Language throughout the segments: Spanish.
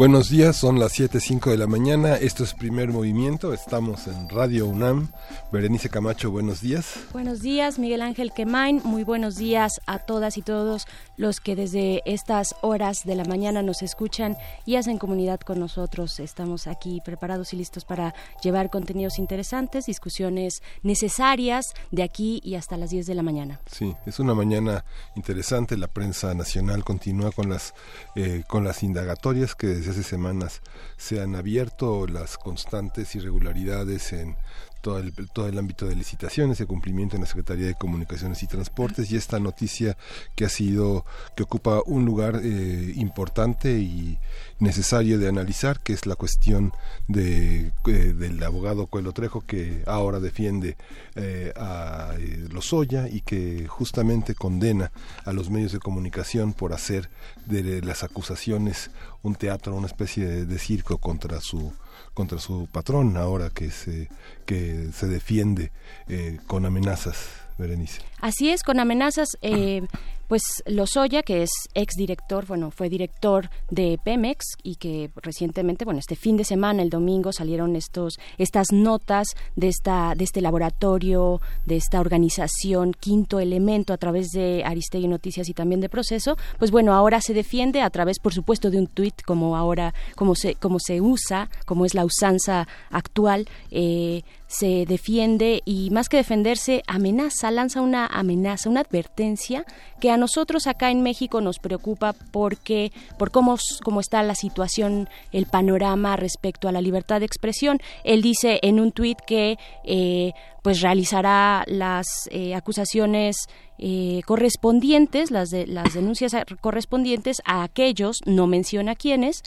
Buenos días, son las 7.05 de la mañana, esto es Primer Movimiento, estamos en Radio UNAM. Berenice Camacho, buenos días. Buenos días, Miguel Ángel Quemain, muy buenos días a todas y todos los que desde estas horas de la mañana nos escuchan y hacen comunidad con nosotros. Estamos aquí preparados y listos para llevar contenidos interesantes, discusiones necesarias de aquí y hasta las 10 de la mañana. Sí, es una mañana interesante, la prensa nacional continúa con las, eh, con las indagatorias que desde hace semanas se han abierto las constantes irregularidades en todo el, todo el ámbito de licitaciones, de cumplimiento en la Secretaría de Comunicaciones y Transportes y esta noticia que ha sido, que ocupa un lugar eh, importante y necesario de analizar, que es la cuestión de, eh, del abogado Coelho Trejo que ahora defiende eh, a Lozoya y que justamente condena a los medios de comunicación por hacer de las acusaciones un teatro, una especie de, circo contra su contra su patrón ahora que se que se defiende eh, con amenazas Berenice. Así es, con amenazas. Eh, pues Lozoya, que es exdirector, bueno, fue director de Pemex y que recientemente, bueno, este fin de semana, el domingo, salieron estos, estas notas de esta, de este laboratorio, de esta organización Quinto Elemento a través de Aristegui Noticias y también de Proceso. Pues bueno, ahora se defiende a través, por supuesto, de un tuit, como ahora, como se, como se usa, como es la usanza actual, eh, se defiende y más que defenderse, amenaza, lanza una amenaza, una advertencia que a nosotros acá en México nos preocupa porque por cómo, cómo está la situación, el panorama respecto a la libertad de expresión. Él dice en un tuit que eh, pues realizará las eh, acusaciones eh, correspondientes, las, de, las denuncias correspondientes a aquellos, no menciona quiénes,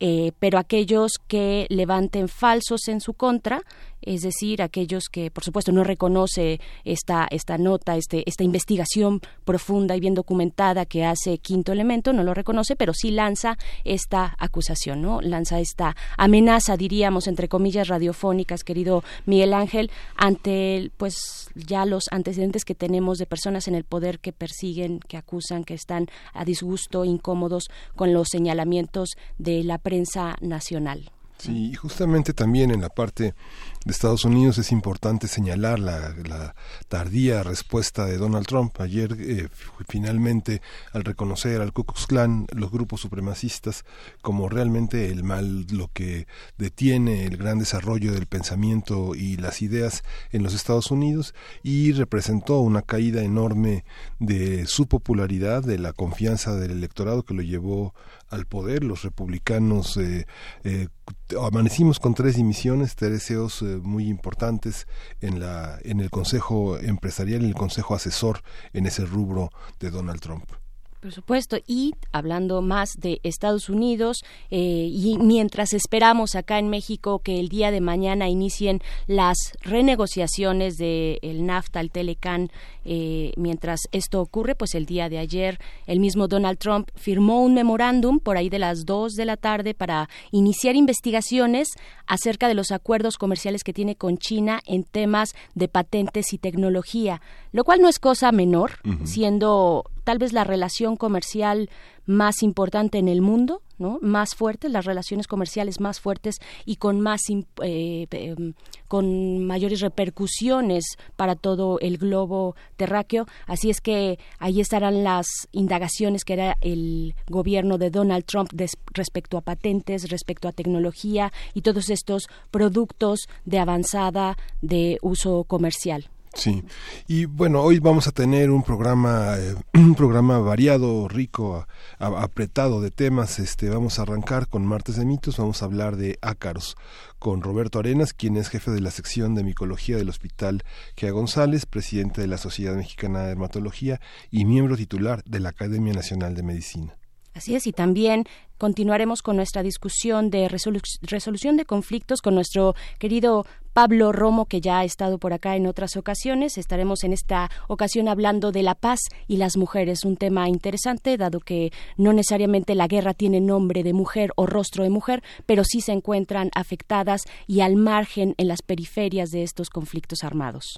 eh, pero aquellos que levanten falsos en su contra, es decir, aquellos que, por supuesto, no reconoce esta, esta nota, este, esta investigación profunda y bien documentada que hace Quinto Elemento, no lo reconoce, pero sí lanza esta acusación, ¿no? Lanza esta amenaza, diríamos, entre comillas, radiofónicas, querido Miguel Ángel, ante, pues, ya los antecedentes que tenemos de personas en el poder que persiguen, que acusan, que están a disgusto, incómodos con los señalamientos de la prensa nacional. Sí, y justamente también en la parte de Estados Unidos es importante señalar la, tardía respuesta de Donald Trump. Ayer, eh, finalmente, al reconocer al Ku Klux Klan, los grupos supremacistas, como realmente el mal, lo que detiene el gran desarrollo del pensamiento y las ideas en los Estados Unidos, y representó una caída enorme de su popularidad, de la confianza del electorado que lo llevó al poder. Los republicanos eh, eh, amanecimos con tres dimisiones, tres deseos eh, muy importantes en, la, en el Consejo Empresarial, en el Consejo Asesor en ese rubro de Donald Trump. Por supuesto, y hablando más de Estados Unidos, eh, y mientras esperamos acá en México que el día de mañana inicien las renegociaciones del el NAFTA, el Telecan, eh, mientras esto ocurre, pues el día de ayer el mismo Donald Trump firmó un memorándum por ahí de las dos de la tarde para iniciar investigaciones acerca de los acuerdos comerciales que tiene con China en temas de patentes y tecnología, lo cual no es cosa menor, siendo tal vez la relación comercial más importante en el mundo, ¿no? Más fuerte, las relaciones comerciales más fuertes y con más eh, em, con mayores repercusiones para todo el globo terráqueo. Así es que ahí estarán las indagaciones que era el gobierno de Donald Trump respecto a patentes, respecto a tecnología y todos estos productos de avanzada de uso comercial. Sí, y bueno, hoy vamos a tener un programa, eh, un programa variado, rico, apretado de temas. Este, vamos a arrancar con Martes de Mitos, vamos a hablar de ácaros con Roberto Arenas, quien es jefe de la sección de micología del Hospital Gea González, presidente de la Sociedad Mexicana de Dermatología y miembro titular de la Academia Nacional de Medicina. Así es, y también continuaremos con nuestra discusión de resolución de conflictos con nuestro querido Pablo Romo, que ya ha estado por acá en otras ocasiones. Estaremos en esta ocasión hablando de la paz y las mujeres, un tema interesante, dado que no necesariamente la guerra tiene nombre de mujer o rostro de mujer, pero sí se encuentran afectadas y al margen en las periferias de estos conflictos armados.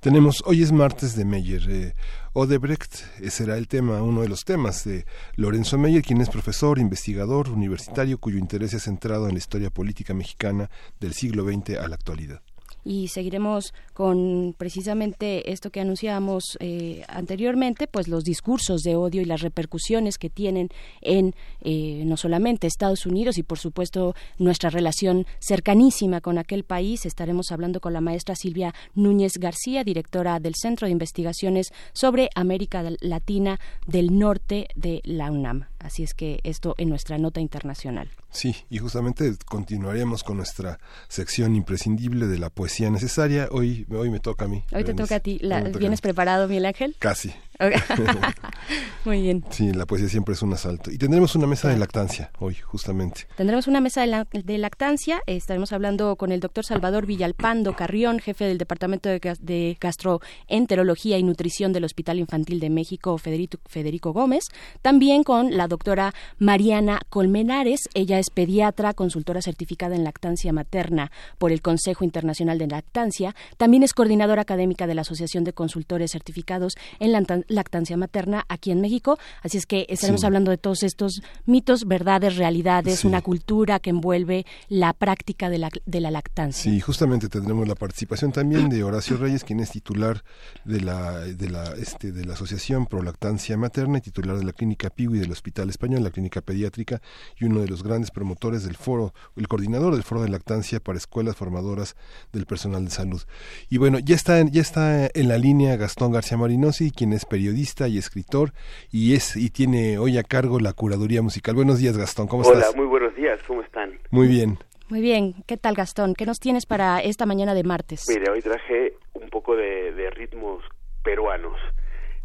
Tenemos, hoy es martes de Meyer. Eh, Odebrecht eh, será el tema, uno de los temas de Lorenzo Meyer, quien es profesor, investigador universitario cuyo interés es centrado en la historia política mexicana del siglo XX a la actualidad y seguiremos con precisamente esto que anunciábamos eh, anteriormente, pues los discursos de odio y las repercusiones que tienen en eh, no solamente Estados Unidos y por supuesto nuestra relación cercanísima con aquel país. Estaremos hablando con la maestra Silvia Núñez García, directora del Centro de Investigaciones sobre América Latina del Norte de la UNAM. Así es que esto en nuestra nota internacional. Sí, y justamente continuaremos con nuestra sección imprescindible de la poesía necesaria. Hoy, hoy me toca a mí. Hoy te toca a ti. ¿Vienes preparado, Miguel Ángel? Casi. Muy bien. Sí, la poesía siempre es un asalto. Y tendremos una mesa de lactancia hoy, justamente. Tendremos una mesa de, lactancia. Estaremos hablando con el doctor Salvador Villalpando Carrión, jefe del Departamento de, Gastroenterología y Nutrición del Hospital Infantil de México, Federico, Federico Gómez. También con la doctora Mariana Colmenares. Ella es pediatra, consultora certificada en lactancia materna por el Consejo Internacional de Lactancia. También es coordinadora académica de la Asociación de Consultores Certificados en la lactancia materna aquí en México. Así es que estaremos hablando de todos estos mitos, verdades, realidades, una cultura que envuelve la práctica de la, de la lactancia. Sí, justamente tendremos la participación también de Horacio Reyes, quien es titular de la, de la, este, de la Asociación Pro Lactancia Materna y titular de la Clínica Piwi del Hospital Español, la Clínica Pediátrica, y uno de los grandes promotores del foro, el coordinador del foro de lactancia para escuelas formadoras del personal de salud. Y bueno, ya está, ya está en la línea Gastón García Marinosi, quien es periodista y escritor y es y tiene hoy a cargo la curaduría musical. Buenos días, Gastón, ¿cómo estás? Hola, muy buenos días, ¿cómo están? Muy bien. Muy bien, ¿qué tal Gastón? ¿Qué nos tienes para esta mañana de martes? Mire, hoy traje un poco de, ritmos peruanos.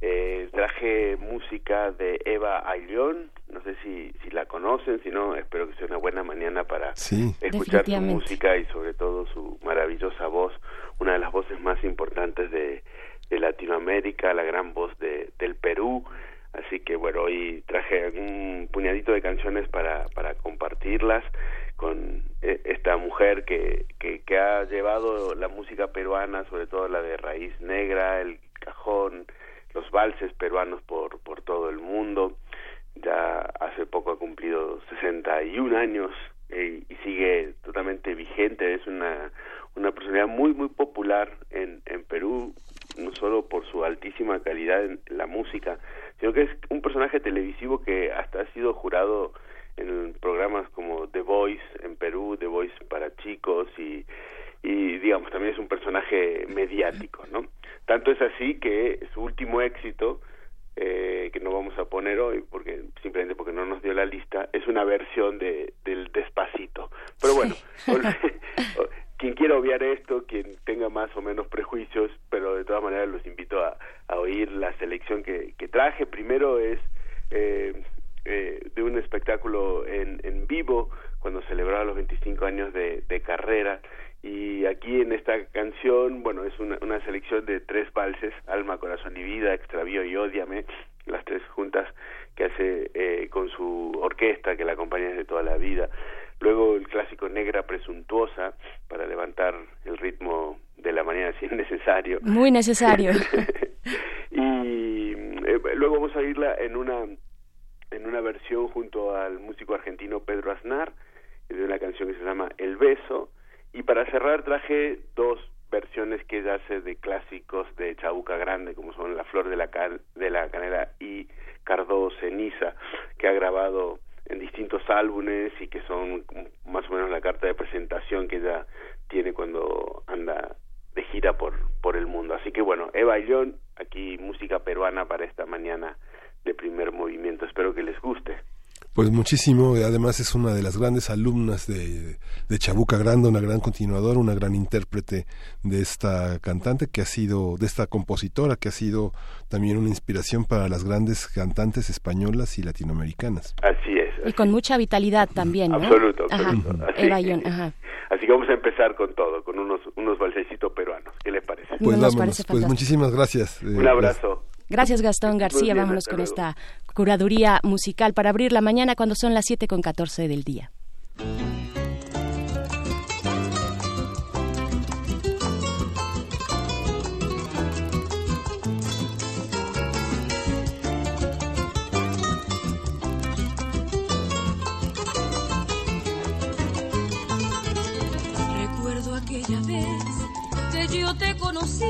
Eh, traje música de Eva Ayllón, no sé si, si la conocen, si no, espero que sea una buena mañana para escuchar su música y sobre todo su maravillosa voz, una de las voces más importantes de, de Latinoamérica, la gran voz de, del Perú. Así que bueno, hoy traje un puñadito de canciones para, para compartirlas con eh, esta mujer que, que, ha llevado la música peruana, sobre todo la de raíz negra, el cajón, los valses peruanos por, por todo el mundo. Ya hace poco ha cumplido 61 años eh, y sigue totalmente vigente. Es una, una personalidad muy, muy popular en, en Perú, no solo por su altísima calidad en la música, sino que es un personaje televisivo que hasta ha sido jurado en programas como The Voice en Perú, The Voice para chicos y, y digamos también es un personaje mediático, ¿no? Tanto es así que su último éxito eh, que no vamos a poner hoy porque simplemente porque no nos dio la lista es una versión de del Despacito pero bueno quien quiera obviar esto, quien tenga más o menos prejuicios, pero de todas maneras los invito a, oír la selección que, traje. Primero es eh, eh, de un espectáculo en, en vivo cuando celebraba los 25 años de, carrera y aquí en esta canción, bueno, es una, una selección de tres valses, Alma, Corazón y Vida, Extravío y Ódiame, las tres juntas que hace eh, con su orquesta que la acompaña desde toda la vida luego el clásico Negra Presuntuosa para levantar el ritmo de la manera si es necesario. Muy necesario. y eh, luego vamos a irla en una en una versión junto al músico argentino Pedro Aznar de una canción que se llama El beso y para cerrar traje dos versiones que ella hace de clásicos de Chabuca Grande como son La flor de la de la canela y Cardo Ceniza que ha grabado en distintos álbumes y que son más o menos la carta de presentación que ella tiene cuando anda de gira por, por el mundo. Así que Ayllón, aquí música peruana para esta mañana de primer movimiento. Espero que les guste. Pues muchísimo, además es una de las grandes alumnas de, de Chabuca Granda, una gran continuadora, una gran intérprete de esta cantante que ha sido, de esta compositora que ha sido también una inspiración para las grandes cantantes españolas y latinoamericanas. Así es. Y con mucha vitalidad también, ¿no? Absoluto, absoluto. Así, ajá. así que vamos a empezar con todo, con unos, unos balsecitos peruanos. ¿Qué les parece? Pues vámonos, pues muchísimas gracias. Un abrazo. Gracias Gastón García. Vámonos con esta curaduría musical para abrir la mañana cuando son las 7 con 14 del día. Recuerdo aquella vez que yo te conocí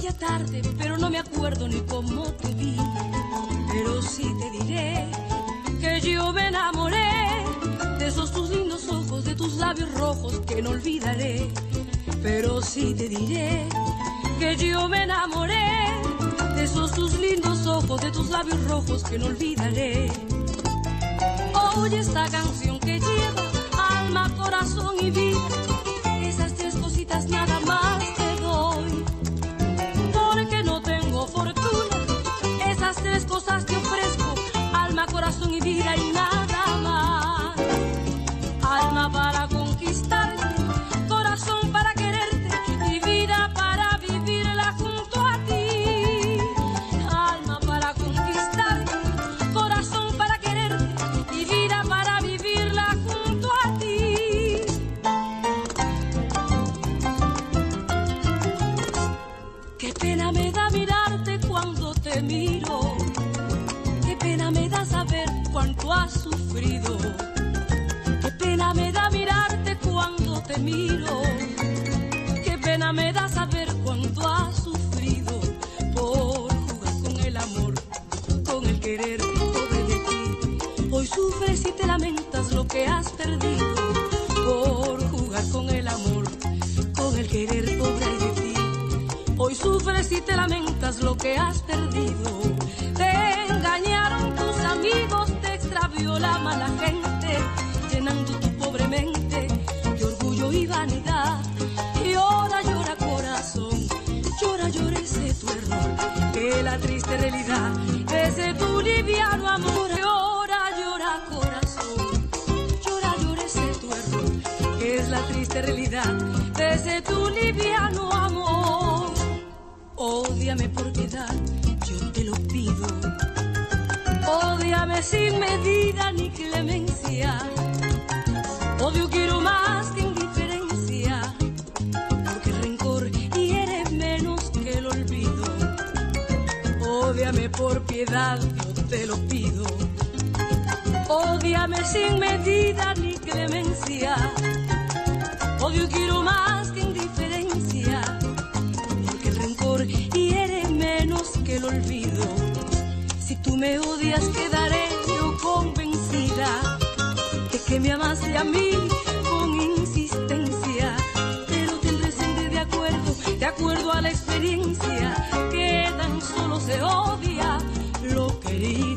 aquella tarde, pero no me acuerdo ni cómo te vi. Pero sí te diré que yo me enamoré de esos tus lindos ojos, de tus labios rojos que no olvidaré. Pero sí te diré que yo me enamoré de esos tus lindos ojos, de tus labios rojos que no olvidaré. Oye esta canción que lleva alma, corazón y vida, esas tres cositas nada más cosas te lamentas lo que has perdido por jugar con el amor, con el querer pobre de ti. Hoy sufres y te lamentas lo que has perdido. Te engañaron tus amigos extravió la mala gente, llenando tu pobre mente de orgullo y vanidad. Y llora, llora corazón, llora, llora ese tu error, que la triste realidad, ese tu liviano amor. Es la triste realidad, ese tu liviano amor. Ódiame por piedad, yo te lo pido Ódiame sin medida ni clemencia. Odio quiero más que indiferencia. Porque el rencor hiere menos que el olvido. Ódiame por piedad, yo te lo pido. Ódiame sin medida ni odias, quedaré yo convencida de que me amaste a mí con insistencia. Pero tendré siempre de acuerdo, de acuerdo a la experiencia, que tan solo se odia lo querido.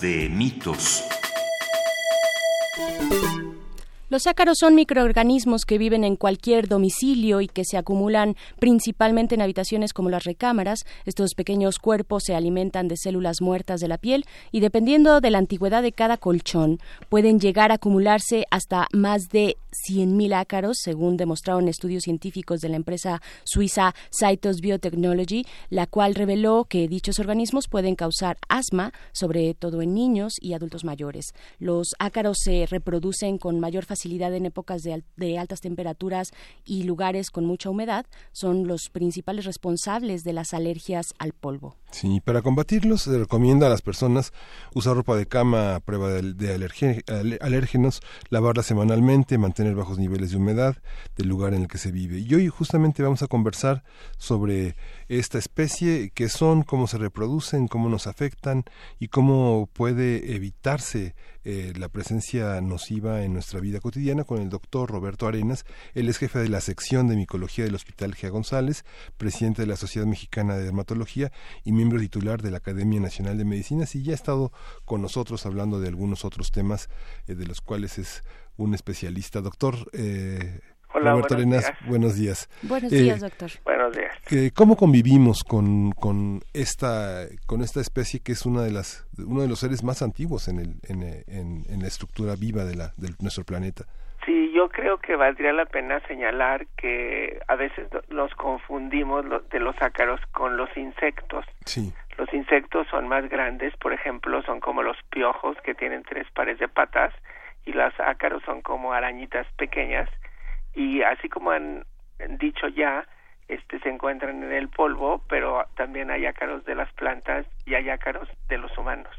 De mitos. Los ácaros son microorganismos que viven en cualquier domicilio y que se acumulan principalmente en habitaciones como las recámaras. Estos pequeños cuerpos se alimentan de células muertas de la piel y dependiendo de la antigüedad de cada colchón pueden llegar a acumularse hasta más de 100.000 ácaros, según demostraron estudios científicos de la empresa suiza Cytos Biotechnology, la cual reveló que dichos organismos pueden causar asma, sobre todo en niños y adultos mayores. Los ácaros se reproducen con mayor facilidad en épocas de, de altas temperaturas y lugares con mucha humedad. Son los principales responsables de las alergias al polvo. Sí, para combatirlos se recomienda a las personas usar ropa de cama a prueba de, alérgenos, lavarla semanalmente, mantener bajos niveles de humedad del lugar en el que se vive. Y hoy justamente vamos a conversar sobre esta especie, qué son, cómo se reproducen, cómo nos afectan y cómo puede evitarse eh, la presencia nociva en nuestra vida cotidiana con el doctor Roberto Arenas. Él es jefe de la sección de micología del Hospital Gea González, presidente de la Sociedad Mexicana de Dermatología y miembro titular de la Academia Nacional de Medicinas y ya ha estado con nosotros hablando de algunos otros temas eh, de los cuales es un especialista. Doctor, eh, Hola, Roberto buenos Arenas, buenos días. Buenos Eh, días, doctor. Buenos días. Eh, ¿Cómo convivimos con, con esta con esta especie que es una de las uno de los seres más antiguos en el en, en- en la estructura viva de la de nuestro planeta? Sí, yo creo que valdría la pena señalar que a veces los confundimos de los ácaros con los insectos. Sí, Los insectos son más grandes, por ejemplo, son como los piojos que tienen tres pares de patas y los ácaros son como arañitas pequeñas y así como han dicho ya, este se encuentran en el polvo, pero también hay ácaros de las plantas y hay ácaros de los humanos.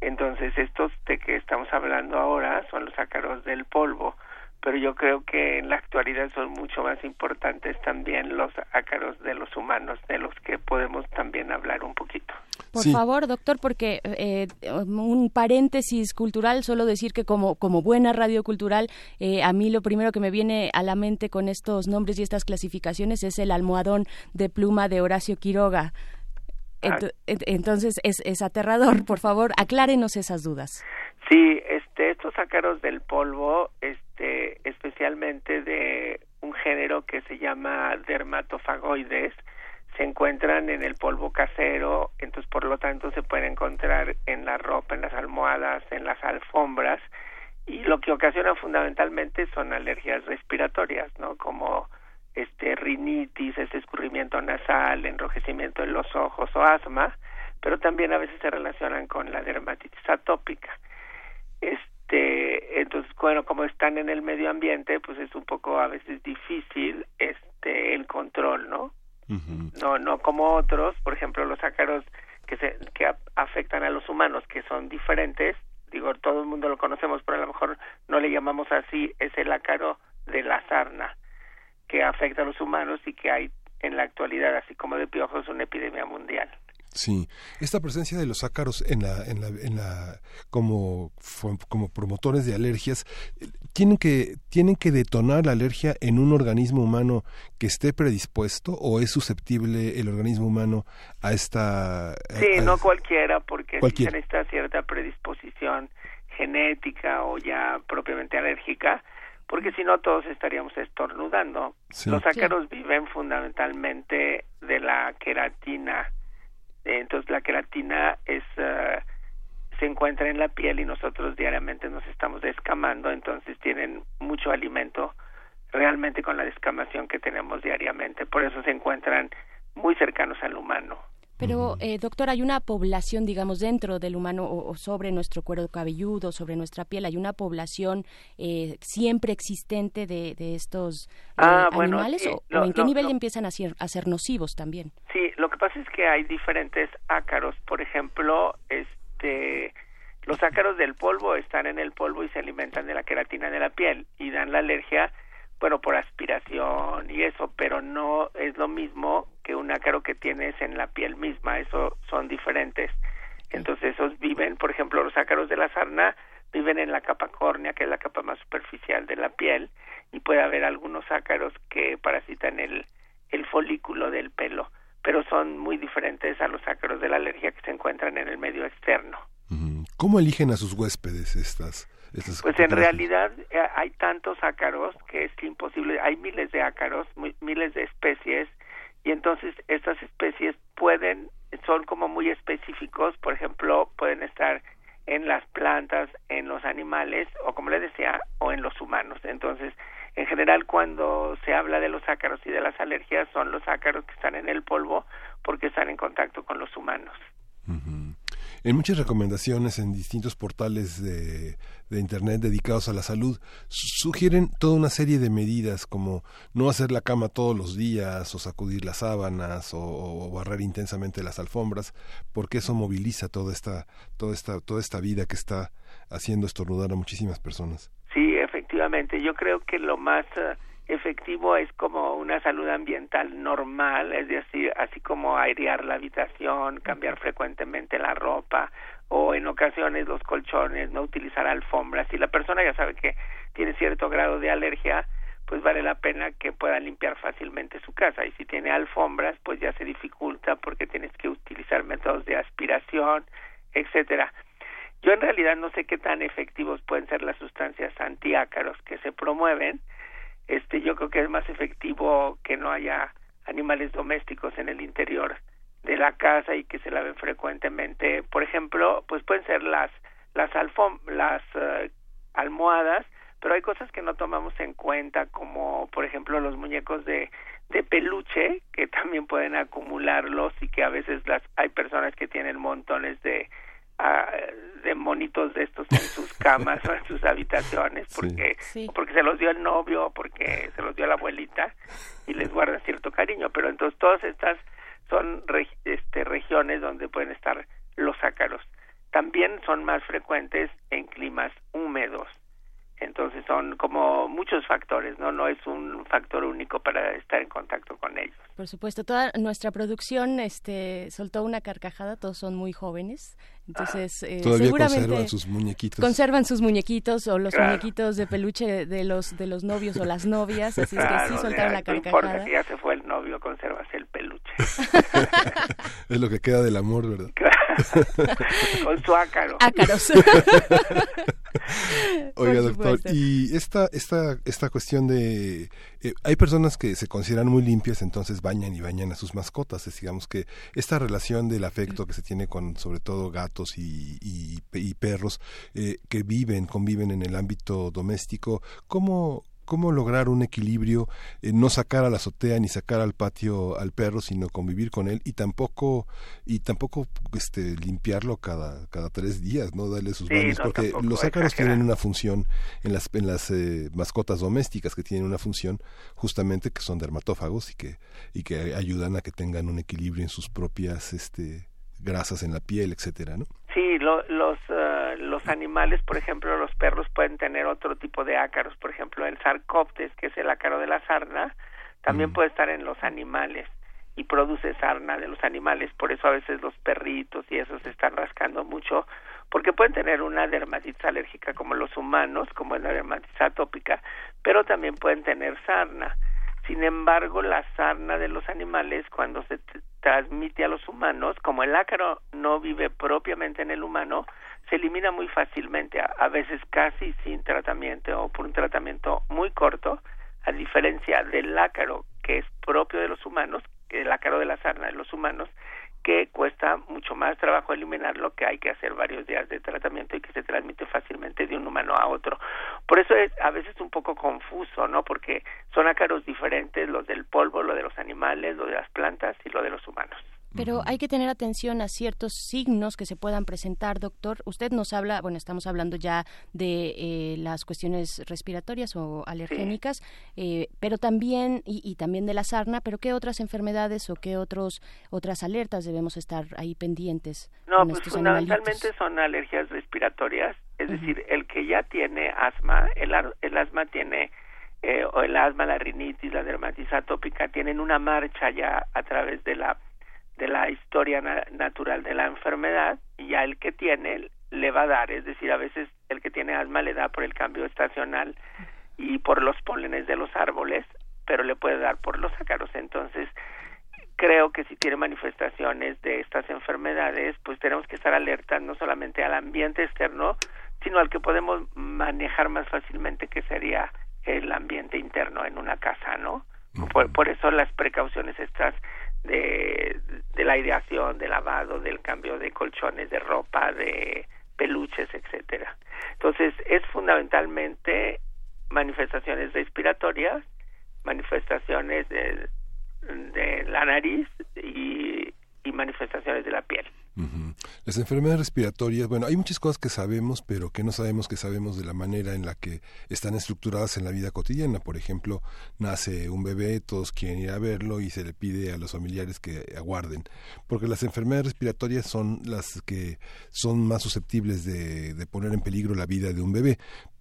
Entonces, estos de que estamos hablando ahora son los ácaros del polvo, pero yo creo que en la actualidad son mucho más importantes también los ácaros de los humanos, de los que podemos también hablar un poquito. Por Sí. favor, doctor, porque eh, un paréntesis cultural, solo decir que como, como buena radio cultural, eh, a mí lo primero que me viene a la mente con estos nombres y estas clasificaciones es el almohadón de pluma de Horacio Quiroga. Ent- ent- entonces es, es aterrador. Por favor, aclárenos esas dudas. Sí, este, estos ácaros del polvo, este, especialmente de un género que se llama dermatofagoides, se encuentran en el polvo casero, entonces por lo tanto se pueden encontrar en la ropa, en las almohadas, en las alfombras, y lo que ocasiona fundamentalmente son alergias respiratorias, ¿no? Como este rinitis, este escurrimiento nasal, enrojecimiento en los ojos o asma, pero también a veces se relacionan con la dermatitis atópica. Este, entonces, bueno, como están en el medio ambiente, pues es un poco a veces difícil este el control, ¿no? No no como otros, por ejemplo, los ácaros que se que a- afectan a los humanos que son diferentes, digo, todo el mundo lo conocemos, pero a lo mejor no le llamamos así, es el ácaro de la sarna que afecta a los humanos y que hay en la actualidad, así como de piojos, una epidemia mundial. Sí, esta presencia de los ácaros en la, en la, en la, como, como promotores de alergias, tienen que, tienen que detonar la alergia en un organismo humano que esté predispuesto o es susceptible el organismo humano a esta. Sí, a- no cualquiera, porque Cualquiera. se necesita cierta predisposición genética o ya propiamente alérgica, porque si no todos estaríamos estornudando. Sí. Los ácaros viven fundamentalmente de la queratina. Entonces la queratina es eh, se encuentra en la piel y nosotros diariamente nos estamos descamando, entonces tienen mucho alimento realmente con la descamación que tenemos diariamente. Por eso se encuentran muy cercanos al humano. Pero, eh, doctor, hay una población, digamos, dentro del humano o, o sobre nuestro cuero cabelludo, sobre nuestra piel, hay una población eh, siempre existente de, de estos eh, Ah, bueno, animales o, lo- o en qué lo- nivel lo- empiezan a ser, a ser nocivos también. Sí, lo que pasa es que hay diferentes ácaros. Por ejemplo, este, los ácaros del polvo están en el polvo y se alimentan de la queratina de la piel y dan la alergia, bueno, por aspiración y eso, pero no es lo mismo que un ácaro que tienes en la piel misma. Eso son diferentes. Entonces, esos viven, por ejemplo, los ácaros de la sarna viven en la capa córnea, que es la capa más superficial de la piel, y puede haber algunos ácaros que parasitan el, el folículo del pelo, pero son muy diferentes a los ácaros de la alergia que se encuentran en el medio externo. ¿Cómo eligen a sus huéspedes estas? Estas Pues en realidad eh, hay tantos ácaros que es imposible, hay miles de ácaros, miles de especies, y entonces estas especies pueden, son como muy específicos, por ejemplo, pueden estar en las plantas, en los animales o como les decía, o en los humanos. Entonces, en general cuando se habla de los ácaros y de las alergias son los ácaros que están en el polvo porque están en contacto con los humanos. En muchas recomendaciones en distintos portales de, Internet dedicados a la salud, sugieren toda una serie de medidas como no hacer la cama todos los días o sacudir las sábanas o, barrer intensamente las alfombras, porque eso moviliza toda esta, toda esta, toda esta vida que está haciendo estornudar a muchísimas personas. Sí, efectivamente. Yo creo que lo más... Eh, efectivo es como una salud ambiental normal, es decir, así como airear la habitación, cambiar frecuentemente la ropa o en ocasiones los colchones, no utilizar alfombras. Si la persona ya sabe que tiene cierto grado de alergia, pues vale la pena que pueda limpiar fácilmente su casa y si tiene alfombras, pues ya se dificulta porque tienes que utilizar métodos de aspiración, etcétera. Yo en realidad no sé qué tan efectivos pueden ser las sustancias antiácaros que se promueven, este yo creo que es más efectivo que no haya animales domésticos en el interior de la casa y que se laven frecuentemente. Por ejemplo pues pueden ser las las alfom las eh, almohadas pero hay cosas que no tomamos en cuenta como por ejemplo los muñecos de de peluche que también pueden acumularlos y que a veces las hay personas que tienen montones de de monitos de estos en sus camas o en sus habitaciones porque porque se los dio el novio o porque se los dio la abuelita y les guarda cierto cariño. Pero entonces todas estas son este, regiones donde pueden estar los ácaros. También son más frecuentes en climas húmedos. Entonces son como muchos factores, ¿no? No es un factor único para estar en contacto con ellos. Por supuesto, toda nuestra producción este, soltó una carcajada, todos son muy jóvenes, entonces eh, Todavía conservan sus muñequitos. Conservan sus muñequitos o los muñequitos de peluche de los de los novios o las novias, así es que sí soltaron la carcajada. No si ya se fue el novio, conservas el peluche. es lo que queda del amor, ¿verdad? Con su ácaro. Ácaros. Oiga, doctor, y esta, esta, esta cuestión de... Eh, hay personas que se consideran muy limpias, entonces bañan y bañan a sus mascotas. Es, digamos que esta relación del afecto que se tiene con, sobre todo, gatos y, y, perros eh, que viven, conviven en el ámbito doméstico, ¿cómo, cómo lograr un equilibrio, eh, no sacar a la azotea ni sacar al patio al perro, sino convivir con él y tampoco y tampoco este limpiarlo cada cada tres días, no darle sus baños, porque los ácaros tienen una función en las en las eh, mascotas domésticas que tienen una función justamente que son dermatófagos y que y que ayudan a que tengan un equilibrio en sus propias este grasas en la piel, etcétera, ¿no? Sí, los uh, los animales, por ejemplo, los perros pueden tener otro tipo de ácaros, por ejemplo, el sarcoptes, que es el ácaro de la sarna, también mm. puede estar en los animales y produce sarna de los animales, por eso a veces los perritos y esos se están rascando mucho, porque pueden tener una dermatitis alérgica como los humanos, como es la dermatitis atópica, pero también pueden tener sarna. Sin embargo, la sarna de los animales, cuando se transmite a los humanos, como el ácaro no vive propiamente en el humano, se elimina muy fácilmente, a, veces casi sin tratamiento o por un tratamiento muy corto, a diferencia del ácaro que es propio de los humanos, el ácaro de la sarna de los humanos, que cuesta mucho más trabajo eliminarlo, que hay que hacer varios días de tratamiento y que se transmite fácilmente de un humano a otro. Por eso es a veces un poco confuso, ¿no? Porque son ácaros diferentes, los del polvo, lo de los animales, lo de las plantas y lo de los humanos. Pero hay que tener atención a ciertos signos que se puedan presentar, doctor. Usted nos habla, bueno, estamos hablando ya de eh, las cuestiones respiratorias o alergénicas, eh, pero también, y, también de la sarna, pero ¿qué otras enfermedades o qué otros otras alertas debemos estar ahí pendientes? No, pues fundamentalmente son alergias respiratorias, es decir, el que ya tiene asma, el, el asma tiene eh, o el asma, la rinitis, la dermatitis atópica tienen una marcha ya a través de la de la historia natural de la enfermedad y ya el que tiene le va a dar, es decir, a veces el que tiene asma le da por el cambio estacional y por los pólenes de los árboles, pero le puede dar por los ácaros. Entonces, creo que si tiene manifestaciones de estas enfermedades, pues tenemos que estar alerta no solamente al ambiente externo, sino al que podemos manejar más fácilmente, que sería el ambiente interno en una casa, ¿no? Por, por eso las precauciones estas de, la ideación, de lavado, del cambio de colchones, de ropa, de peluches, etcétera. Entonces, es fundamentalmente manifestaciones respiratorias, manifestaciones de, de la nariz y, y manifestaciones de la piel. Las enfermedades respiratorias, bueno, hay muchas cosas que sabemos, pero que no sabemos que sabemos de la manera en la que están estructuradas en la vida cotidiana. Por ejemplo, nace un bebé, todos quieren ir a verlo y se le pide a los familiares que aguarden, porque las enfermedades respiratorias son las que son más susceptibles de, de poner en peligro la vida de un bebé.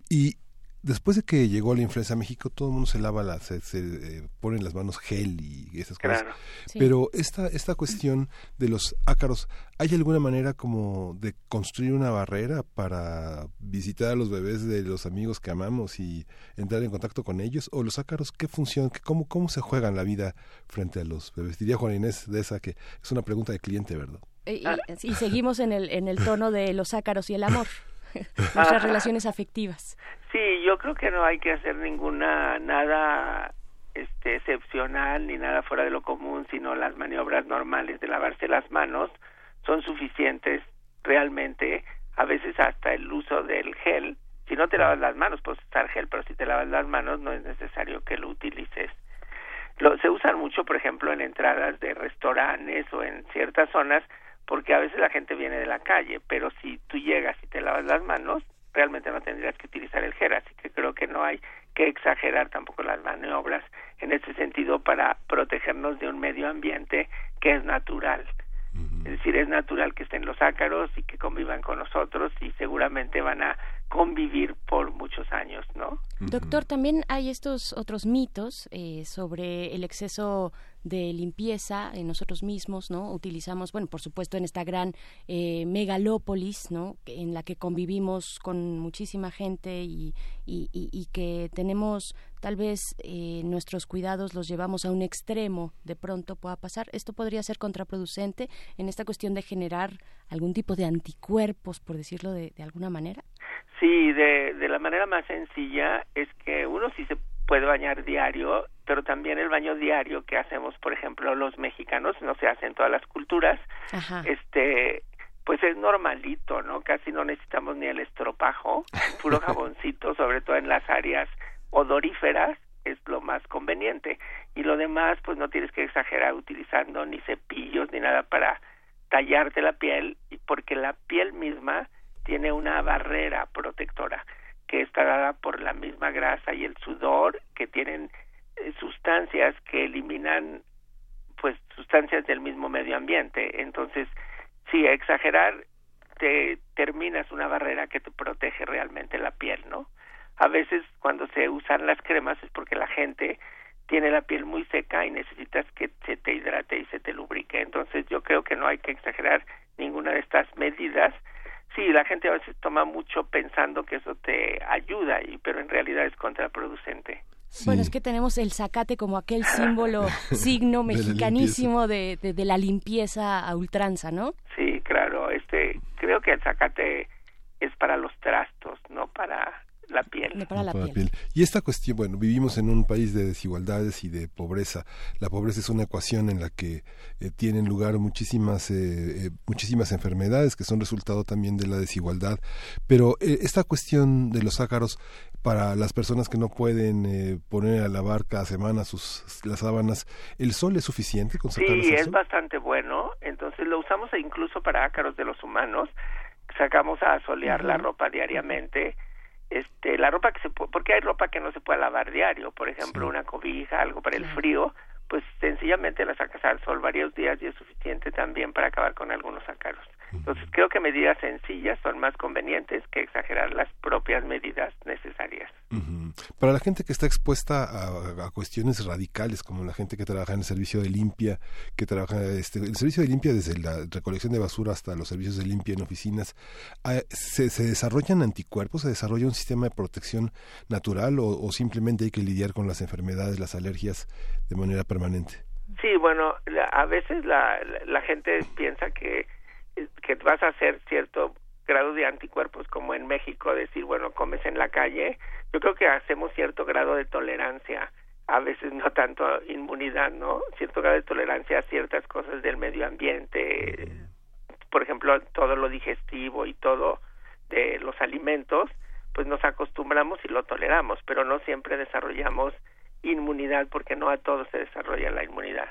Y después de que llegó la influenza a México, todo el mundo se lava, la, se, se eh, pone en las manos gel y esas cosas. Pero esta, esta cuestión de los ácaros, ¿hay alguna manera como de construir una barrera para visitar a los bebés de los amigos que amamos y entrar en contacto con ellos? ¿O los ácaros qué función, qué, cómo, cómo se juegan la vida frente a los bebés? Diría Juan Inés de esa que es una pregunta de cliente, ¿verdad? Y, y seguimos en el, en el tono de los ácaros y el amor. nuestras relaciones afectivas. Sí, yo creo que no hay que hacer ninguna nada este excepcional ni nada fuera de lo común, sino las maniobras normales de lavarse las manos son suficientes realmente, a veces hasta el uso del gel. Si no te lavas las manos, puedes usar gel, pero si te lavas las manos no es necesario que lo utilices. Lo, se usan mucho, por ejemplo, en entradas de restaurantes o en ciertas zonas porque a veces la gente viene de la calle, pero si tú llegas y te lavas las manos, realmente no tendrías que utilizar el gel, así que creo que no hay que exagerar tampoco las maniobras en ese sentido para protegernos de un medio ambiente que es natural. Es decir, es natural que estén los ácaros y que convivan con nosotros y seguramente van a convivir por muchos años, ¿no? Doctor, también hay estos otros mitos eh, sobre el exceso de limpieza en nosotros mismos, ¿no? Utilizamos, bueno, por supuesto, en esta gran eh, megalópolis, ¿no? En la que convivimos con muchísima gente y, y, que tenemos tal vez eh, nuestros cuidados los llevamos a un extremo, de pronto pueda pasar. Esto podría ser contraproducente en esta cuestión de generar algún tipo de anticuerpos, por decirlo de, de alguna manera. Sí, de, de la manera más sencilla es que uno sí se puede bañar diario, pero también el baño diario que hacemos, por ejemplo, los mexicanos, no se hace en todas las culturas, este pues es normalito, ¿no? Casi no necesitamos ni el estropajo, puro jaboncito, sobre todo en las áreas odoríferas, es lo más conveniente. Y lo demás, pues no tienes que exagerar utilizando ni cepillos ni nada para tallarte la piel, porque la piel misma tiene una barrera protectora que está dada por la misma grasa y el sudor que tienen eh, sustancias que eliminan pues sustancias del mismo medio ambiente. Entonces sí exagerar te terminas una barrera que te protege realmente la piel no a veces cuando se usan las cremas es porque la gente tiene la piel muy seca y necesitas que se te hidrate y se te lubrique. Entonces yo creo que no hay que exagerar ninguna de estas medidas sí, la gente a veces toma mucho pensando que eso te ayuda, y, pero en realidad es contraproducente. Bueno, es que tenemos el zacate como aquel símbolo, signo mexicanísimo de, de, la limpieza a ultranza, ¿no? Sí, claro. Este, creo que el zacate es para los trastos, no para la piel. para la piel. Y esta cuestión, bueno, vivimos en un país de desigualdades y de pobreza. La pobreza es una ecuación en la que eh, tienen lugar muchísimas, eh, eh, muchísimas enfermedades que son resultado también de la desigualdad. Pero esta cuestión de los ácaros para las personas que no pueden poner a lavar cada semana sus las sábanas, ¿el sol es suficiente con Sí, es bastante bueno. Entonces lo usamos incluso para ácaros de los humanos. Sacamos a solear la ropa diariamente este la ropa que se porque hay ropa que no se puede lavar diario por ejemplo una cobija algo para el frío pues sencillamente la sacas al sol varios días y es suficiente también para acabar con algunos ácaros entonces creo que medidas sencillas son más convenientes que exagerar las propias medidas necesarias para la gente que está expuesta a, cuestiones radicales, como la gente que trabaja en el servicio de limpia, que trabaja este, el servicio de limpia desde la recolección de basura hasta los servicios de limpia en oficinas, ah, ¿se, se desarrollan anticuerpos? ¿Se desarrolla un sistema de protección natural o, simplemente hay que lidiar con las enfermedades, las alergias de manera permanente? Sí, bueno, a veces la, la gente piensa que que vas a hacer cierto grado de anticuerpos como en México, decir, bueno, comes en la calle, yo creo que hacemos cierto grado de tolerancia, a veces no tanto inmunidad, ¿no? Cierto grado de tolerancia a ciertas cosas del medio ambiente, por ejemplo, todo lo digestivo y todo, de los alimentos, pues nos acostumbramos y lo toleramos, pero no siempre desarrollamos inmunidad porque no a todos se desarrolla la inmunidad.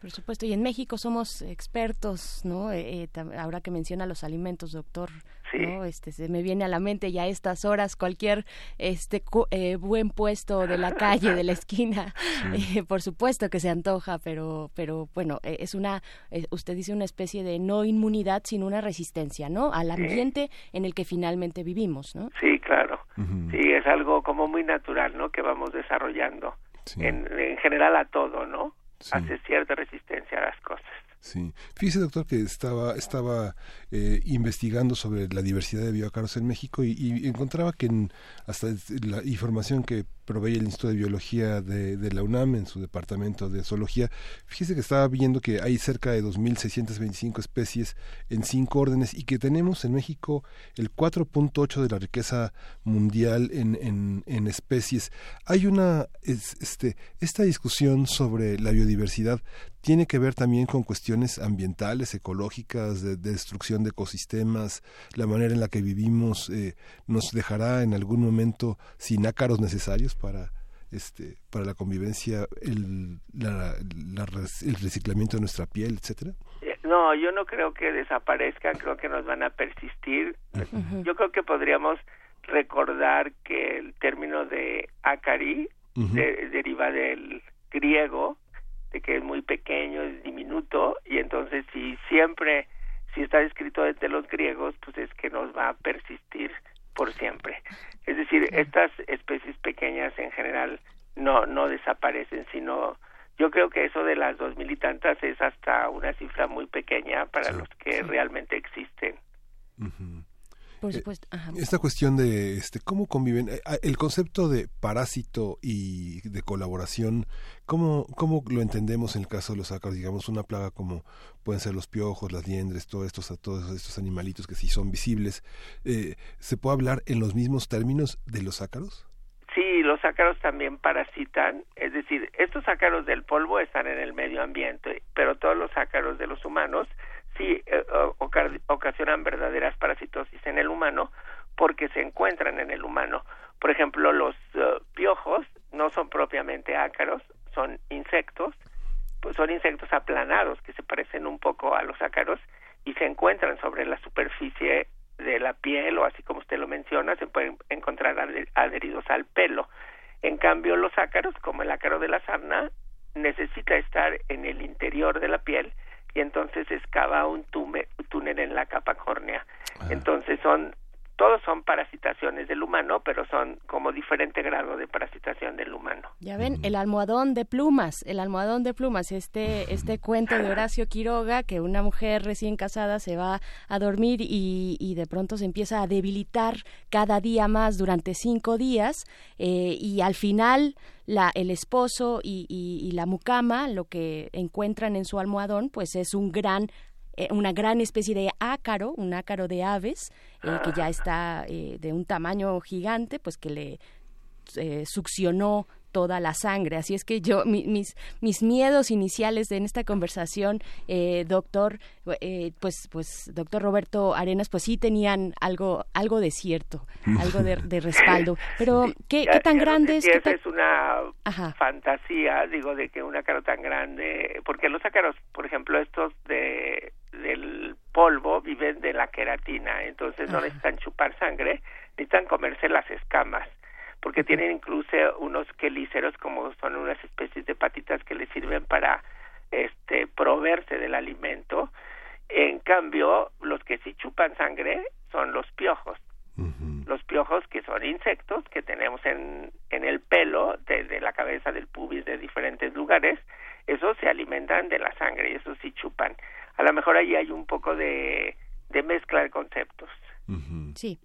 Por supuesto, y en México somos expertos, ¿no? Eh, eh, ahora que menciona los alimentos, doctor, ¿no? Este, se me viene a la mente ya a estas horas cualquier este eh, buen puesto de la calle, de la esquina, por supuesto que se antoja, pero, pero bueno, es una, usted dice una especie de no inmunidad, sino una resistencia, ¿no? Al ambiente en el que finalmente vivimos, ¿no? Sí, claro. Sí, es algo como muy natural, ¿no? Que vamos desarrollando. En, en general a todo, ¿no? Hace cierta resistencia a las cosas. Sí. Fíjese, doctor, que estaba, estaba eh, investigando sobre la diversidad de bioácaros en México y, encontraba que en, hasta la información que provee el Instituto de Biología de, la UNAM en su departamento de zoología, fíjese que estaba viendo que hay cerca de 2.625 especies en cinco órdenes y que tenemos en México el 4.8 de la riqueza mundial en, en, en especies. Hay una, este, esta discusión sobre la biodiversidad tiene que ver también con cuestiones ambientales, ecológicas, de, destrucción de ecosistemas, la manera en la que vivimos eh, nos dejará en algún momento sin ácaros necesarios para este para la convivencia, el, el reciclamiento de nuestra piel, etcétera. Eh, no, yo no creo que desaparezcan, creo que nos van a persistir. Yo creo que podríamos recordar que el término de acari deriva del griego de que es muy pequeño, es diminuto, y entonces si siempre, si está escrito desde los griegos, pues es que nos va a persistir por siempre. Es decir, estas especies pequeñas en general no, no desaparecen, sino yo creo que eso de las dos mil y tantas es hasta una cifra muy pequeña para los que realmente existen. Eh, esta cuestión de este cómo conviven, eh, ah, el concepto de parásito y de colaboración, ¿cómo, cómo lo entendemos en el caso de los ácaros? Digamos, una plaga como pueden ser los piojos, las liendres, todos estos, todos estos animalitos que sí son visibles. Eh, ¿Se puede hablar en los mismos términos de los ácaros? Sí, los ácaros también parasitan, es decir, estos ácaros del polvo están en el medio ambiente, pero todos los ácaros de los humanos sí eh, ocasionan verdaderas parasitosis en el humano porque se encuentran en el humano. Por ejemplo, los eh, piojos no son propiamente ácaros, son insectos, pues son insectos aplanados que se parecen un poco a los ácaros y se encuentran sobre la superficie de la piel o así como usted lo menciona, se pueden encontrar adheridos al pelo. En cambio, los ácaros, como el ácaro de la sarna, necesita estar en el interior de la piel y entonces excava un túnel en la capa córnea. Ah. Entonces son todos son parasitaciones del humano, pero son como diferente grado de parasitación del humano. Ya ven, el almohadón de plumas, el almohadón de plumas, este, este cuento de Horacio Quiroga, que una mujer recién casada se va a dormir y, de pronto se empieza a debilitar cada día más durante cinco días eh, y al final la, el esposo y, y, y la mucama lo que encuentran en su almohadón pues es un gran eh, una gran especie de ácaro, un ácaro de aves, eh, que ya está eh, de un tamaño gigante, pues que le succionó toda la sangre. Así es que yo, mis, mis miedos iniciales en esta conversación, doctor, pues, pues, doctor Roberto Arenas, pues sí tenían algo, algo de cierto, algo de, respaldo. Pero, ¿qué, qué tan grande es? es una fantasía, digo, de que un ácaro tan grande, porque los ácaros, por ejemplo, estos de del polvo viven de la queratina, entonces no necesitan chupar sangre, necesitan comerse las escamas, porque tienen incluso unos quelíceros como son unas especies de patitas que les sirven para este proveerse del alimento. En cambio, los que sí chupan sangre son los piojos. Los piojos que son insectos que tenemos en, en el pelo, desde la cabeza del pubis de diferentes lugares, esos se alimentan de la sangre y esos sí chupan a lo mejor ahí hay un poco de, de mezcla de conceptos. Sí.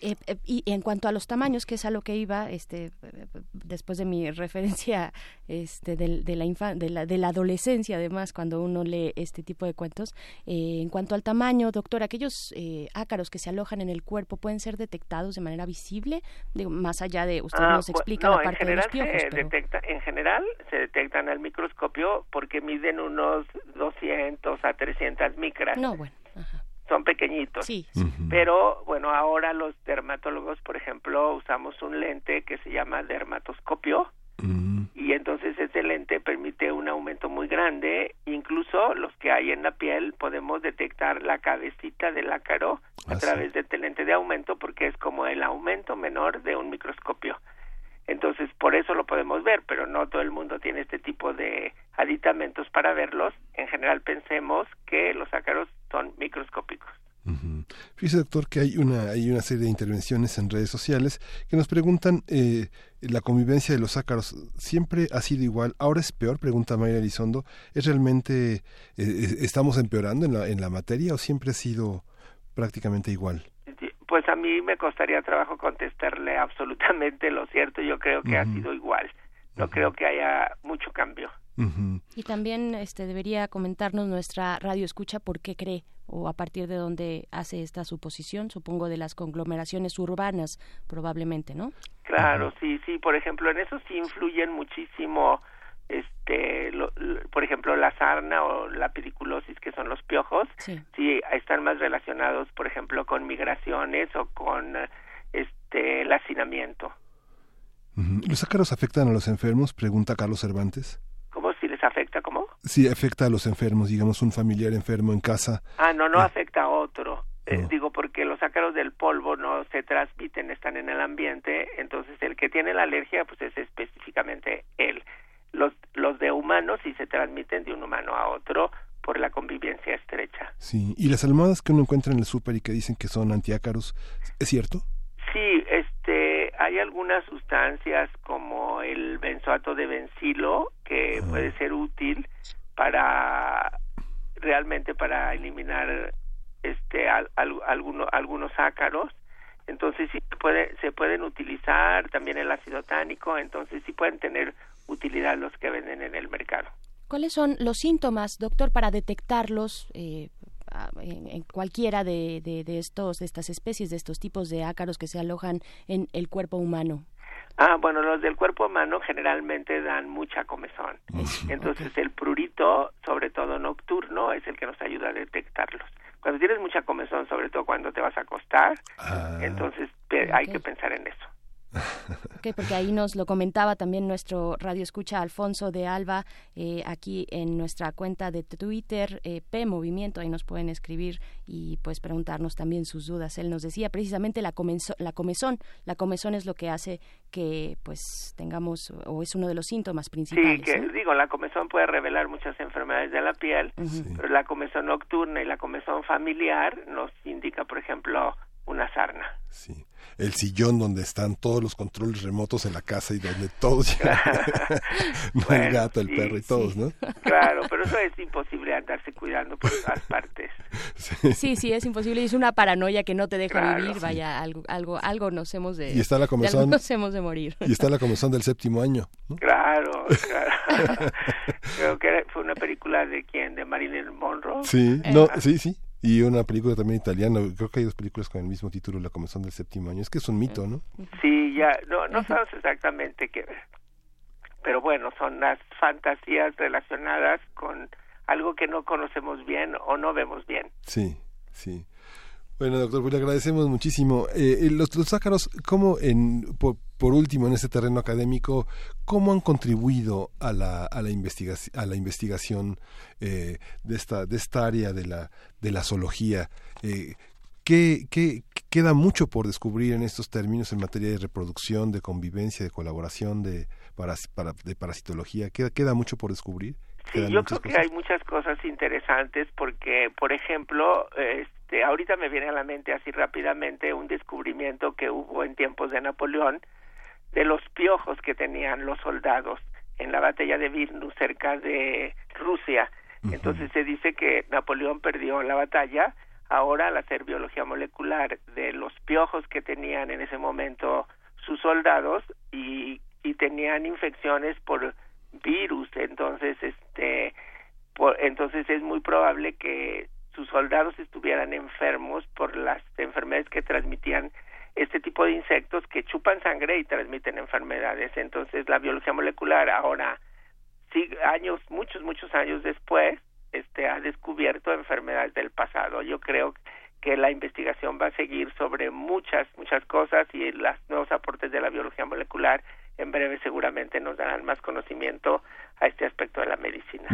Eh, eh, y en cuanto a los tamaños, que es a lo que iba, este, después de mi referencia este, de, de la, de, la, de la adolescencia, además, cuando uno lee este tipo de cuentos, eh, en cuanto al tamaño, doctor, aquellos ácaros que se alojan en el cuerpo pueden ser detectados de manera visible, más allá de, usted ah, nos explica la parte de los piojos. Se detecta, en general se detectan al microscopio porque miden unos 200 a 300 micras. No, bueno. Son pequeñitos. Sí. Pero bueno, ahora los dermatólogos, por ejemplo, usamos un lente que se llama dermatoscopio y entonces ese lente permite un aumento muy grande, incluso los que hay en la piel podemos detectar la cabecita del ácaro a Ah, través de este lente de aumento porque es como el aumento menor de un microscopio. Entonces, por eso lo podemos ver, pero no todo el mundo tiene este tipo de aditamentos para verlos. En general pensemos que los ácaros son microscópicos. Fíjese, doctor, que hay una, hay una serie de intervenciones en redes sociales que nos preguntan eh, la convivencia de los ácaros. ¿Siempre ha sido igual? ¿Ahora es peor? Pregunta Mayra Elizondo. ¿Es realmente, eh, estamos empeorando en la, en la materia o siempre ha sido prácticamente igual? Pues a mí me costaría trabajo contestarle absolutamente lo cierto. Yo creo que ha sido igual. No creo que haya mucho cambio. Y también este debería comentarnos nuestra radio escucha por qué cree o a partir de dónde hace esta suposición, supongo de las conglomeraciones urbanas probablemente, ¿no? Claro, sí, sí. Por ejemplo, en eso sí influyen muchísimo, este, lo- lo- por ejemplo, la sarna o la pediculosis, que son los piojos. Sí. Sí, están más relacionados, por ejemplo, con migraciones o con este el hacinamiento. ¿Los ácaros afectan a los enfermos? Pregunta Carlos Cervantes. ¿Cómo si les afecta? ¿Cómo? Sí, afecta a los enfermos, digamos, un familiar enfermo en casa. Ah, no, no afecta a otro. Eh, No. Digo, porque los ácaros del polvo no se transmiten, están en el ambiente, entonces el que tiene la alergia, pues es específicamente él. Los, los de humanos sí se transmiten de un humano a otro por la convivencia estrecha. Sí. ¿Y las almohadas que uno encuentra en el súper y que dicen que son antiácaros? ¿Es cierto? Sí, hay algunas sustancias como el benzoato de bencilo que Ah. puede ser útil para realmente para eliminar este al- al- alguno- algunos ácaros. Entonces sí se puede se pueden utilizar también el ácido tánico, entonces sí pueden tener utilidad los que venden en el mercado. ¿Cuáles son los síntomas, doctor, para detectarlos eh, en, en cualquiera de, de, de estos, de estas especies, de estos tipos de ácaros que se alojan en el cuerpo humano? Ah, bueno, los del cuerpo humano generalmente dan mucha comezón. Entonces el prurito, sobre todo nocturno, es el que nos ayuda a detectarlos. Cuando tienes mucha comezón, sobre todo cuando te vas a acostar, Ah. entonces hay que pensar en eso. Ok, porque ahí nos lo comentaba también nuestro radio escucha Alfonso de Alba, eh, aquí en nuestra cuenta de Twitter, eh, P Movimiento, ahí nos pueden escribir y pues preguntarnos también sus dudas. Él nos decía precisamente la, comenzo- la comezón, la comezón es lo que hace que pues tengamos, o es uno de los síntomas Sí, principales. que ¿no? digo, la comezón puede revelar muchas enfermedades de la piel, pero la comezón nocturna y la comezón familiar nos indica, por ejemplo, una sarna. Sí. El sillón donde están todos los controles remotos en la casa y donde todos ya... no el Bueno, gato, el sí, perro y todos, ¿no? Claro, pero eso es imposible andarse cuidando por todas partes. Sí. Sí, sí, es imposible. y Es una paranoia que no te deja Claro, vivir. sí. Vaya, algo, algo, algo nos hemos de. Y está la de algo comezón, nos hemos de morir. y está la comezón del séptimo año, ¿no? Claro, claro. Creo que era- fue una película de quién, de Marilyn Monroe. Sí, Eh. no, sí, sí. Y una película también italiana, creo que hay dos películas con el mismo título, La comezón del séptimo año. Es que es un mito, ¿no? Sí, ya, no, no sabemos exactamente qué, pero bueno, son las fantasías relacionadas con algo que no conocemos bien o no vemos bien. Sí, sí. Bueno, doctor, pues le agradecemos muchísimo. Eh, eh, los, los ácaros, ¿cómo, en, por, por último, en este terreno académico, cómo han contribuido a la, a la, investigación, a la investigación eh, de, esta, de esta área de la, de la zoología? Eh, ¿qué, qué, queda mucho por descubrir en estos términos en materia de reproducción, de convivencia, de colaboración, de, paras, para, de parasitología? ¿Queda, ¿Queda mucho por descubrir? Sí, ¿Quedan yo creo que cosas? hay muchas cosas interesantes porque, por ejemplo, este, ahorita me viene a la mente así rápidamente un descubrimiento que hubo en tiempos de Napoleón de los piojos que tenían los soldados en la batalla de Vilnius cerca de Rusia. Entonces se dice que Napoleón perdió la batalla. Ahora, al hacer biología molecular de los piojos que tenían en ese momento sus soldados y, y tenían infecciones por virus, entonces este por, entonces es muy probable que sus soldados estuvieran enfermos por las enfermedades que transmitían este tipo de insectos que chupan sangre y transmiten enfermedades. Entonces la biología molecular ahora sí, años muchos muchos años después este ha descubierto enfermedades del pasado. Yo creo que la investigación va a seguir sobre muchas, muchas cosas y los nuevos aportes de la biología molecular en breve seguramente nos darán más conocimiento a este aspecto de la medicina.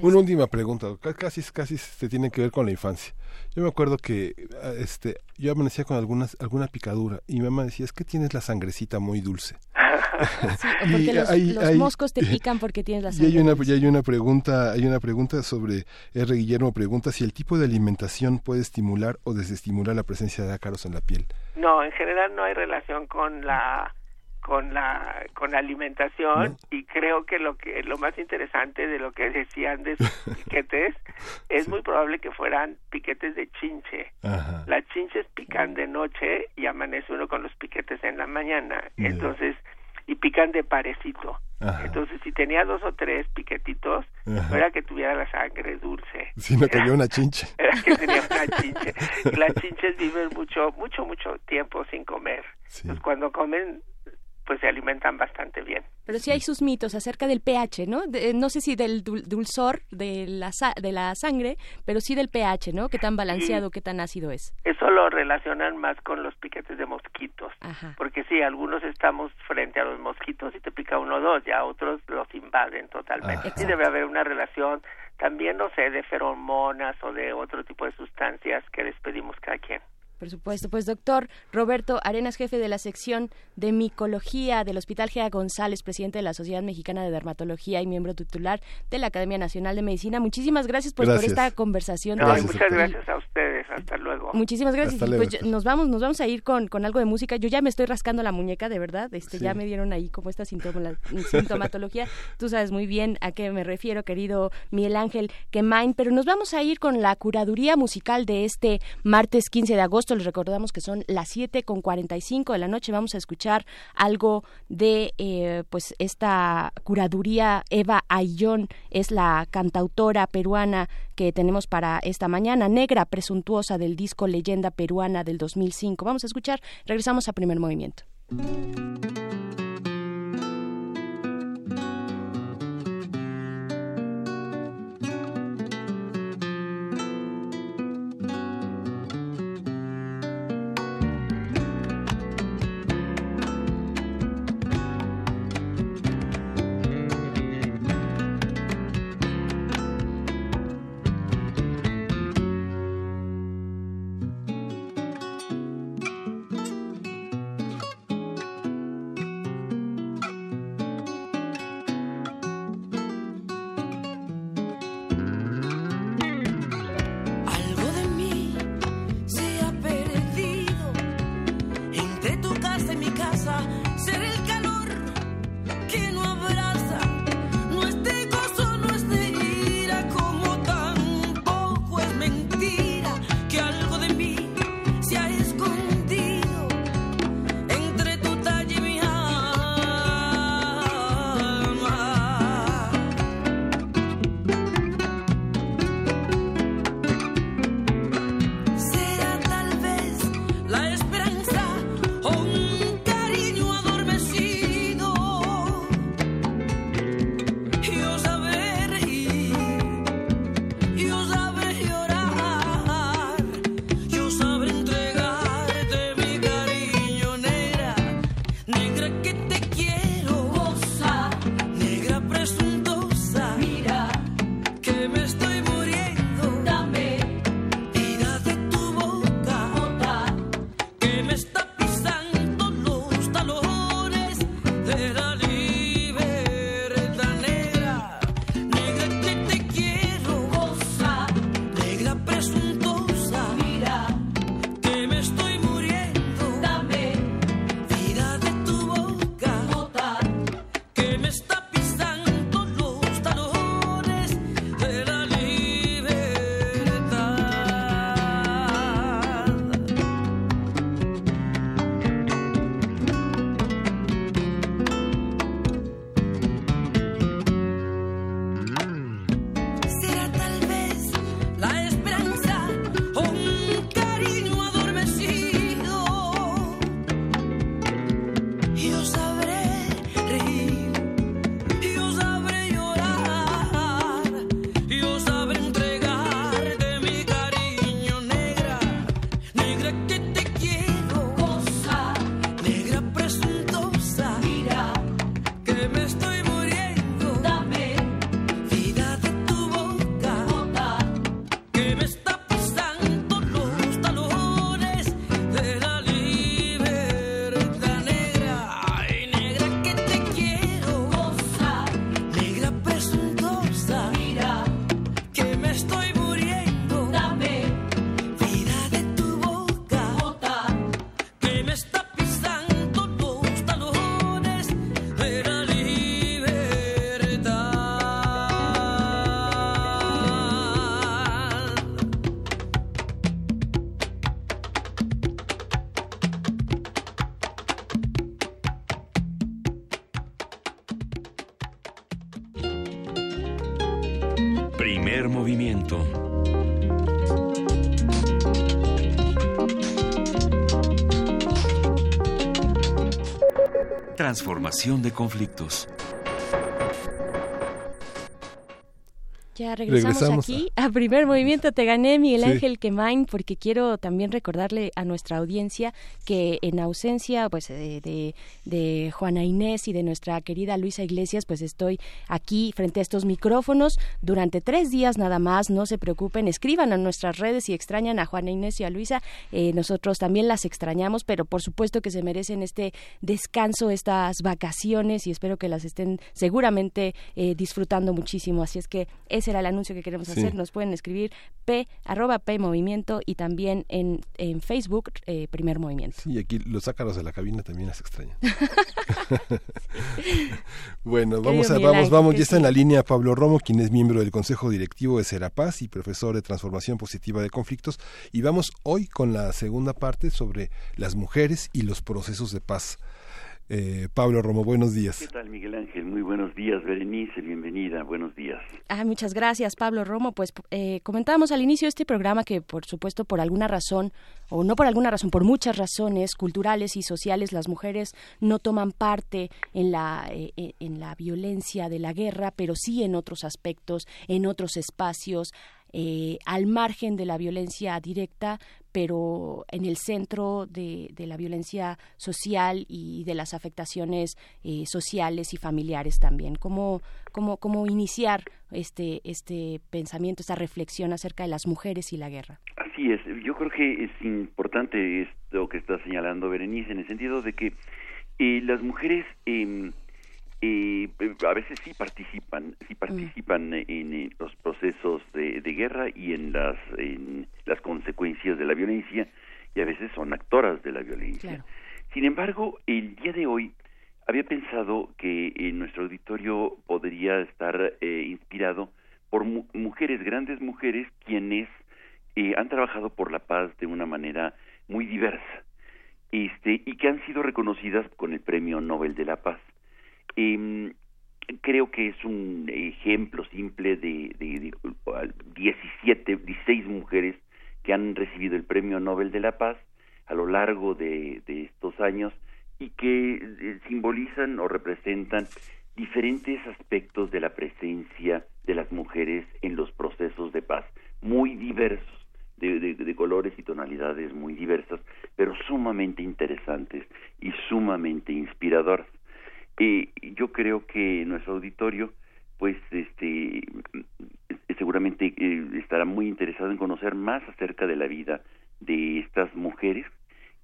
Una última pregunta, casi casi se tiene que ver con la infancia. Yo me acuerdo que ah, este yo amanecía con algunas alguna picadura y mi mamá decía, "Es que tienes la sangrecita muy dulce." porque los, moscos te pican porque tienes la sangre. Y hay una y hay una pregunta, hay una pregunta sobre R Guillermo pregunta si el tipo de alimentación puede estimular o desestimular la presencia de ácaros en la piel. No, en general no hay relación con la con la con la alimentación y creo que lo que lo más interesante de lo que decían de sus piquetes es muy probable que fueran piquetes de chinche. Las chinches pican de noche y amanece uno con los piquetes en la mañana. Entonces y pican de parecito. Entonces, si tenía dos o tres piquetitos, no era que tuviera la sangre dulce. Si no tenía una chinche. Era que tenía una chinche. Y las chinches viven mucho, mucho, mucho tiempo sin comer. Entonces, cuando comen, pues se alimentan bastante bien. Pero sí hay sus mitos acerca del pH, ¿no? no sé si del dulzor de la, de la sangre, pero sí del pH, ¿no? Qué tan balanceado, qué tan ácido es. Eso lo relacionan más con los piquetes de mosquitos. Porque sí, algunos estamos frente a los mosquitos y te pica uno o dos, ya otros los invaden totalmente. Sí debe haber una relación también, no sé, de feromonas o de otro tipo de sustancias que les pedimos cada quien. Por supuesto, pues doctor Roberto Arenas, jefe de la sección de micología del Hospital Gea González, presidente de la Sociedad Mexicana de Dermatología y miembro titular de la Academia Nacional de Medicina. Muchísimas gracias pues, por esta conversación. muchas gracias a ustedes. Hasta luego. Muchísimas gracias. Pues, nos vamos, nos vamos a ir con, con, algo de música. Yo ya me estoy rascando la muñeca, de verdad. Este, ya me dieron ahí como esta sintomatología. Tú sabes muy bien a qué me refiero, querido Miguel Ángel Kemain. Pero nos vamos a ir con la curaduría musical de este martes 15 de agosto les recordamos que son las 7 con 45 de la noche. Vamos a escuchar algo de eh, pues esta curaduría. Eva Ayllón es la cantautora peruana que tenemos para esta mañana. Negra presuntuosa del disco Leyenda Peruana del 2005. Vamos a escuchar. Regresamos a primer movimiento. Transformación de conflictos. Ya regresamos, aquí a primer movimiento. Te gané, Miguel Ángel Quemain, porque quiero también recordarle a nuestra audiencia que en ausencia pues de, de, Juana Inés y de nuestra querida Luisa Iglesias, pues estoy aquí frente a estos micrófonos durante tres días nada más. No se preocupen, escriban a nuestras redes si extrañan a Juana Inés y a Luisa. Eh, nosotros también las extrañamos, pero por supuesto que se merecen este descanso, estas vacaciones y espero que las estén seguramente eh, disfrutando muchísimo. Así es que es era el anuncio que queremos hacer. Nos pueden escribir p arroba p movimiento y también en, en Facebook eh, primer movimiento. Sí, aquí los ácaros de la cabina también las extrañan. bueno, vamos a, vamos, vamos, ya está en la línea Pablo Romo, quien es miembro del Consejo Directivo de Serapaz y profesor de Transformación Positiva de Conflictos. Y vamos hoy con la segunda parte sobre las mujeres y los procesos de paz. Eh, Pablo Romo, buenos días. ¿Qué tal, Miguel Ángel? Muy buenos días, Berenice, bienvenida, buenos días. Ah, muchas gracias, Pablo Romo. Pues eh, comentábamos al inicio de este programa que, por supuesto, por alguna razón, o no por alguna razón, por muchas razones culturales y sociales, las mujeres no toman parte en la, eh, en la violencia de la guerra, pero sí en otros aspectos, en otros espacios. Eh, al margen de la violencia directa, pero en el centro de, la violencia social y de las afectaciones eh, sociales y familiares también. ¿Cómo, cómo, cómo iniciar este, este pensamiento, esta reflexión acerca de las mujeres y la guerra? Así es, yo creo que es importante esto que está señalando Berenice, en el sentido de que eh, las mujeres... Eh, eh, a veces sí participan, sí participan mm. en, los procesos de, guerra y en las, en las consecuencias de la violencia y a veces son actoras de la violencia. Sin embargo, el día de hoy había pensado que en nuestro auditorio podría estar eh, inspirado por mujeres, grandes mujeres, quienes eh, han trabajado por la paz de una manera muy diversa este, y que han sido reconocidas con el Premio Nobel de la Paz. Eh, creo que es un ejemplo simple de, de, 17, 16 mujeres que han recibido el Premio Nobel de la Paz a lo largo de, de estos años y que eh, simbolizan o representan diferentes aspectos de la presencia de las mujeres en los procesos de paz, muy diversos, de, de, colores y tonalidades muy diversas, pero sumamente interesantes y sumamente inspiradoras. Eh, yo creo que nuestro auditorio, pues, este, seguramente eh, estará muy interesado en conocer más acerca de la vida de estas mujeres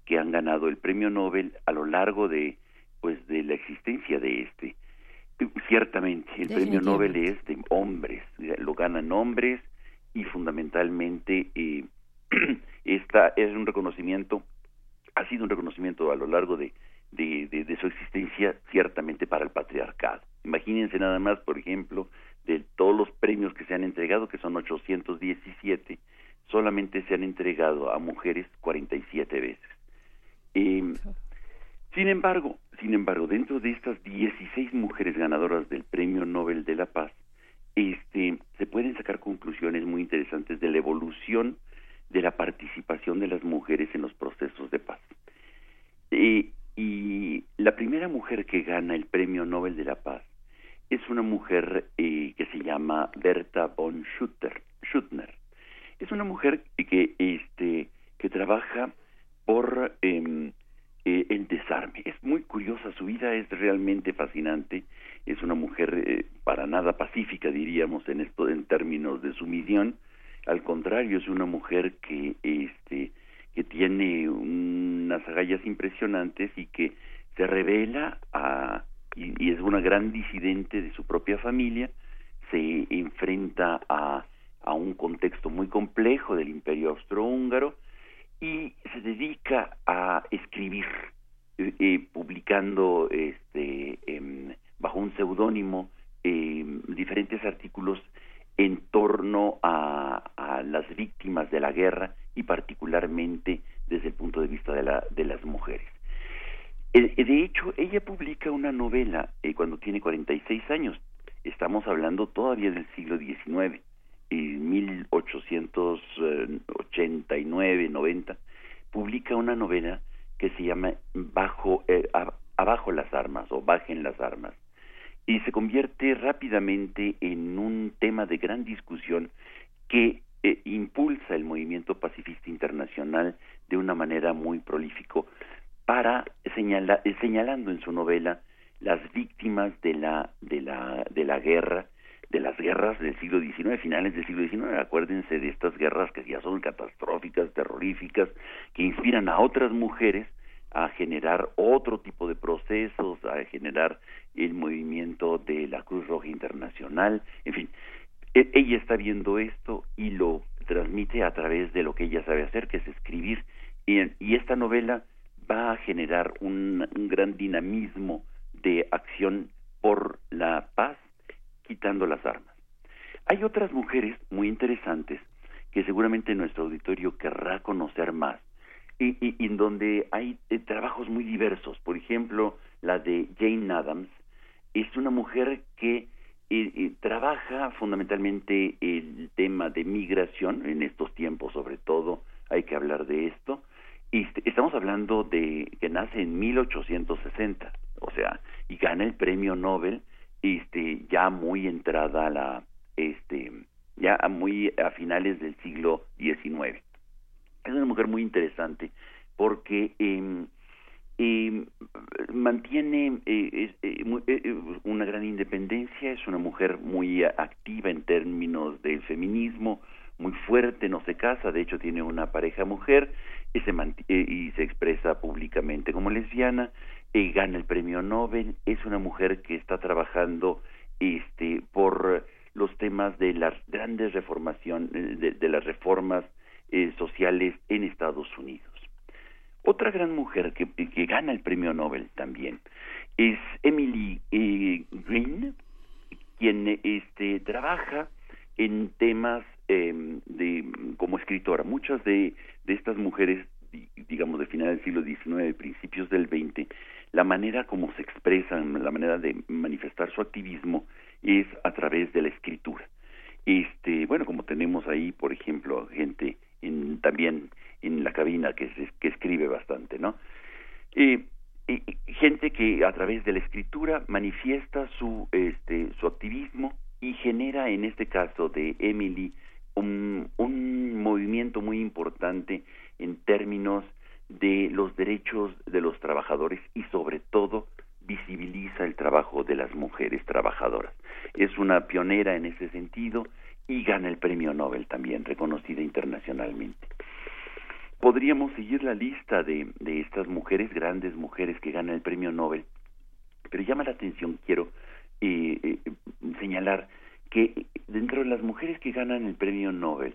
que han ganado el premio Nobel a lo largo de, pues, de la existencia de este. Ciertamente, el premio Nobel es de hombres, lo ganan hombres y fundamentalmente eh, esta es un reconocimiento, ha sido un reconocimiento a lo largo de de, de, su existencia ciertamente para el patriarcado. Imagínense nada más, por ejemplo, de todos los premios que se han entregado, que son 817, solamente se han entregado a mujeres 47 veces. Eh, sin embargo, sin embargo, dentro de estas 16 mujeres ganadoras del Premio Nobel de la Paz, este, se pueden sacar conclusiones muy interesantes de la evolución de la participación de las mujeres en los procesos de paz. Eh, y la primera mujer que gana el Premio Nobel de la Paz es una mujer eh, que se llama Berta von Schuttner. Es una mujer que, este, que trabaja por em, eh, el desarme. Es muy curiosa, su vida es realmente fascinante. Es una mujer eh, para nada pacífica, diríamos, en, esto, en términos de su misión. Al contrario, es una mujer que este, que tiene unas agallas impresionantes y que se revela a, y, es una gran disidente de su propia familia, se enfrenta a, un contexto muy complejo del imperio austrohúngaro y se dedica a escribir, eh, eh, publicando este, em, seudónimo diferentes artículos en torno a, las víctimas de la guerra y particularmente desde el punto de vista de, la, de las mujeres. Eh, de hecho, ella publica una novela eh, cuando tiene 46 años. Estamos hablando todavía del siglo XIX, en 1889-90. Publica una novela que se llama Bajo, eh, Abajo las armas o Bajen las armas y se convierte rápidamente en un tema de gran discusión que eh, impulsa el movimiento pacifista internacional de una manera muy prolífico para eh, señalando en su novela las víctimas de la de la de la guerra de las guerras del siglo XIX, finales del siglo XIX. Acuérdense de estas guerras que ya son catastróficas, terroríficas, que inspiran a otras mujeres a generar otro tipo de procesos, a generar el movimiento de la Cruz Roja Internacional, en fin, ella está viendo esto y lo transmite a través de lo que ella sabe hacer, que es escribir, y, esta novela va a generar un, gran dinamismo de acción por la paz, quitando las armas. Hay otras mujeres muy interesantes que seguramente nuestro auditorio querrá conocer más, y, en donde hay eh, trabajos muy diversos. Por ejemplo, la de Jane Adams es una mujer que eh, eh, trabaja fundamentalmente el tema de migración en estos tiempos, sobre todo hay que hablar de esto. Y estamos hablando de que nace en 1860, o sea, y gana el premio Nobel este ya muy entrada a la este ya muy a finales del siglo XIX es una mujer muy interesante porque eh, eh, mantiene eh, eh, eh, una gran independencia, es una mujer muy activa en términos del feminismo, muy fuerte, no se casa, de hecho tiene una pareja mujer y se, y se expresa públicamente como lesbiana, gana el premio Nobel, es una mujer que está trabajando este por los temas de las grandes reformación de las reformas eh, sociales en Estados Unidos. Otra gran mujer que, que, gana el premio Nobel también es Emily eh, Green, quien este, trabaja en temas em, de como escritora. Muchas de, de estas mujeres, digamos, de final del siglo XIX, principios del XX, la manera como se expresan, la manera de manifestar su activismo es a través de la escritura. Este, bueno, como tenemos ahí, por ejemplo, gente también en la cabina que, que escribe bastante, ¿no? y gente que a través de la escritura manifiesta su, este, su activismo y genera, en este caso de Emily, un, un movimiento muy importante en términos de los derechos de los trabajadores y sobre todo visibiliza el trabajo de las mujeres trabajadoras. Es una pionera en ese sentido y gana el premio Nobel también, reconocida internacionalmente. Podríamos seguir la lista de, de estas mujeres, grandes mujeres que ganan el premio Nobel, pero llama la atención, quiero eh, eh, señalar que dentro de las mujeres que ganan el premio Nobel,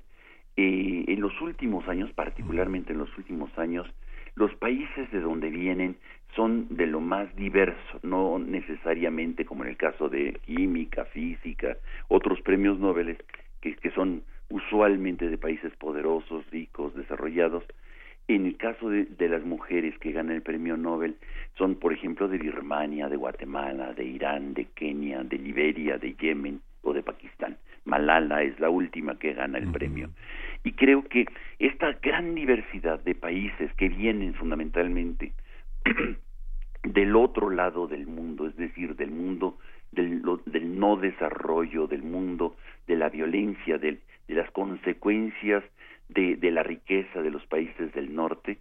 eh, en los últimos años, particularmente en los últimos años, los países de donde vienen son de lo más diverso, no necesariamente como en el caso de química, física, otros premios Nobel, que, son usualmente de países poderosos, ricos, desarrollados. En el caso de, las mujeres que ganan el premio Nobel, son, por ejemplo, de Birmania, de Guatemala, de Irán, de Kenia, de Liberia, de Yemen o de Pakistán. Malala es la última que gana el premio. Y creo que esta gran diversidad de países que vienen fundamentalmente del otro lado del mundo, es decir, del mundo del, del no desarrollo, del mundo de la violencia, de, de las consecuencias de, de, la riqueza de los países del norte,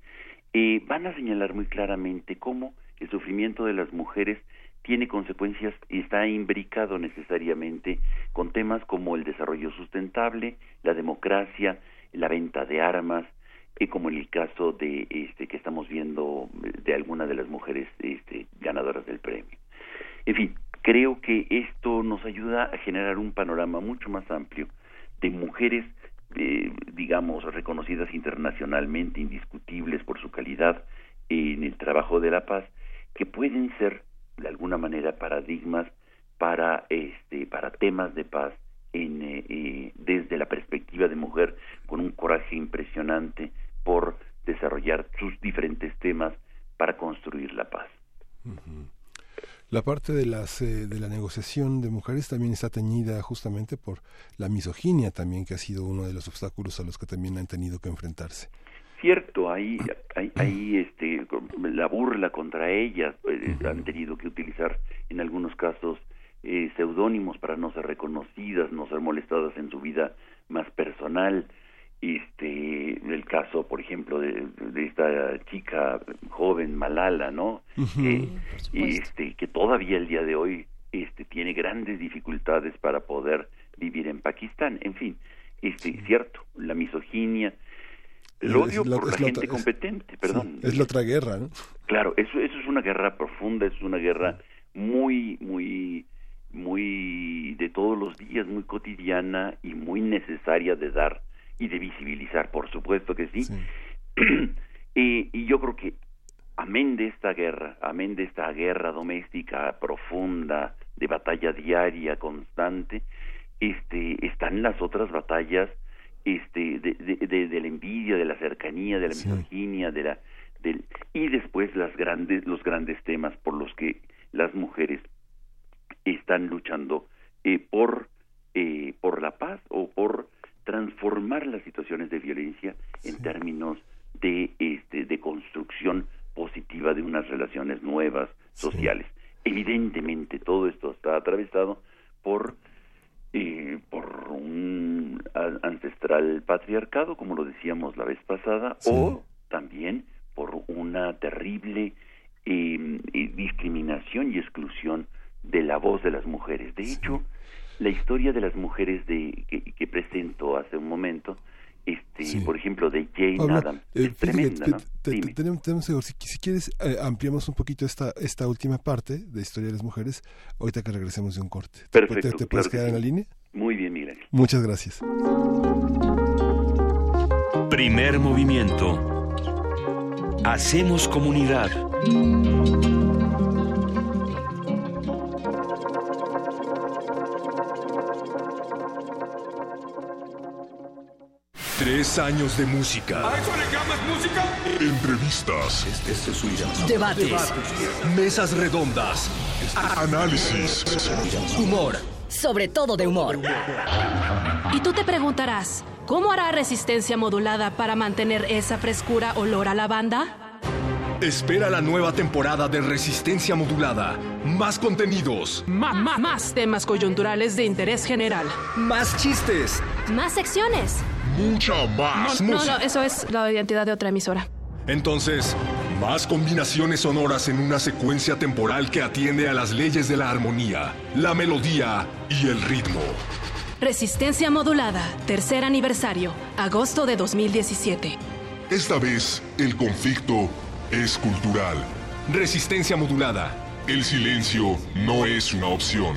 eh, van a señalar muy claramente cómo el sufrimiento de las mujeres tiene consecuencias y está imbricado necesariamente con temas como el desarrollo sustentable, la democracia, la venta de armas, y como en el caso de este que estamos viendo de alguna de las mujeres este, ganadoras del premio. En fin, creo que esto nos ayuda a generar un panorama mucho más amplio de mujeres, eh, digamos, reconocidas internacionalmente, indiscutibles por su calidad en el trabajo de la paz, que pueden ser, de alguna manera, paradigmas para este para temas de paz en, eh, eh, desde la perspectiva de mujer con un coraje impresionante por desarrollar sus diferentes temas para construir la paz. La parte de, las, eh, de la negociación de mujeres también está teñida justamente por la misoginia también, que ha sido uno de los obstáculos a los que también han tenido que enfrentarse. Cierto, ahí, hay, este, la burla contra ellas, pues, han tenido que utilizar en algunos casos eh, seudónimos para no ser reconocidas, no ser molestadas en su vida más personal este el caso por ejemplo de, esta chica joven Malala no este que todavía el día de hoy este tiene grandes dificultades para poder vivir en Pakistán. En fin este cierto la misoginia el odio por la gente competente perdón. es la otra guerra no claro eso eso es una guerra profunda es una guerra muy muy muy de todos los días muy cotidiana y muy necesaria de dar y de visibilizar, por supuesto que sí. y, yo creo que, amén de esta guerra, amén de esta guerra doméstica profunda, de batalla diaria, constante, este, están las otras batallas este, de, de, de, la envidia, de la cercanía, de la misoginia, de la, del, y después las grandes, los grandes temas por los que las mujeres están luchando eh, por, eh, por la paz o por transformar las situaciones de violencia en términos de este de construcción positiva de unas relaciones nuevas sociales. Evidentemente todo esto está atravesado por eh, por un ancestral patriarcado, como lo decíamos la vez pasada, o también por una terrible em, eh, discriminación y exclusión de la voz de las mujeres. De hecho, la historia de las mujeres de que, presento hace un momento este por ejemplo de Jane Adam eh, es tremenda ¿no? tenemos, si, quieres eh, ampliamos un poquito esta esta última parte de historia de las mujeres ahorita que regresemos de un corte. Perfecto, ¿te, puedes quedar en la línea? muy bien Miguel. Muchas gracias. Primer movimiento. Hacemos comunidad Tres años de música. ¿A eso le llamas música? Entrevistas. Este es su Debates. Mesas redondas. Análisis. Humor. Sobre todo de humor. Y tú te preguntarás, ¿cómo hará resistencia modulada para mantener esa frescura olor a lavanda? Espera la nueva temporada de Resistencia Modulada. Más contenidos. más, más temas coyunturales de interés general. Más chistes. Más secciones mucha más no, música. No, no, eso es la identidad de otra emisora. Entonces, más combinaciones sonoras en una secuencia temporal que atiende a las leyes de la armonía, la melodía y el ritmo. Resistencia modulada, tercer aniversario, agosto de 2017. Esta vez, el conflicto es cultural. Resistencia modulada. El silencio no es una opción.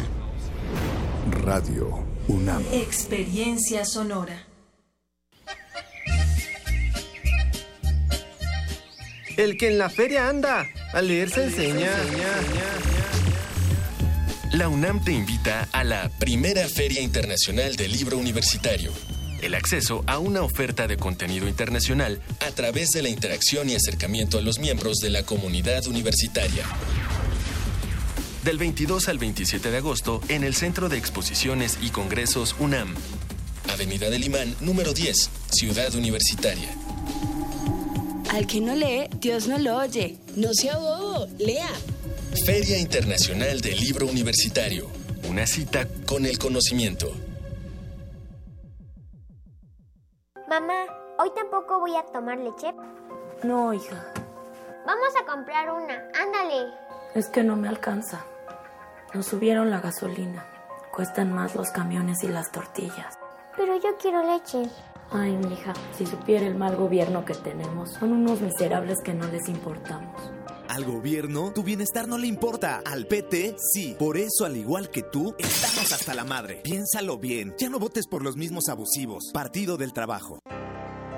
Radio UNAM. Experiencia sonora. El que en la feria anda, a leer se enseña. La UNAM te invita a la primera Feria Internacional del Libro Universitario. El acceso a una oferta de contenido internacional a través de la interacción y acercamiento a los miembros de la comunidad universitaria. Del 22 al 27 de agosto en el Centro de Exposiciones y Congresos UNAM. Avenida del Imán, número 10, Ciudad Universitaria. Al que no lee, Dios no lo oye. No sea bobo, lea. Feria Internacional del Libro Universitario. Una cita con el conocimiento. Mamá, ¿hoy tampoco voy a tomar leche? No, hija. Vamos a comprar una, ándale. Es que no me alcanza. Nos subieron la gasolina. Cuestan más los camiones y las tortillas. Pero yo quiero leche. Ay, hija, si supiera el mal gobierno que tenemos, son unos miserables que no les importamos. Al gobierno, tu bienestar no le importa. Al PT, sí. Por eso, al igual que tú, estamos hasta la madre. Piénsalo bien. Ya no votes por los mismos abusivos. Partido del Trabajo.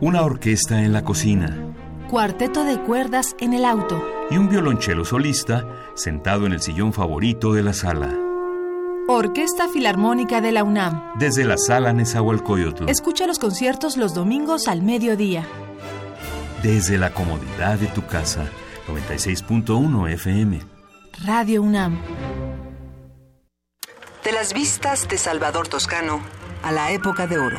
Una orquesta en la cocina. Cuarteto de cuerdas en el auto. Y un violonchelo solista sentado en el sillón favorito de la sala. Orquesta Filarmónica de la UNAM. Desde la sala Nezahualcóyotl. Escucha los conciertos los domingos al mediodía. Desde la comodidad de tu casa. 96.1 FM. Radio UNAM. De las vistas de Salvador Toscano a la época de oro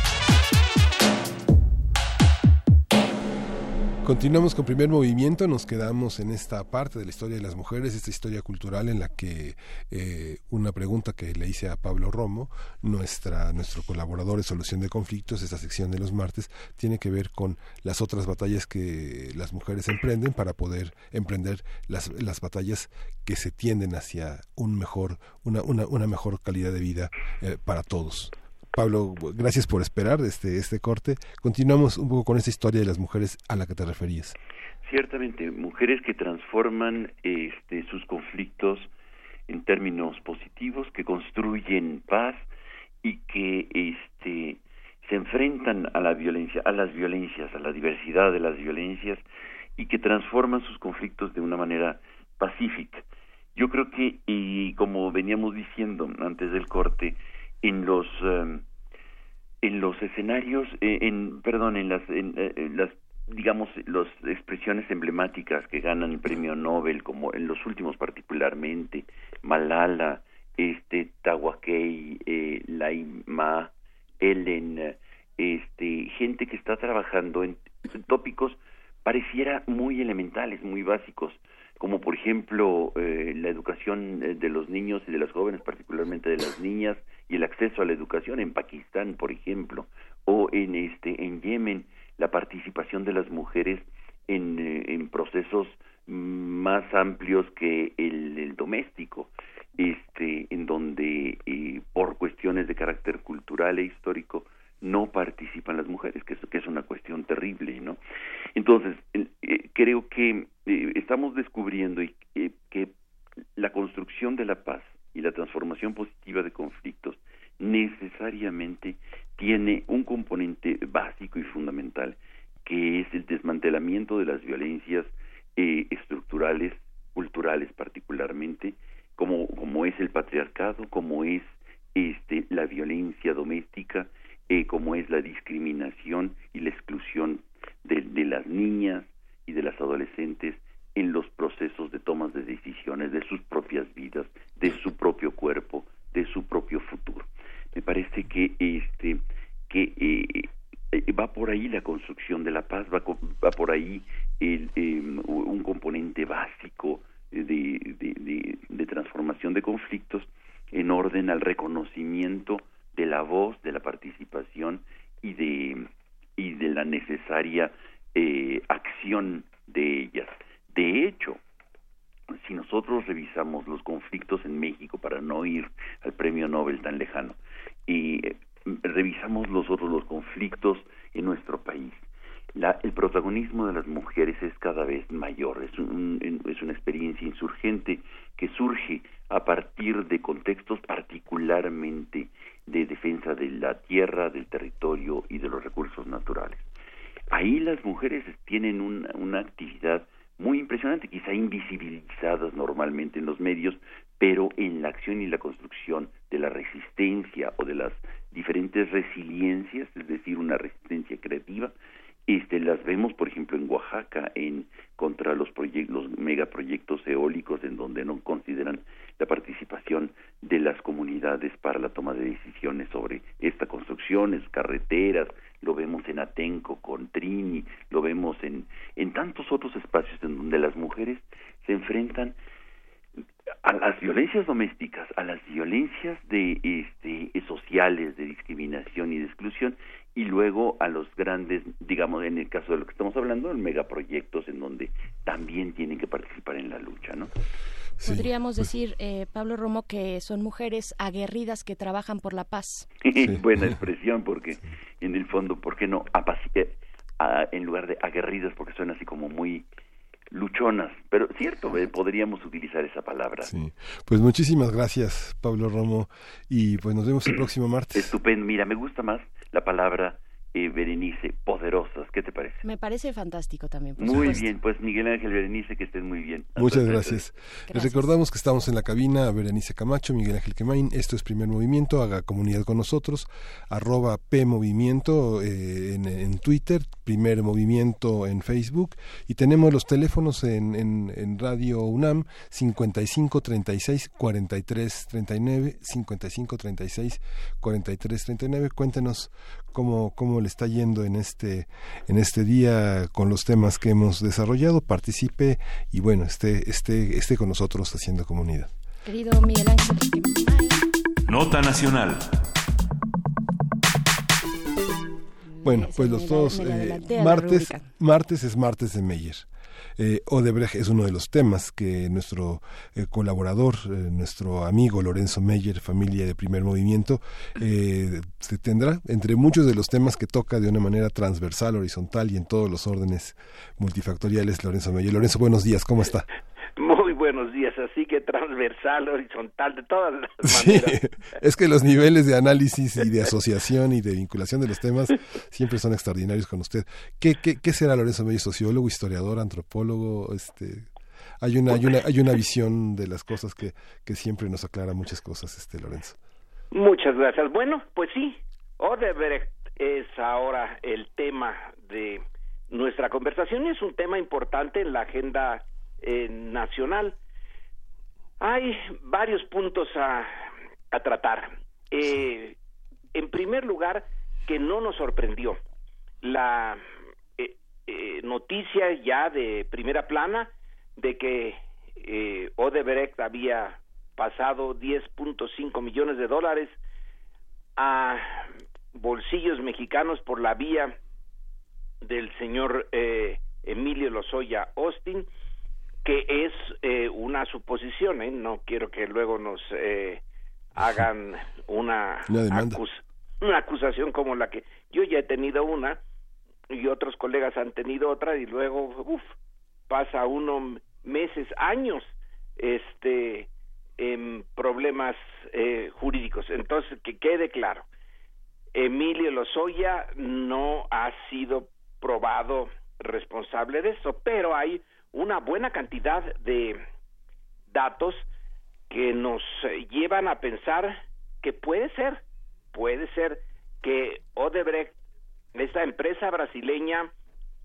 Continuamos con primer movimiento, nos quedamos en esta parte de la historia de las mujeres, esta historia cultural en la que eh, una pregunta que le hice a Pablo Romo, nuestra, nuestro colaborador de solución de conflictos, esta sección de los martes, tiene que ver con las otras batallas que las mujeres emprenden para poder emprender las, las batallas que se tienden hacia un mejor, una, una, una mejor calidad de vida eh, para todos. Pablo, gracias por esperar este, este corte. Continuamos un poco con esa historia de las mujeres a la que te referías. Ciertamente, mujeres que transforman este, sus conflictos en términos positivos, que construyen paz y que este, se enfrentan a la violencia, a las violencias, a la diversidad de las violencias y que transforman sus conflictos de una manera pacífica. Yo creo que, y como veníamos diciendo antes del corte, en los em, en los escenarios eh, en perdón en las en, eh, las digamos las expresiones emblemáticas que ganan el premio Nobel como en los últimos particularmente Malala este Tawakei eh, Laima Ellen este gente que está trabajando en tópicos pareciera muy elementales muy básicos como por ejemplo eh, la educación de los niños y de las jóvenes particularmente de las niñas y el acceso a la educación en Pakistán, por ejemplo, o en este en Yemen, la participación de las mujeres en, eh, procesos más amplios que el, doméstico, este, en donde eh, por cuestiones de carácter cultural e histórico no participan las mujeres, que es, que es una cuestión terrible, ¿no? Entonces, eh, creo que estamos descubriendo que la construcción de la paz y la transformación positiva de conflictos necesariamente tiene un componente básico y fundamental que es el desmantelamiento de las violencias eh, estructurales, culturales particularmente, como, como es el patriarcado, como es este, la violencia doméstica, eh, como es la discriminación y la exclusión de, de las niñas y de las adolescentes en los procesos de tomas de decisiones de sus propias vidas, de su propio cuerpo, de su propio futuro. Me parece que este que eh, eh, va por ahí la construcción de la paz, va, va por ahí el, em, un componente básico de, de, transformación de conflictos en orden al reconocimiento de la voz, de la participación y de, y de la necesaria eh, acción de ellas. De hecho, si nosotros revisamos los conflictos en México para no ir al premio Nobel tan lejano y eh, revisamos los otros los conflictos en nuestro país, la, el protagonismo de las mujeres es cada vez mayor, es, un, es una experiencia insurgente que surge a partir de contextos particularmente de defensa de la tierra, del territorio y de los recursos naturales. Ahí las mujeres tienen una, actividad muy impresionante, quizá invisibilizadas normalmente en los medios, pero en la acción y la construcción de la resistencia o de las diferentes resiliencias, es decir, una resistencia creativa, este, las vemos, por ejemplo, en Oaxaca, en contra los proyectos, los megaproyectos eólicos, en donde no consideran la participación de las comunidades para la toma de decisiones sobre esta construcción, es carreteras, lo vemos en Atenco con Trini, lo vemos en, en tantos otros espacios en donde las mujeres se enfrentan a las violencias domésticas, a las violencias de este sociales, de discriminación y de exclusión, y luego a los grandes, digamos, en el caso de lo que estamos hablando, en megaproyectos en donde también tienen que participar en la lucha, ¿no? Podríamos pues decir, eh, Pablo Romo, que son mujeres aguerridas que trabajan por la paz. Buena expresión, porque en el fondo, ¿por qué no? Eh, en lugar de aguerridas, porque suena así como muy luchonas, pero cierto, eh, podríamos utilizar esa palabra. Sí. Pues muchísimas gracias, Pablo Romo, y pues nos vemos el próximo martes. Estupendo, mira, me gusta más la palabra eh, Berenice, poderosas. ¿Qué te parece? Me parece fantástico también. muy bien, pues Miguel Ángel Berenice, que estén muy bien. Muchas gracias. Les recordamos que estamos en la cabina, Berenice Camacho, Miguel Ángel Quemain. Esto es Primer Movimiento, haga comunidad con nosotros. Arroba P Movimiento eh, en, Twitter, Primer Movimiento en Facebook. Y tenemos los teléfonos en, en, en Radio UNAM, 55 36 43 39, 55 36 43 39. Cuéntenos cómo, cómo le está yendo en este, en este día con los temas que hemos desarrollado, participe y bueno, esté, esté, esté con nosotros haciendo comunidad. Querido Miguel Ángel. Nota Nacional. Bueno, pues los dos, eh, martes, martes es martes de Meyer. Eh, Odebrecht es uno de los temas que nuestro eh, colaborador, eh, nuestro amigo Lorenzo Meyer, familia de primer movimiento, se tendrá entre muchos de los temas que toca de una manera transversal, horizontal y en todos los órdenes multifactoriales Lorenzo Meyer. Lorenzo, buenos días, ¿cómo está? Buenos días, así que transversal, horizontal, de todas las maneras. es que los niveles de análisis y de asociación y de vinculación de los temas siempre son extraordinarios con usted. ¿Qué, qué, qué será Lorenzo Meyer? ¿Sociólogo, historiador, antropólogo? este hay una, hay una, hay una visión de las cosas que, que siempre nos aclara muchas cosas, este Lorenzo. Muchas gracias. Bueno, pues sí, Odebrecht es ahora el tema de nuestra conversación y es un tema importante en la agenda eh, nacional. Hay varios puntos a, a tratar. Eh, en primer lugar, que no nos sorprendió la eh, noticia ya de primera plana de que Odebrecht había pasado 10.5 millones de dólares a bolsillos mexicanos por la vía del señor Emilio Lozoya Austin que es eh, una suposición, ¿eh? no quiero que luego nos eh, hagan una, una, acusación como la que yo ya he tenido una y otros colegas han tenido otra y luego uf, pasa uno meses, años este en problemas eh, jurídicos. Entonces, que quede claro, Emilio Lozoya no ha sido probado responsable de eso, pero hay una buena cantidad de datos que nos llevan a pensar que puede ser, puede ser que Odebrecht, esta empresa brasileña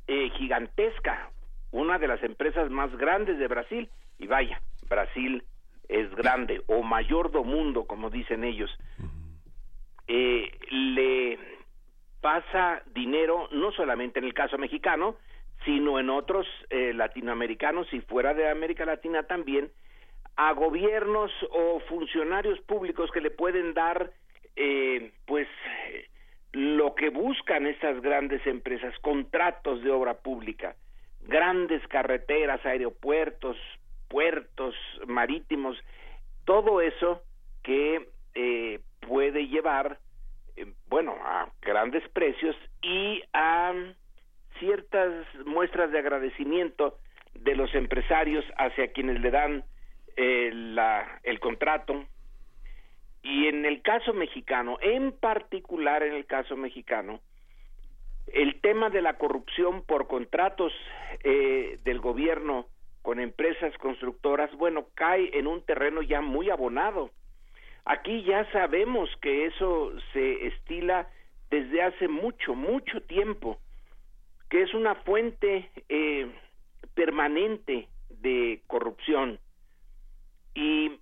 eh, gigantesca, una de las empresas más grandes de Brasil, y vaya, Brasil es grande o mayor do mundo, como dicen ellos, eh, le pasa dinero no solamente en el caso mexicano, sino en otros eh, latinoamericanos y fuera de América Latina también, a gobiernos o funcionarios públicos que le pueden dar, eh, pues, lo que buscan estas grandes empresas, contratos de obra pública, grandes carreteras, aeropuertos, puertos marítimos, todo eso que eh, puede llevar, bueno, a grandes precios y a ciertas muestras de agradecimiento de los empresarios hacia quienes le dan eh, el contrato y en el caso mexicano, en particular en el caso mexicano, el tema de la corrupción por contratos eh, del gobierno con empresas constructoras, bueno, cae en un terreno ya muy abonado. Aquí ya sabemos que eso se estila desde hace mucho, mucho tiempo, que es una fuente eh, permanente de corrupción. Y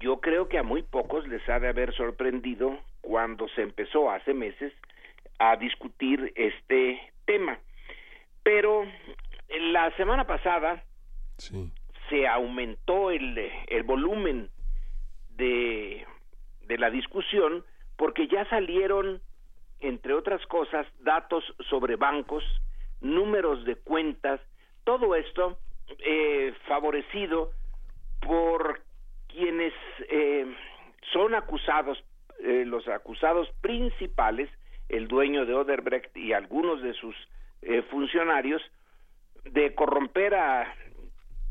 yo creo que a muy pocos les ha de haber sorprendido cuando se empezó hace meses a discutir este tema. Pero la semana pasada se aumentó el, el volumen de, de la discusión porque ya salieron, entre otras cosas, datos sobre bancos, números de cuentas, todo esto eh, favorecido por quienes eh, son acusados, eh, los acusados principales, el dueño de Oderbrecht y algunos de sus eh, funcionarios, de corromper a,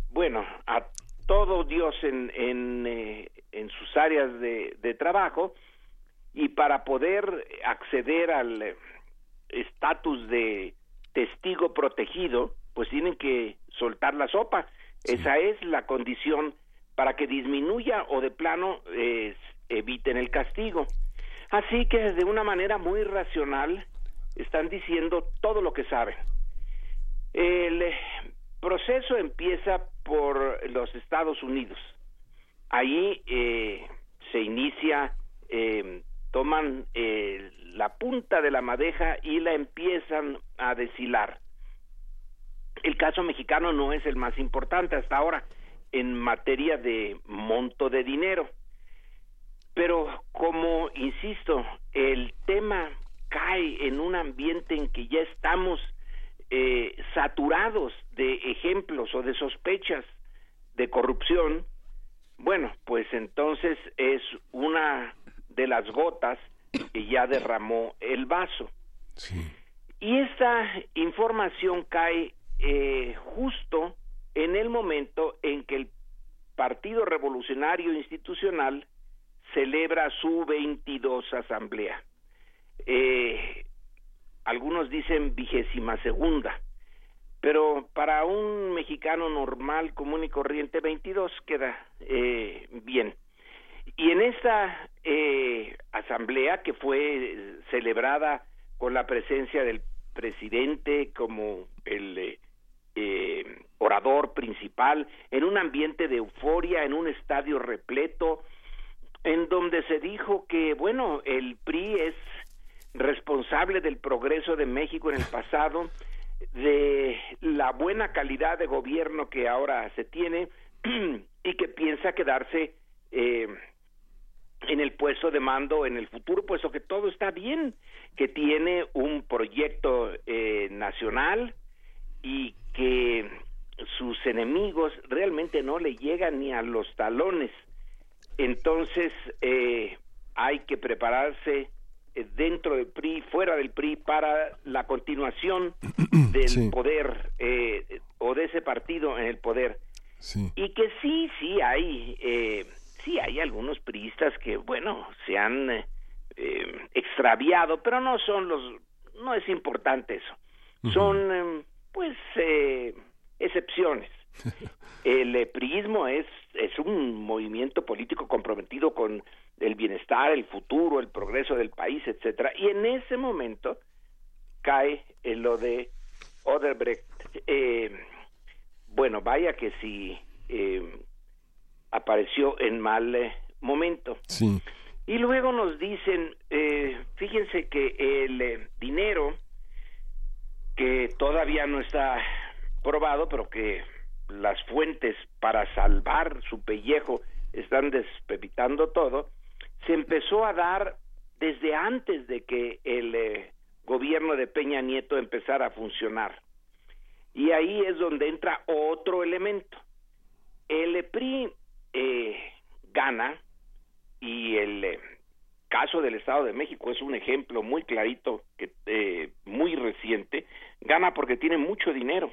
bueno, a todo Dios en, en, en sus áreas de trabajo y para poder acceder al estatus de testigo protegido, pues tienen que soltar la sopa. Esa es la condición para que disminuya o de plano eh, eviten el castigo. Así que de una manera muy racional están diciendo todo lo que saben. El eh, proceso empieza por los Estados Unidos. Ahí eh, se inicia, eh, toman eh, la punta de la madeja y la empiezan a deshilar. El caso mexicano no es el más importante hasta ahora en materia de monto de dinero. Pero como, insisto, el tema cae en un ambiente en que ya estamos eh, saturados de ejemplos o de sospechas de corrupción, bueno, pues entonces es una de las gotas que ya derramó el vaso. Y esta información cae eh, justo en el momento en que el Partido Revolucionario Institucional celebra su 22 asamblea. Eh, algunos dicen vigésima segunda, pero para un mexicano normal, común y corriente, 22 queda eh, bien. Y en esta eh, asamblea que fue celebrada con la presencia del presidente como el eh, eh, orador principal, en un ambiente de euforia, en un estadio repleto, en donde se dijo que, bueno, el PRI es responsable del progreso de México en el pasado, de la buena calidad de gobierno que ahora se tiene y que piensa quedarse eh, en el puesto de mando en el futuro, puesto que todo está bien, que tiene un proyecto eh, nacional y que sus enemigos realmente no le llegan ni a los talones. Entonces eh, hay que prepararse eh, dentro del PRI, fuera del PRI, para la continuación del poder eh, o de ese partido en el poder. Y que sí, sí hay, eh, sí hay algunos priistas que, bueno, se han eh, extraviado, pero no son los, no es importante eso. Son, em, pues, eh, excepciones. El eh, priismo es, es un movimiento político comprometido con el bienestar, el futuro, el progreso del país, etcétera. Y en ese momento cae en lo de Oderbrecht. Eh, bueno, vaya que si eh, apareció en mal eh, momento. Sí. Y luego nos dicen, eh, fíjense que el eh, dinero que todavía no está probado, pero que las fuentes para salvar su pellejo están despepitando todo, se empezó a dar desde antes de que el eh, gobierno de Peña Nieto empezara a funcionar. Y ahí es donde entra otro elemento. El PRI eh, gana y el eh, caso del Estado de México es un ejemplo muy clarito, que, eh, muy reciente, gana porque tiene mucho dinero.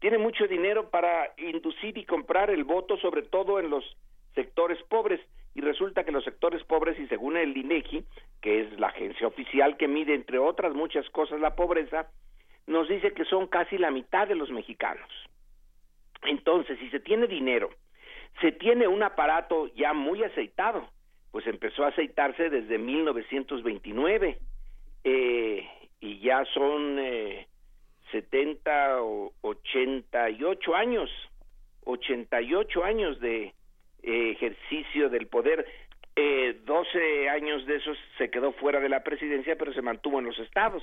Tiene mucho dinero para inducir y comprar el voto, sobre todo en los sectores pobres. y resulta que los sectores pobres y según el INEGI, que es la agencia oficial que mide entre otras muchas cosas la pobreza, nos dice que son casi la mitad de los mexicanos. Entonces, si se tiene dinero, se tiene un aparato ya muy aceitado, pues empezó a aceitarse desde 1929 eh, y ya son eh, 70 o 88 años, 88 años de eh, ejercicio del poder. Eh, 12 años de esos se quedó fuera de la presidencia, pero se mantuvo en los estados.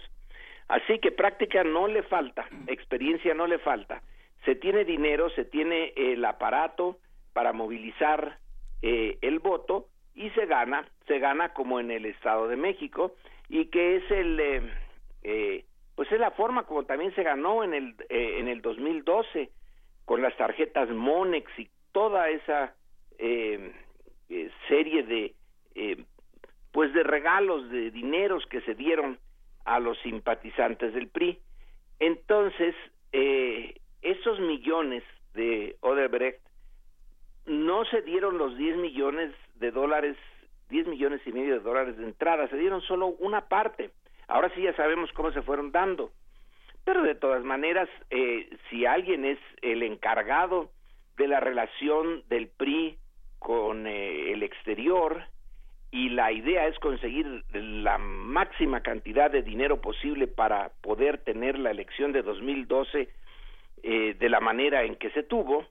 Así que práctica no le falta, experiencia no le falta. Se tiene dinero, se tiene el aparato para movilizar eh, el voto y se gana, se gana como en el Estado de México y que es el, eh, eh, pues es la forma como también se ganó en el eh, en el 2012 con las tarjetas Monex y toda esa eh, serie de pues de regalos de dineros que se dieron a los simpatizantes del PRI. Entonces, esos millones de Odebrecht no se dieron los 10 millones de dólares, 10 millones y medio de dólares de entrada, se dieron solo una parte. Ahora sí ya sabemos cómo se fueron dando. Pero de todas maneras, eh, si alguien es el encargado de la relación del PRI con eh, el exterior y la idea es conseguir la máxima cantidad de dinero posible para poder tener la elección de 2012 eh, de la manera en que se tuvo,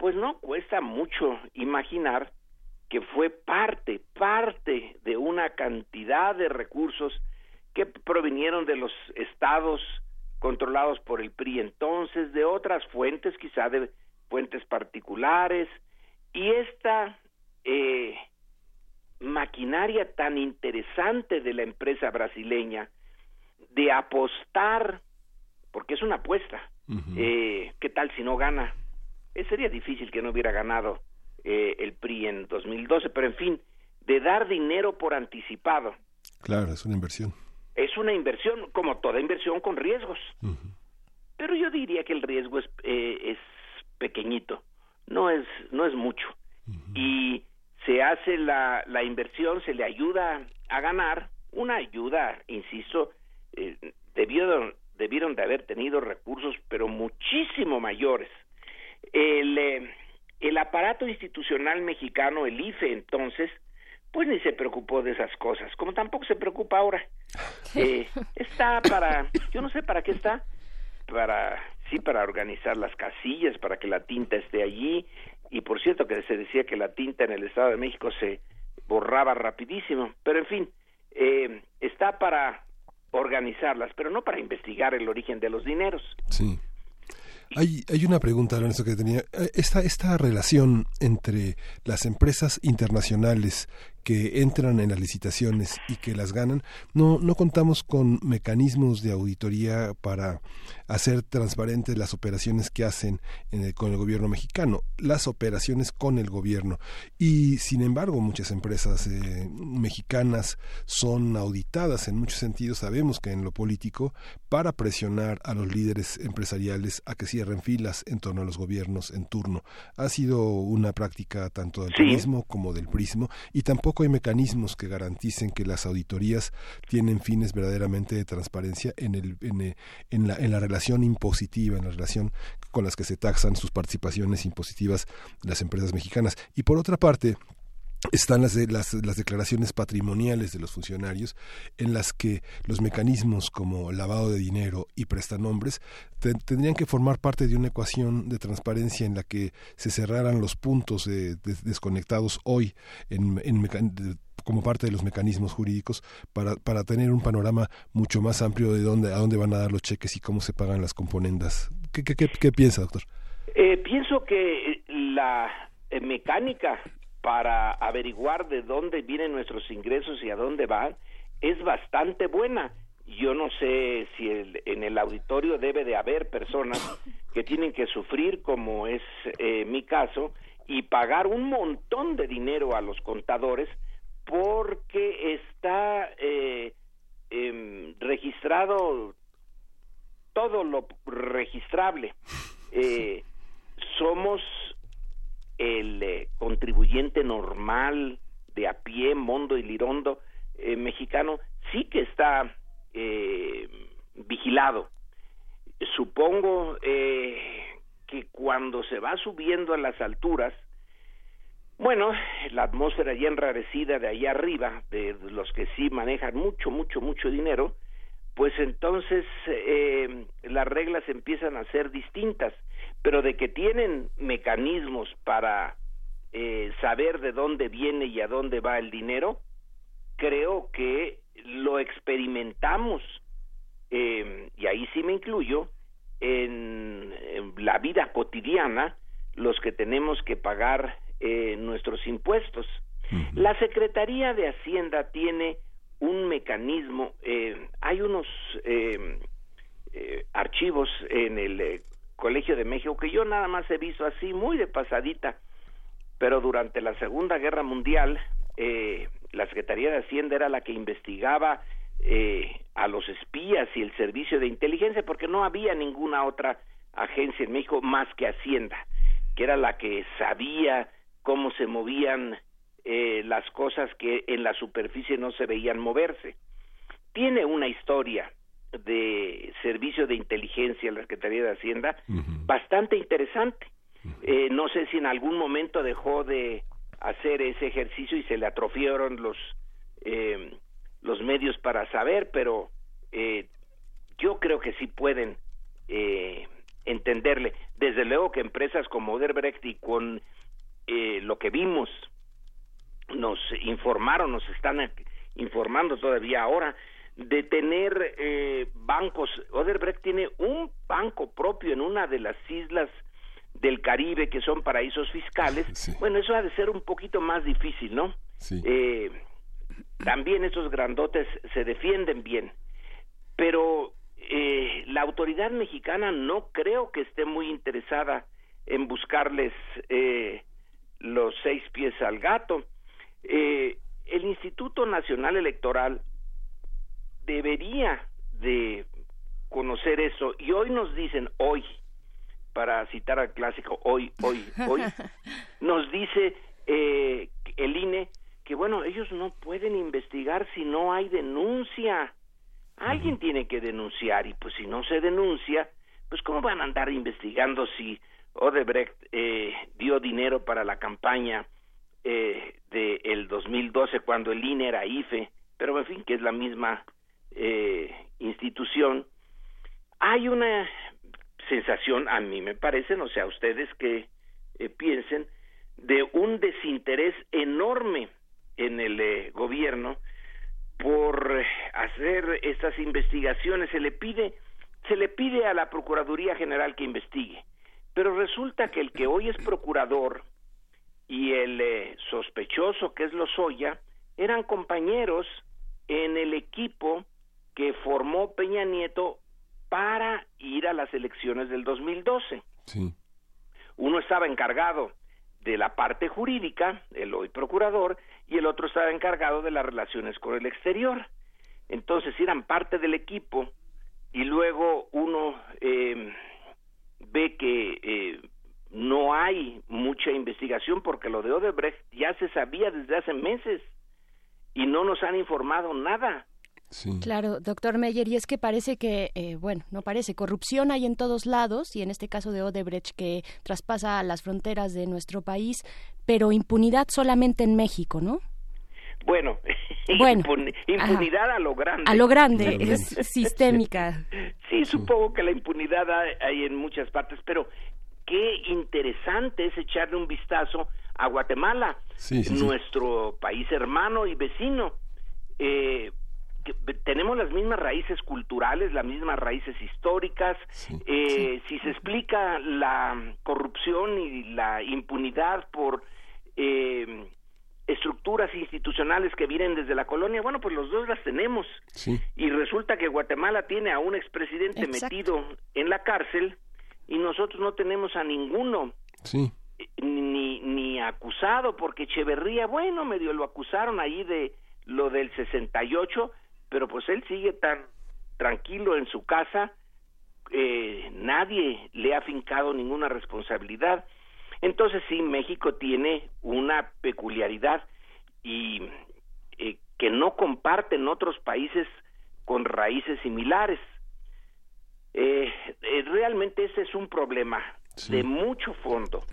pues no cuesta mucho imaginar que fue parte, parte de una cantidad de recursos que provinieron de los estados controlados por el PRI entonces, de otras fuentes, quizá de fuentes particulares, y esta eh, maquinaria tan interesante de la empresa brasileña de apostar, porque es una apuesta, eh, ¿qué tal si no gana? Eh, sería difícil que no hubiera ganado eh, el PRI en 2012, pero en fin, de dar dinero por anticipado. Claro, es una inversión. Es una inversión, como toda inversión, con riesgos. Pero yo diría que el riesgo es, eh, es pequeñito, no es, no es mucho. Y se hace la, la inversión, se le ayuda a ganar, una ayuda, insisto, eh, debieron, debieron de haber tenido recursos, pero muchísimo mayores. El, eh, el aparato institucional mexicano, el IFE entonces, pues ni se preocupó de esas cosas, como tampoco se preocupa ahora. Eh, está para, yo no sé para qué está, para, sí, para organizar las casillas, para que la tinta esté allí, y por cierto que se decía que la tinta en el Estado de México se borraba rapidísimo, pero en fin, eh, está para organizarlas, pero no para investigar el origen de los dineros. Sí. Hay, hay una pregunta, Lorenzo, que tenía. Esta, esta relación entre las empresas internacionales que entran en las licitaciones y que las ganan, no, no contamos con mecanismos de auditoría para hacer transparentes las operaciones que hacen en el, con el gobierno mexicano, las operaciones con el gobierno. Y sin embargo, muchas empresas eh, mexicanas son auditadas en muchos sentidos. Sabemos que en lo político, para presionar a los líderes empresariales a que cierren filas en torno a los gobiernos en turno, ha sido una práctica tanto del turismo como del prismo y tampoco hay mecanismos que garanticen que las auditorías tienen fines verdaderamente de transparencia en, el, en, en, la, en la relación impositiva, en la relación con las que se taxan sus participaciones impositivas las empresas mexicanas. Y por otra parte, están las, las, las, declaraciones patrimoniales de los funcionarios en las que los mecanismos como lavado de dinero y prestanombres te, tendrían que formar parte de una ecuación de transparencia en la que se cerraran los puntos de, de, desconectados hoy en, en como parte de los mecanismos jurídicos para, para tener un panorama mucho más amplio de dónde, a dónde van a dar los cheques y cómo se pagan las componendas. ¿Qué, qué, qué, qué piensa, doctor? Eh, pienso que la eh, mecánica para averiguar de dónde vienen nuestros ingresos y a dónde van es bastante buena. Yo no sé si el, en el auditorio debe de haber personas que tienen que sufrir, como es eh, mi caso, y pagar un montón de dinero a los contadores porque está eh, eh, registrado todo lo registrable. Eh, somos el eh, contribuyente normal de a pie, mondo y lirondo eh, mexicano, sí que está eh, vigilado. Supongo eh, que cuando se va subiendo a las alturas, bueno, la atmósfera ya enrarecida de allá arriba, de los que sí manejan mucho, mucho, mucho dinero, pues entonces eh, las reglas empiezan a ser distintas, pero de que tienen mecanismos para eh, saber de dónde viene y a dónde va el dinero, creo que lo experimentamos, eh, y ahí sí me incluyo, en, la vida cotidiana, los que tenemos que pagar eh, nuestros impuestos. La Secretaría de Hacienda tiene un mecanismo, eh, hay unos eh, eh, archivos en el eh, Colegio de México que yo nada más he visto así, muy de pasadita, pero durante la Segunda Guerra Mundial la Secretaría de Hacienda era la que investigaba a los espías y el servicio de inteligencia porque no había ninguna otra agencia en México más que Hacienda, que era la que sabía cómo se movían eh, las cosas que en la superficie no se veían moverse. Tiene una historia de servicio de inteligencia la Secretaría de Hacienda bastante interesante. Eh, no sé si en algún momento dejó de hacer ese ejercicio y se le atrofiaron los eh, los medios para saber, pero eh, yo creo que sí pueden eh, entenderle. Desde luego que empresas como Oderbrecht y con eh, lo que vimos nos informaron, nos están informando todavía ahora de tener eh, bancos. Oderbrecht tiene un banco propio en una de las islas del Caribe que son paraísos fiscales. Bueno, eso ha de ser un poquito más difícil, ¿no? Eh, también estos grandotes se defienden bien, pero eh, la autoridad mexicana no creo que esté muy interesada en buscarles eh, los seis pies al gato. Eh, el Instituto Nacional Electoral debería de conocer eso y hoy nos dicen hoy para citar al clásico hoy hoy hoy nos dice eh, el INE que bueno ellos no pueden investigar si no hay denuncia. Alguien tiene que denunciar y pues si no se denuncia pues cómo van a andar investigando si Odebrecht eh, dio dinero para la campaña eh, del 2012 cuando el INE era IFE pero en fin que es la misma eh, institución hay una sensación a mí me parece no sé a ustedes que eh, piensen de un desinterés enorme en el eh, gobierno por hacer estas investigaciones. Se le pide se le pide a la Procuraduría General que investigue pero resulta que el que hoy es procurador y el eh, sospechoso que es Lozoya eran compañeros en el equipo que formó Peña Nieto para ir a las elecciones del 2012. Sí. Uno estaba encargado de la parte jurídica, el hoy procurador, y el otro estaba encargado de las relaciones con el exterior. Entonces eran parte del equipo y luego uno eh, ve que eh, no hay mucha investigación porque lo de Odebrecht ya se sabía desde hace meses y no nos han informado nada. Claro, doctor Meyer, y es que parece que, eh, bueno, no parece, corrupción hay en todos lados, y en este caso de Odebrecht que traspasa las fronteras de nuestro país, pero impunidad solamente en México, ¿no? Bueno, Bueno, impuni- impunidad a lo grande. A lo grande, es sistémica. Sí, supongo que la impunidad hay en muchas partes, pero qué interesante es echarle un vistazo a Guatemala, Sí, sí, sí. nuestro país hermano y vecino. Eh, que tenemos las mismas raíces culturales, las mismas raíces históricas. Eh, Si se explica la corrupción y la impunidad por eh, estructuras institucionales que vienen desde la colonia, bueno, pues los dos las tenemos. Sí. Y resulta que Guatemala tiene a un expresidente Exacto. metido en la cárcel y nosotros no tenemos a ninguno Sí. ni, ni acusado, porque Echeverría, bueno, medio lo acusaron ahí de lo del 68, pero pues él sigue tan tranquilo en su casa, eh, nadie le ha fincado ninguna responsabilidad. Entonces sí, México tiene una peculiaridad y eh, que no comparten otros países con raíces similares. Eh, eh, realmente ese es un problema de mucho fondo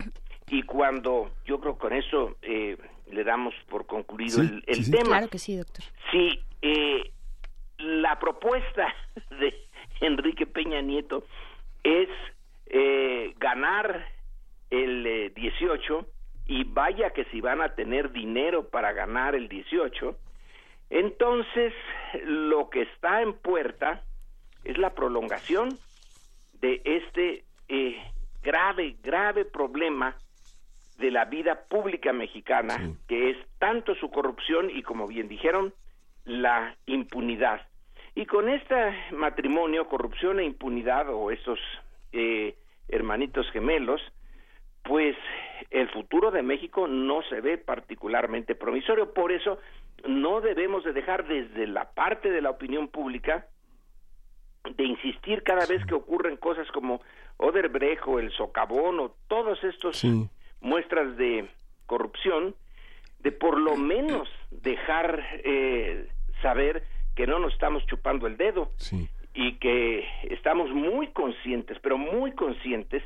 y cuando yo creo que con eso eh, le damos por concluido el, el tema. Claro que sí, doctor. Sí, eh, la propuesta de Enrique Peña Nieto es eh, ganar el eh, 18 y vaya que si van a tener dinero para ganar el 18, entonces lo que está en puerta es la prolongación de este eh, grave, grave problema de la vida pública mexicana, que es tanto su corrupción y, como bien dijeron, la impunidad. Y con este matrimonio, corrupción e impunidad, o esos eh, hermanitos gemelos, pues el futuro de México no se ve particularmente promisorio. Por eso no debemos de dejar desde la parte de la opinión pública de insistir cada vez que ocurren cosas como Oderbrejo, el socavón o todos estos muestras de corrupción, de por lo menos dejar eh, saber que no nos estamos chupando el dedo y que estamos muy conscientes, pero muy conscientes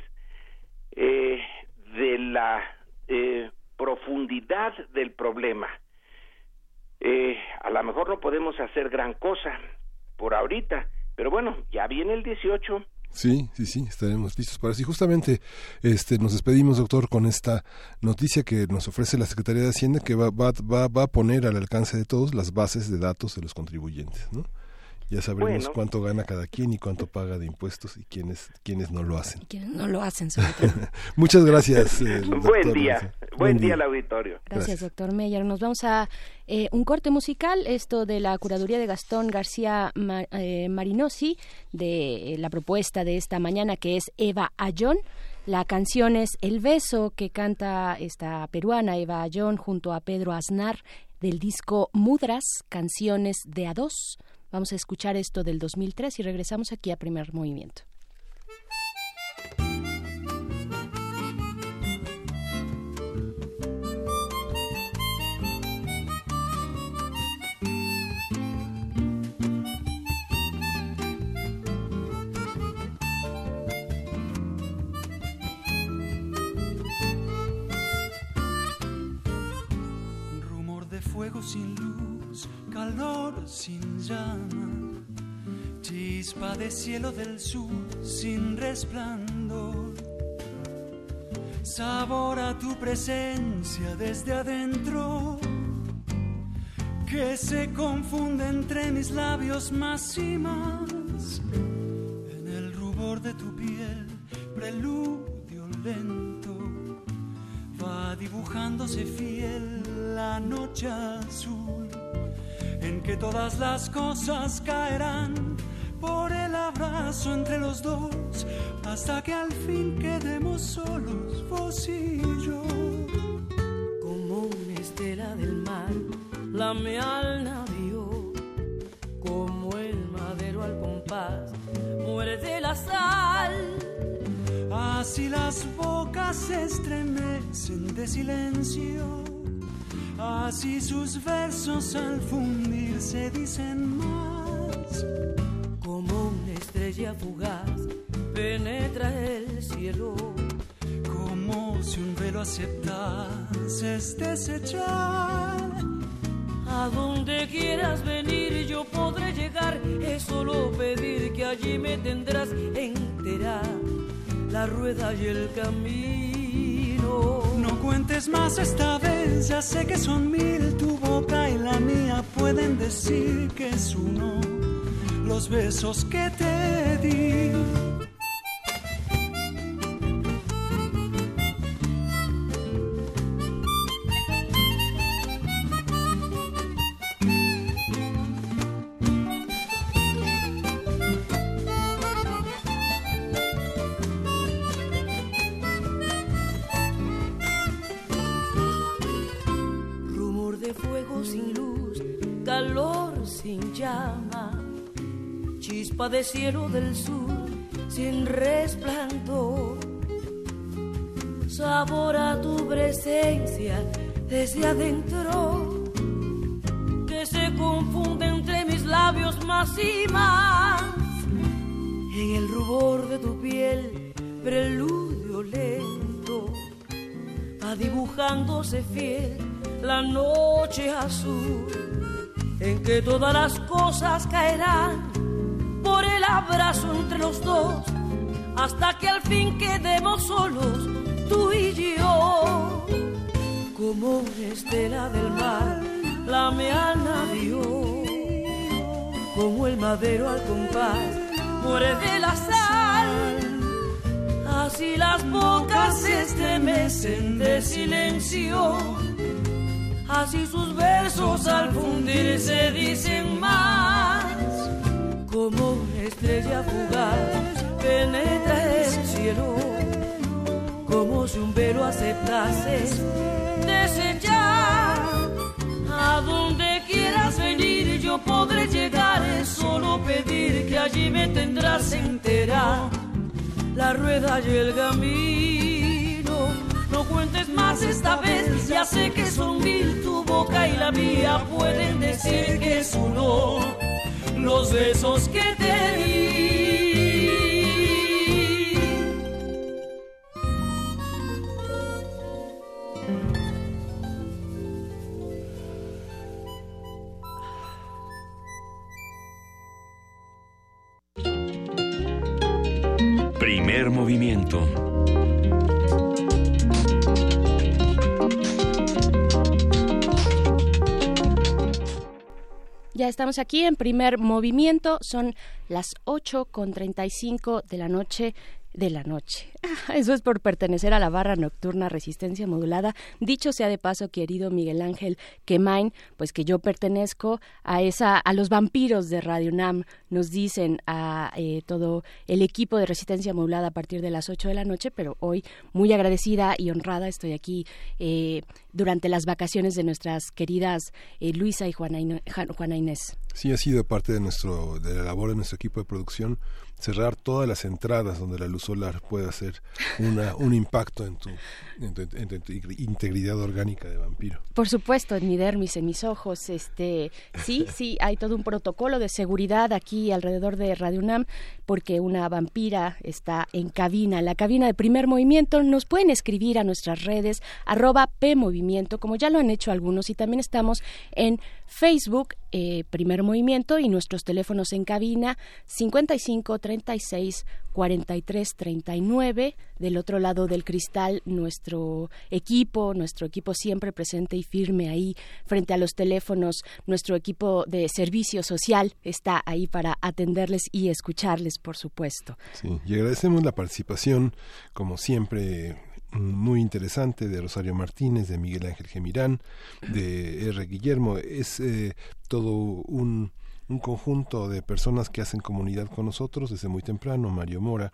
eh, de la eh, profundidad del problema. Eh, a lo mejor no podemos hacer gran cosa por ahorita, pero bueno, ya viene el 18. Sí, sí, sí, estaremos listos para así. Justamente este, nos despedimos, doctor, con esta noticia que nos ofrece la Secretaría de Hacienda que va, va, va, va a poner al alcance de todos las bases de datos de los contribuyentes, ¿no? Ya sabremos Bueno. cuánto gana cada quien y cuánto paga de impuestos y quiénes, quiénes no lo hacen. Quienes no lo hacen, sobre todo. Muchas gracias. eh, Buen doctor día, buen día al auditorio. Gracias, doctor Meyer. Nos vamos a eh, un corte musical, esto de la curaduría de Gastón García Ma- eh, Marinosi, de eh, la propuesta de esta mañana que es Eva Ayón. La canción es El beso que canta esta peruana Eva Ayón junto a Pedro Aznar del disco Mudras, canciones de a dos. Vamos a escuchar esto del 2003 y regresamos aquí a primer movimiento. Fuego sin luz, calor sin llama, chispa de cielo del sur sin resplandor. Sabor a tu presencia desde adentro, que se confunde entre mis labios más y más. En el rubor de tu piel, preludio lento va dibujándose fiel la noche azul en que todas las cosas caerán por el abrazo entre los dos hasta que al fin quedemos solos vos y yo como una estela del mar, lame al navío, como el madero al compás, muerde la sal. Así las bocas se estremecen de silencio, así sus versos al fundirse dicen más. Como una estrella fugaz, penetra el cielo. Como si un velo aceptase es desechar. A donde quieras venir yo podré llegar, es solo pedir que allí me tendrás entera la rueda y el camino. No cuentes más esta vez, ya sé que son mil, tu boca y la mía pueden decir que es uno los besos que te di. De cielo del sur sin resplandor. Sabor a tu presencia desde adentro, se confunde entre mis labios más y más. En el rubor de tu piel, preludio lento, va dibujándose fiel la noche azul, en que todas las cosas caerán abrazo entre los dos, hasta que al fin quedemos solos, tú y yo, como una estela del mar, la al navío, como el madero al compás, muere de la sal. Así las bocas se estremecen de silencio así sus versos al fundirse dicen más. Como estrella fugaz penetra el cielo, como si un velo aceptase desechar. A donde quieras venir yo podré llegar, solo pedir que allí me tendrás entera la rueda y el camino no cuentes más esta vez, ya sé que son mil tu boca y la mía pueden decir que es uno los besos que te di. Primer movimiento Ya estamos aquí en primer movimiento, son las 8 con 35 de la noche de la noche. Eso es por pertenecer a la barra nocturna Resistencia Modulada. Dicho sea de paso, querido Miguel Ángel Quemain, pues que yo pertenezco a esa, a los vampiros de Radio Nam, nos dicen a eh, todo el equipo de Resistencia Modulada a partir de las 8 de la noche, pero hoy muy agradecida y honrada estoy aquí eh, durante las vacaciones de nuestras queridas eh, Luisa y Juana Inés. Sí, ha sido parte de nuestro de la labor de nuestro equipo de producción cerrar todas las entradas donde la luz solar pueda hacer una, un impacto en tu, en tu, integridad orgánica de vampiro. Por supuesto, en mi dermis, en mis ojos, este, sí, sí, hay todo un protocolo de seguridad aquí alrededor de Radio UNAM porque una vampira está en cabina, en la cabina de primer movimiento. Nos pueden escribir a nuestras redes, arroba PMovimiento, como ya lo han hecho algunos, y también estamos en Facebook, eh, primer movimiento, y nuestros teléfonos en cabina 55 36 43 39. Del otro lado del cristal, nuestro equipo, nuestro equipo siempre presente y firme ahí frente a los teléfonos. Nuestro equipo de servicio social está ahí para atenderles y escucharles, por supuesto. Sí, y agradecemos la participación, como siempre, muy interesante de Rosario Martínez, de Miguel Ángel Gemirán, de R. Guillermo. Es eh, todo un un conjunto de personas que hacen comunidad con nosotros desde muy temprano, Mario Mora,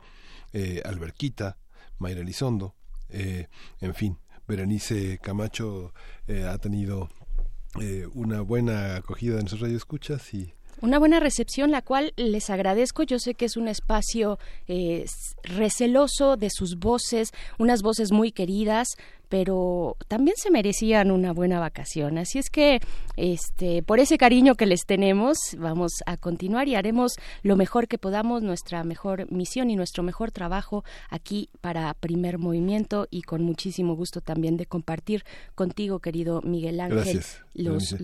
eh, Alberquita, Mayra Elizondo, eh, en fin, Berenice Camacho eh, ha tenido una buena acogida de nuestros radioescuchas y una buena recepción, la cual les agradezco. Yo sé que es un espacio receloso de sus voces, unas voces muy queridas, pero también se merecían una buena vacación. Así es que, este, por ese cariño que les tenemos, vamos a continuar y haremos lo mejor que podamos, nuestra mejor misión y nuestro mejor trabajo aquí para Primer Movimiento y con muchísimo gusto también de compartir contigo, querido Miguel Ángel, los,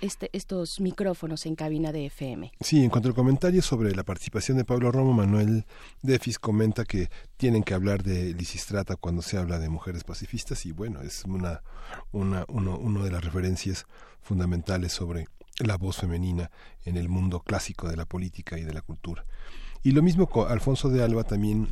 este, estos micrófonos en cabina de FM. Sí, en cuanto al comentario sobre la participación de Pablo Romo, Manuel Defis comenta que tienen que hablar de Lisistrata cuando se habla de mujeres pacifistas y bueno, es una, una uno, de las referencias fundamentales sobre la voz femenina en el mundo clásico de la política y de la cultura. Y lo mismo con Alfonso de Alba también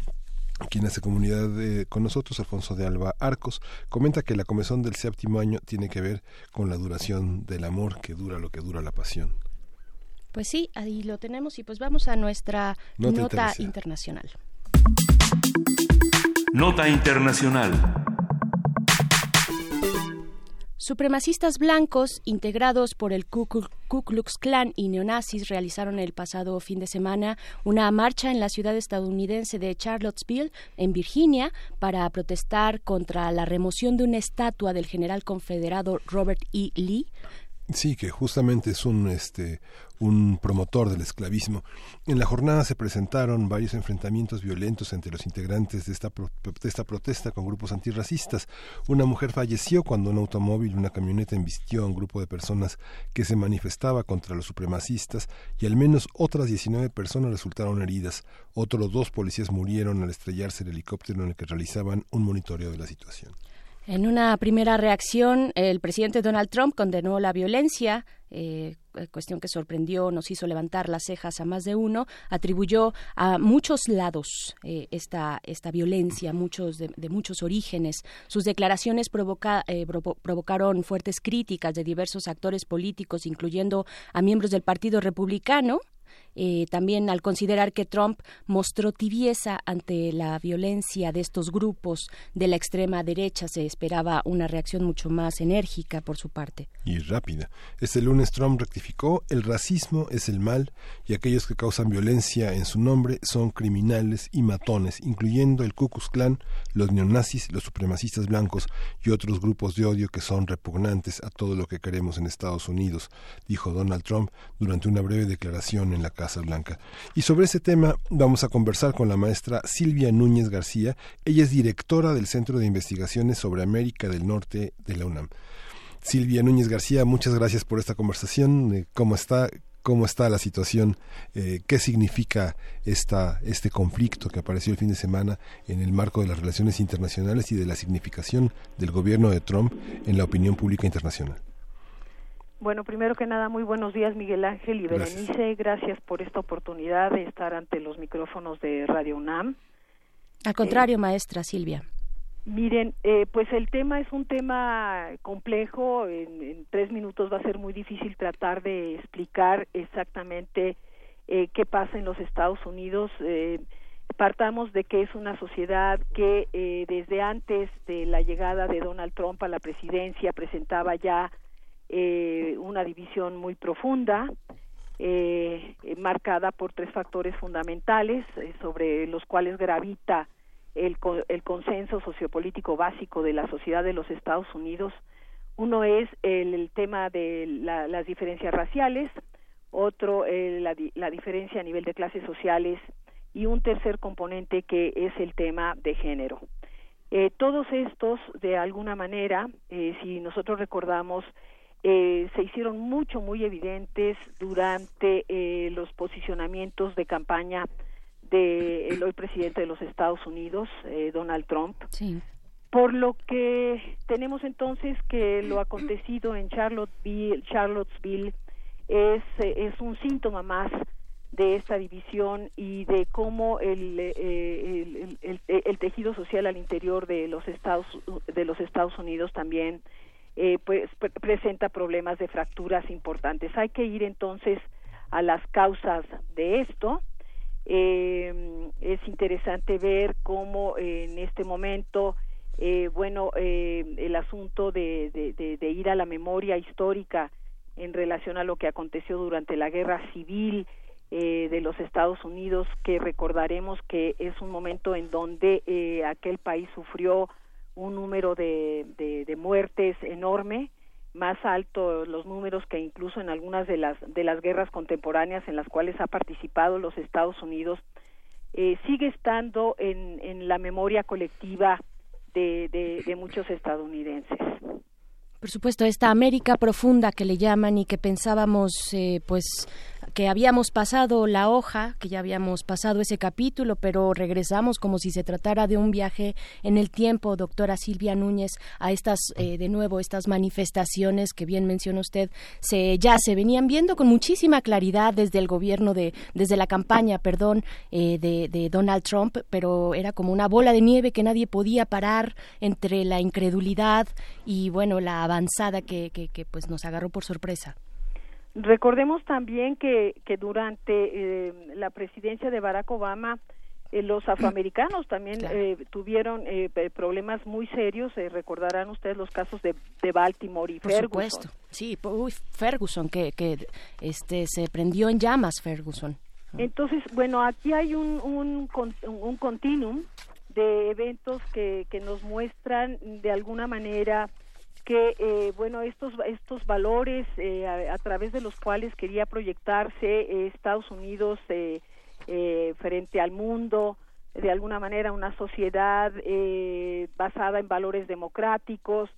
quien hace comunidad con nosotros, Alfonso de Alba Arcos, comenta que la comezón del séptimo año tiene que ver con la duración del amor, que dura lo que dura la pasión. Pues sí, ahí lo tenemos y pues vamos a nuestra nota internacional. Nota internacional. Supremacistas blancos integrados por el Ku Klux Klan y neonazis realizaron el pasado fin de semana una marcha en la ciudad estadounidense de Charlottesville, en Virginia, para protestar contra la remoción de una estatua del general confederado Robert E. Lee Sí, que justamente es un este un promotor del esclavismo. En la jornada se presentaron varios enfrentamientos violentos entre los integrantes de esta, de esta protesta con grupos antirracistas. Una mujer falleció cuando un automóvil y una camioneta embistió a un grupo de personas que se manifestaba contra los supremacistas y al menos otras 19 personas resultaron heridas. Otros dos policías murieron al estrellarse el helicóptero en el que realizaban un monitoreo de la situación. En una primera reacción, el presidente Donald Trump condenó la violencia, eh, cuestión que sorprendió, nos hizo levantar las cejas a más de uno, atribuyó a muchos lados eh, esta, esta violencia, muchos de, muchos orígenes. Sus declaraciones provoca, eh, provocaron fuertes críticas de diversos actores políticos, incluyendo a miembros del Partido Republicano, eh, también al considerar que Trump mostró tibieza ante la violencia de estos grupos de la extrema derecha, se esperaba una reacción mucho más enérgica por su parte. Y rápida. Este lunes Trump rectificó, el racismo es el mal y aquellos que causan violencia en su nombre son criminales y matones, incluyendo el Ku Klux Klan, los neonazis, los supremacistas blancos y otros grupos de odio que son repugnantes a todo lo que queremos en Estados Unidos, dijo Donald Trump durante una breve declaración en la Casa Y sobre ese tema vamos a conversar con la maestra Silvia Núñez García. Ella es directora del Centro de Investigaciones sobre América del Norte de la UNAM. Silvia Núñez García, muchas gracias por esta conversación. Eh, ¿Cómo está? ¿Cómo está la situación? Eh, ¿Qué significa esta, este conflicto que apareció el fin de semana en el marco de las relaciones internacionales y de la significación del gobierno de Trump en la opinión pública internacional? Bueno, primero que nada, muy buenos días, Miguel Ángel y Berenice. Gracias, por esta oportunidad de estar ante los micrófonos de Radio UNAM. Al contrario, eh, maestra Silvia. Miren, eh, pues el tema es un tema complejo. En, tres minutos va a ser muy difícil tratar de explicar exactamente eh, qué pasa en los Estados Unidos. partamos de que es una sociedad que desde antes de la llegada de Donald Trump a la presidencia presentaba ya eh, una división muy profunda, eh, marcada por tres factores fundamentales eh, sobre los cuales gravita el, el consenso sociopolítico básico de la sociedad de los Estados Unidos. Uno es el, tema de las diferencias raciales, otro la, la diferencia a nivel de clases sociales y un tercer componente que es el tema de género. Eh, todos estos, de alguna manera, eh, si nosotros recordamos eh, se hicieron mucho, muy evidentes durante eh, los posicionamientos de campaña del de hoy presidente de los Estados Unidos, eh, Donald Trump. Por lo que tenemos entonces que lo acontecido en Charlottesville, Charlottesville es, es un síntoma más de esta división y de cómo el, el, el, el, tejido social al interior de los Estados de los Estados Unidos también eh, pues presenta problemas de fracturas importantes. Hay que ir entonces a las causas de esto. Eh, es interesante ver cómo en este momento, eh, bueno, el asunto de, de, ir a la memoria histórica en relación a lo que aconteció durante la guerra civil de los Estados Unidos, que recordaremos que es un momento en donde aquel país sufrió un número de, de, muertes enorme, más alto los números que incluso en algunas de las de las guerras contemporáneas en las cuales ha participado los Estados Unidos eh, sigue estando en, en la memoria colectiva de, de, muchos estadounidenses. Por supuesto, esta América profunda que le llaman y que pensábamos, eh, pues, que habíamos pasado la hoja, que ya habíamos pasado ese capítulo, pero regresamos como si se tratara de un viaje en el tiempo, doctora Silvia Núñez, a estas, eh, de nuevo, estas manifestaciones que bien menciona usted, se, ya se venían viendo con muchísima claridad desde el gobierno de, desde la campaña, perdón, eh, de, de Donald Trump, pero era como una bola de nieve que nadie podía parar entre la incredulidad y, bueno, la avanzada que, que, que pues nos agarró por sorpresa. Recordemos también que, que durante eh, la presidencia de Barack Obama, eh, los afroamericanos también eh, tuvieron eh, problemas muy serios. recordarán ustedes los casos de, de Baltimore y Por Ferguson. Supuesto. Sí, uy, Ferguson, que, que este, se prendió en llamas Ferguson. Entonces, bueno, aquí hay un, un, un continuum de eventos que, que nos muestran de alguna manera que eh, bueno estos estos valores eh, a, través de los cuales quería proyectarse eh, Estados Unidos frente al mundo de alguna manera una sociedad basada en valores democráticos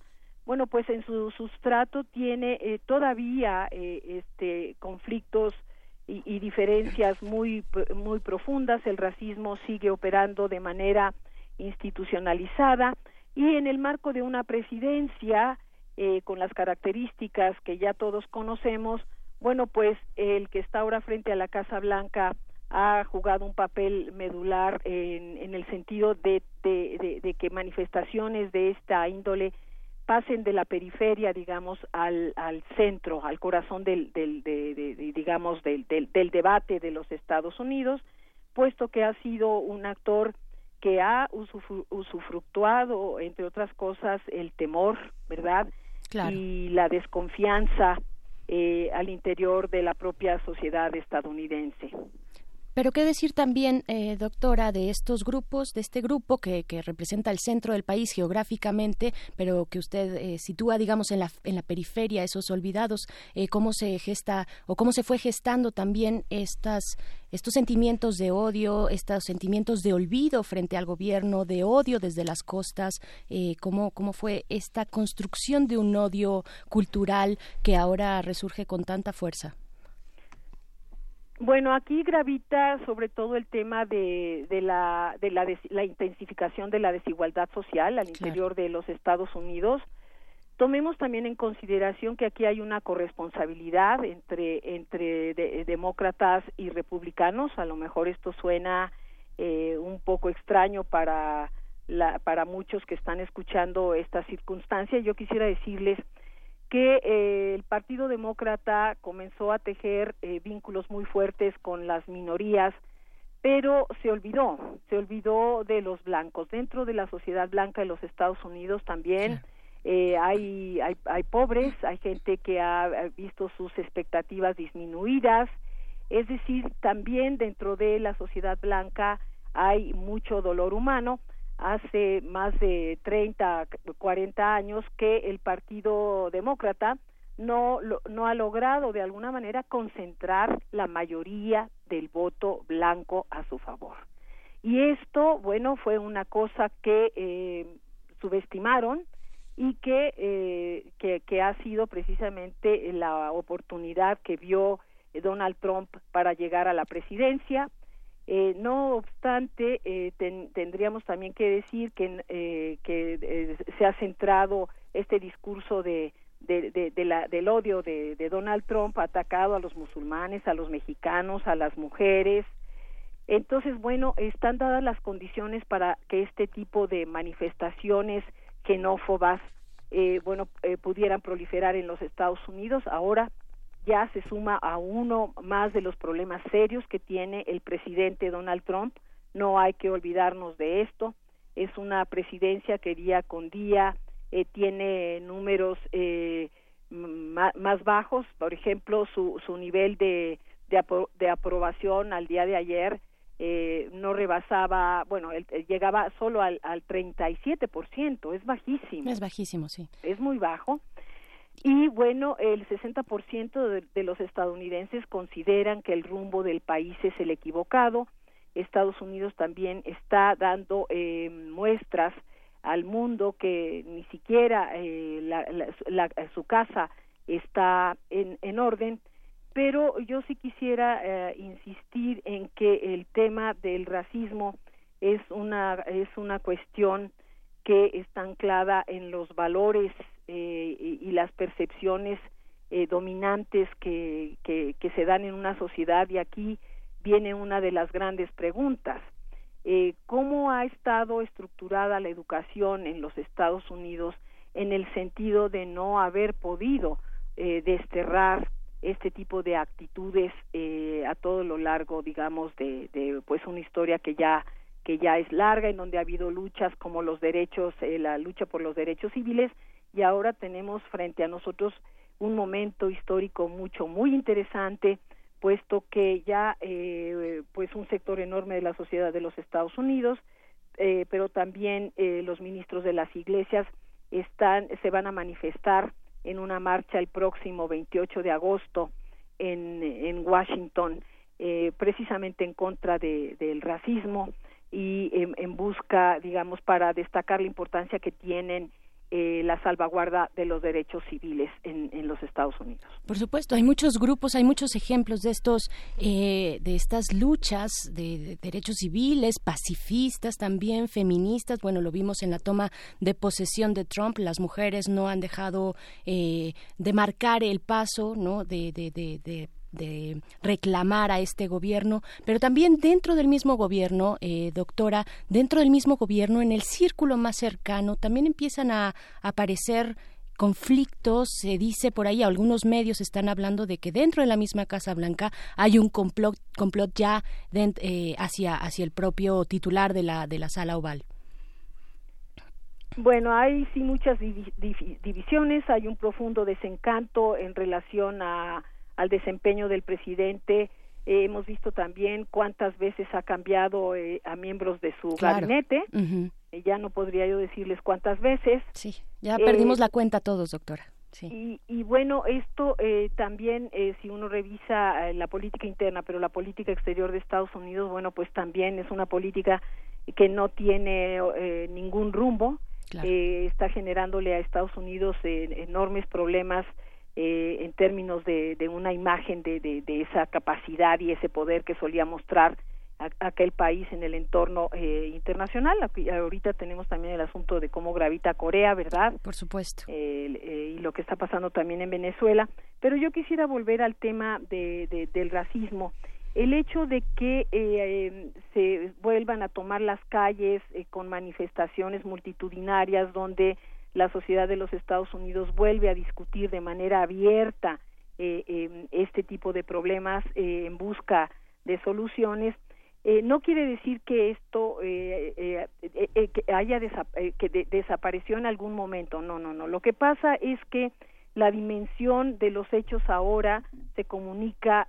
bueno pues en su sustrato tiene todavía este conflictos y, y, diferencias muy muy profundas el racismo sigue operando de manera institucionalizada y en el marco de una presidencia eh, con las características que ya todos conocemos, bueno, pues el que está ahora frente a la Casa Blanca ha jugado un papel medular en, en el sentido de, que manifestaciones de esta índole pasen de la periferia, digamos, al, al centro, al corazón del, del de, digamos, del, del, del debate de los Estados Unidos, puesto que ha sido un actor que ha usufructuado, entre otras cosas, el temor, ¿verdad? Y la desconfianza eh, al interior de la propia sociedad estadounidense. Pero qué decir también, eh, doctora, de estos grupos, de este grupo que, que, representa el centro del país geográficamente, pero que usted eh, sitúa, digamos, en la, en la periferia, esos olvidados, eh, cómo se gesta o cómo se fue gestando también estas, estos sentimientos de odio, estos sentimientos de olvido frente al gobierno, de odio desde las costas, cómo, cómo fue esta construcción de un odio cultural que ahora resurge con tanta fuerza. Bueno, aquí gravita sobre todo el tema de, de, la, de la, la intensificación de la desigualdad social al interior de los Estados Unidos. Tomemos también en consideración que aquí hay una corresponsabilidad entre, entre demócratas y republicanos. A lo mejor esto suena eh, un poco extraño para, la, para muchos que están escuchando esta circunstancia. Yo quisiera decirles que eh, el Partido Demócrata comenzó a tejer eh, vínculos muy fuertes con las minorías, pero se olvidó, se olvidó de los blancos. Dentro de la sociedad blanca de los Estados Unidos también eh, hay, hay, hay pobres, hay gente que ha visto sus expectativas disminuidas, es decir, también dentro de la sociedad blanca hay mucho dolor humano hace más de 30, 40 años que el Partido Demócrata no, no ha logrado de alguna manera concentrar la mayoría del voto blanco a su favor. Y esto, bueno, fue una cosa que eh, subestimaron y que, eh, que, que ha sido precisamente la oportunidad que vio Donald Trump para llegar a la presidencia eh, no obstante, eh, tendríamos también que decir que, eh, que se ha centrado este discurso de, de, la, del odio de, Donald Trump atacado a los musulmanes, a los mexicanos, a las mujeres. Entonces, bueno, están dadas las condiciones para que este tipo de manifestaciones xenófobas, bueno, pudieran proliferar en los Estados Unidos. Ahora ya se suma a uno más de los problemas serios que tiene el presidente Donald Trump. No hay que olvidarnos de esto. Es una presidencia que día con día eh, tiene números eh, más bajos. Por ejemplo, su, su nivel de, de, aprobación al día de ayer eh, no rebasaba, bueno, él, llegaba solo al, al 37%, es bajísimo. Es bajísimo, sí. Es muy bajo. Y bueno, el 60% de, de los estadounidenses consideran que el rumbo del país es el equivocado. Estados Unidos también está dando eh, muestras al mundo que ni siquiera eh, la, su casa está en, en, orden, pero yo sí quisiera eh, insistir en que el tema del racismo es una es una cuestión que está anclada en los valores eh, y, las percepciones eh, dominantes que, que, se dan en una sociedad y aquí viene una de las grandes preguntas. Eh, ¿Cómo ha estado estructurada la educación en los Estados Unidos en el sentido de no haber podido desterrar este tipo de actitudes a todo lo largo, digamos, de, pues una historia que ya que ya es larga, en donde ha habido luchas como los derechos, la lucha por los derechos civiles, y ahora tenemos frente a nosotros un momento histórico mucho muy interesante puesto que ya eh, pues un sector enorme de la sociedad de los Estados Unidos eh, pero también eh, los ministros de las iglesias están se van a manifestar en una marcha el próximo 28 de agosto en, en Washington, eh, precisamente en contra de, del racismo y en, en, busca, digamos, para destacar la importancia que tienen eh, la salvaguarda de los derechos civiles en, en, los Estados Unidos. Por supuesto, hay muchos grupos, hay muchos ejemplos de estos, eh, de estas luchas de, de, derechos civiles, pacifistas también, feministas. Bueno, lo vimos en la toma de posesión de Trump. Las mujeres no han dejado eh, de marcar el paso, ¿no? de, de, de de reclamar a este gobierno, pero también dentro del mismo gobierno, eh, doctora, dentro del mismo gobierno, en el círculo más cercano, también empiezan a aparecer conflictos, se dice por ahí, algunos medios están hablando de que dentro de la misma Casa Blanca hay un complot, complot ya eh, hacia, hacia el propio titular de la, de la sala oval. Bueno, hay sí muchas divisiones, hay un profundo desencanto en relación a al desempeño del presidente. Eh, hemos visto también cuántas veces ha cambiado eh, a miembros de su claro. gabinete. Uh -huh. eh, ya no podría yo decirles cuántas veces. Sí, ya perdimos la cuenta todos, doctora. Sí. Y, y, bueno, esto eh, también, eh, si uno revisa la política interna, pero la política exterior de Estados Unidos, bueno, pues también es una política que no tiene ningún rumbo, claro. eh, está generándole a Estados Unidos eh, enormes problemas eh, en términos de, de una imagen de, de, de, esa capacidad y ese poder que solía mostrar a, aquel país en el entorno eh, internacional. Ahorita tenemos también el asunto de cómo gravita Corea, ¿verdad? Por supuesto. Eh, y lo que está pasando también en Venezuela. Pero yo quisiera volver al tema de, de del racismo. El hecho de que eh, se vuelvan a tomar las calles eh, con manifestaciones multitudinarias donde la sociedad de los Estados Unidos vuelve a discutir de manera abierta eh, eh, este tipo de problemas eh, en busca de soluciones. Eh, no quiere decir que esto eh, eh, que haya desa que de desapareció en algún momento. No, no, no. Lo que pasa es que la dimensión de los hechos ahora se comunica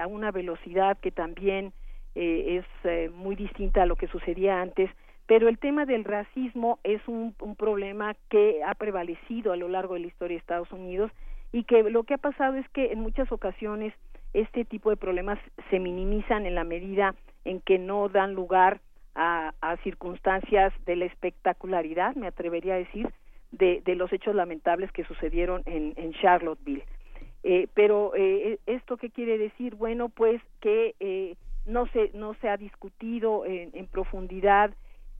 a una velocidad que también es muy distinta a lo que sucedía antes pero el tema del racismo es un, problema que ha prevalecido a lo largo de la historia de Estados Unidos y que lo que ha pasado es que en muchas ocasiones este tipo de problemas se minimizan en la medida en que no dan lugar a, a circunstancias de la espectacularidad, me atrevería a decir, de, de los hechos lamentables que sucedieron en, en Charlottesville. Eh, pero eh, esto qué quiere decir bueno pues que eh, no se no se ha discutido en, en profundidad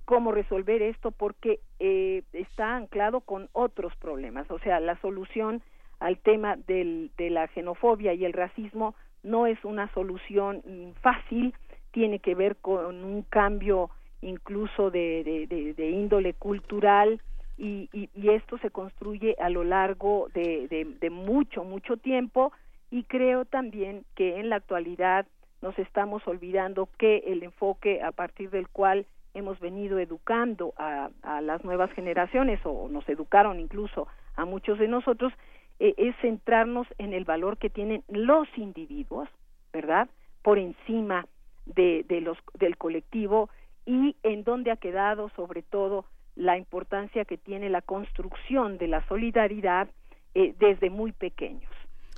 cómo resolver esto porque eh, está anclado con otros problemas. O sea, la solución al tema del, de la xenofobia y el racismo no es una solución fácil, tiene que ver con un cambio incluso de, índole cultural y, y, esto se construye a lo largo de mucho, mucho tiempo y creo también que en la actualidad nos estamos olvidando que el enfoque a partir del cual hemos venido educando a, a, las nuevas generaciones o nos educaron incluso a muchos de nosotros eh, es centrarnos en el valor que tienen los individuos, ¿verdad? Por encima de, de los del colectivo y en donde ha quedado sobre todo la importancia que tiene la construcción de la solidaridad eh, desde muy pequeños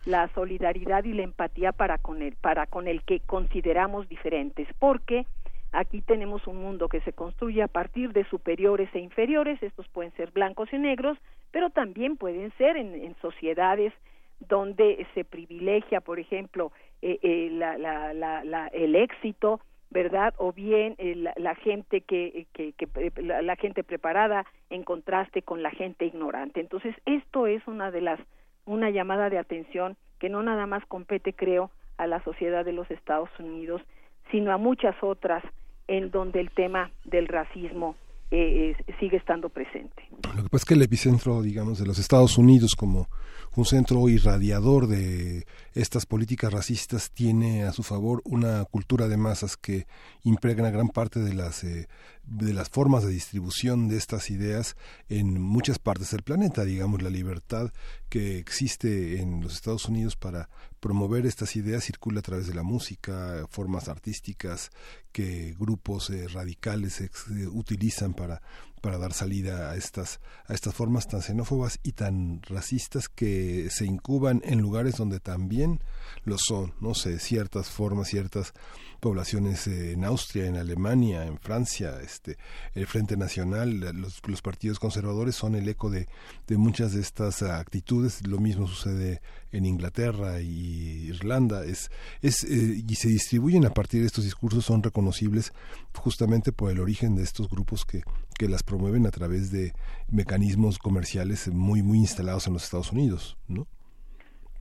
la solidaridad y la empatía para con el para con el que consideramos diferentes porque Aquí tenemos un mundo que se construye a partir de superiores e inferiores, estos pueden ser blancos y negros, pero también pueden ser en, sociedades donde se privilegia, por ejemplo, eh, eh, la, la, la, el éxito, ¿verdad? O bien eh, la, gente que, que, que la, gente preparada en contraste con la gente ignorante. Entonces, esto es una de las una llamada de atención que no nada más compete, creo, a la sociedad de los Estados Unidos, sino a muchas otras en donde el tema del racismo eh, sigue estando presente. Lo que pasa es que el epicentro, digamos, de los Estados Unidos como un centro irradiador de estas políticas racistas tiene a su favor una cultura de masas que impregna gran parte de las eh, de las formas de distribución de estas ideas en muchas partes del planeta, digamos, la libertad que existe en los Estados Unidos para promover estas ideas circula a través de la música, formas artísticas que grupos eh, radicales eh, utilizan para para dar salida a estas a estas formas tan xenófobas y tan racistas que se incuban en lugares donde también lo son, no sé, ciertas formas, ciertas poblaciones en Austria, en Alemania, en Francia, este, el Frente Nacional, los, los partidos conservadores son el eco de, de muchas de estas actitudes. Lo mismo sucede en Inglaterra y Irlanda. Es, es, eh, y se distribuyen a partir de estos discursos, son reconocibles justamente por el origen de estos grupos que, que las promueven a través de mecanismos comerciales muy, muy instalados en los Estados Unidos, ¿no?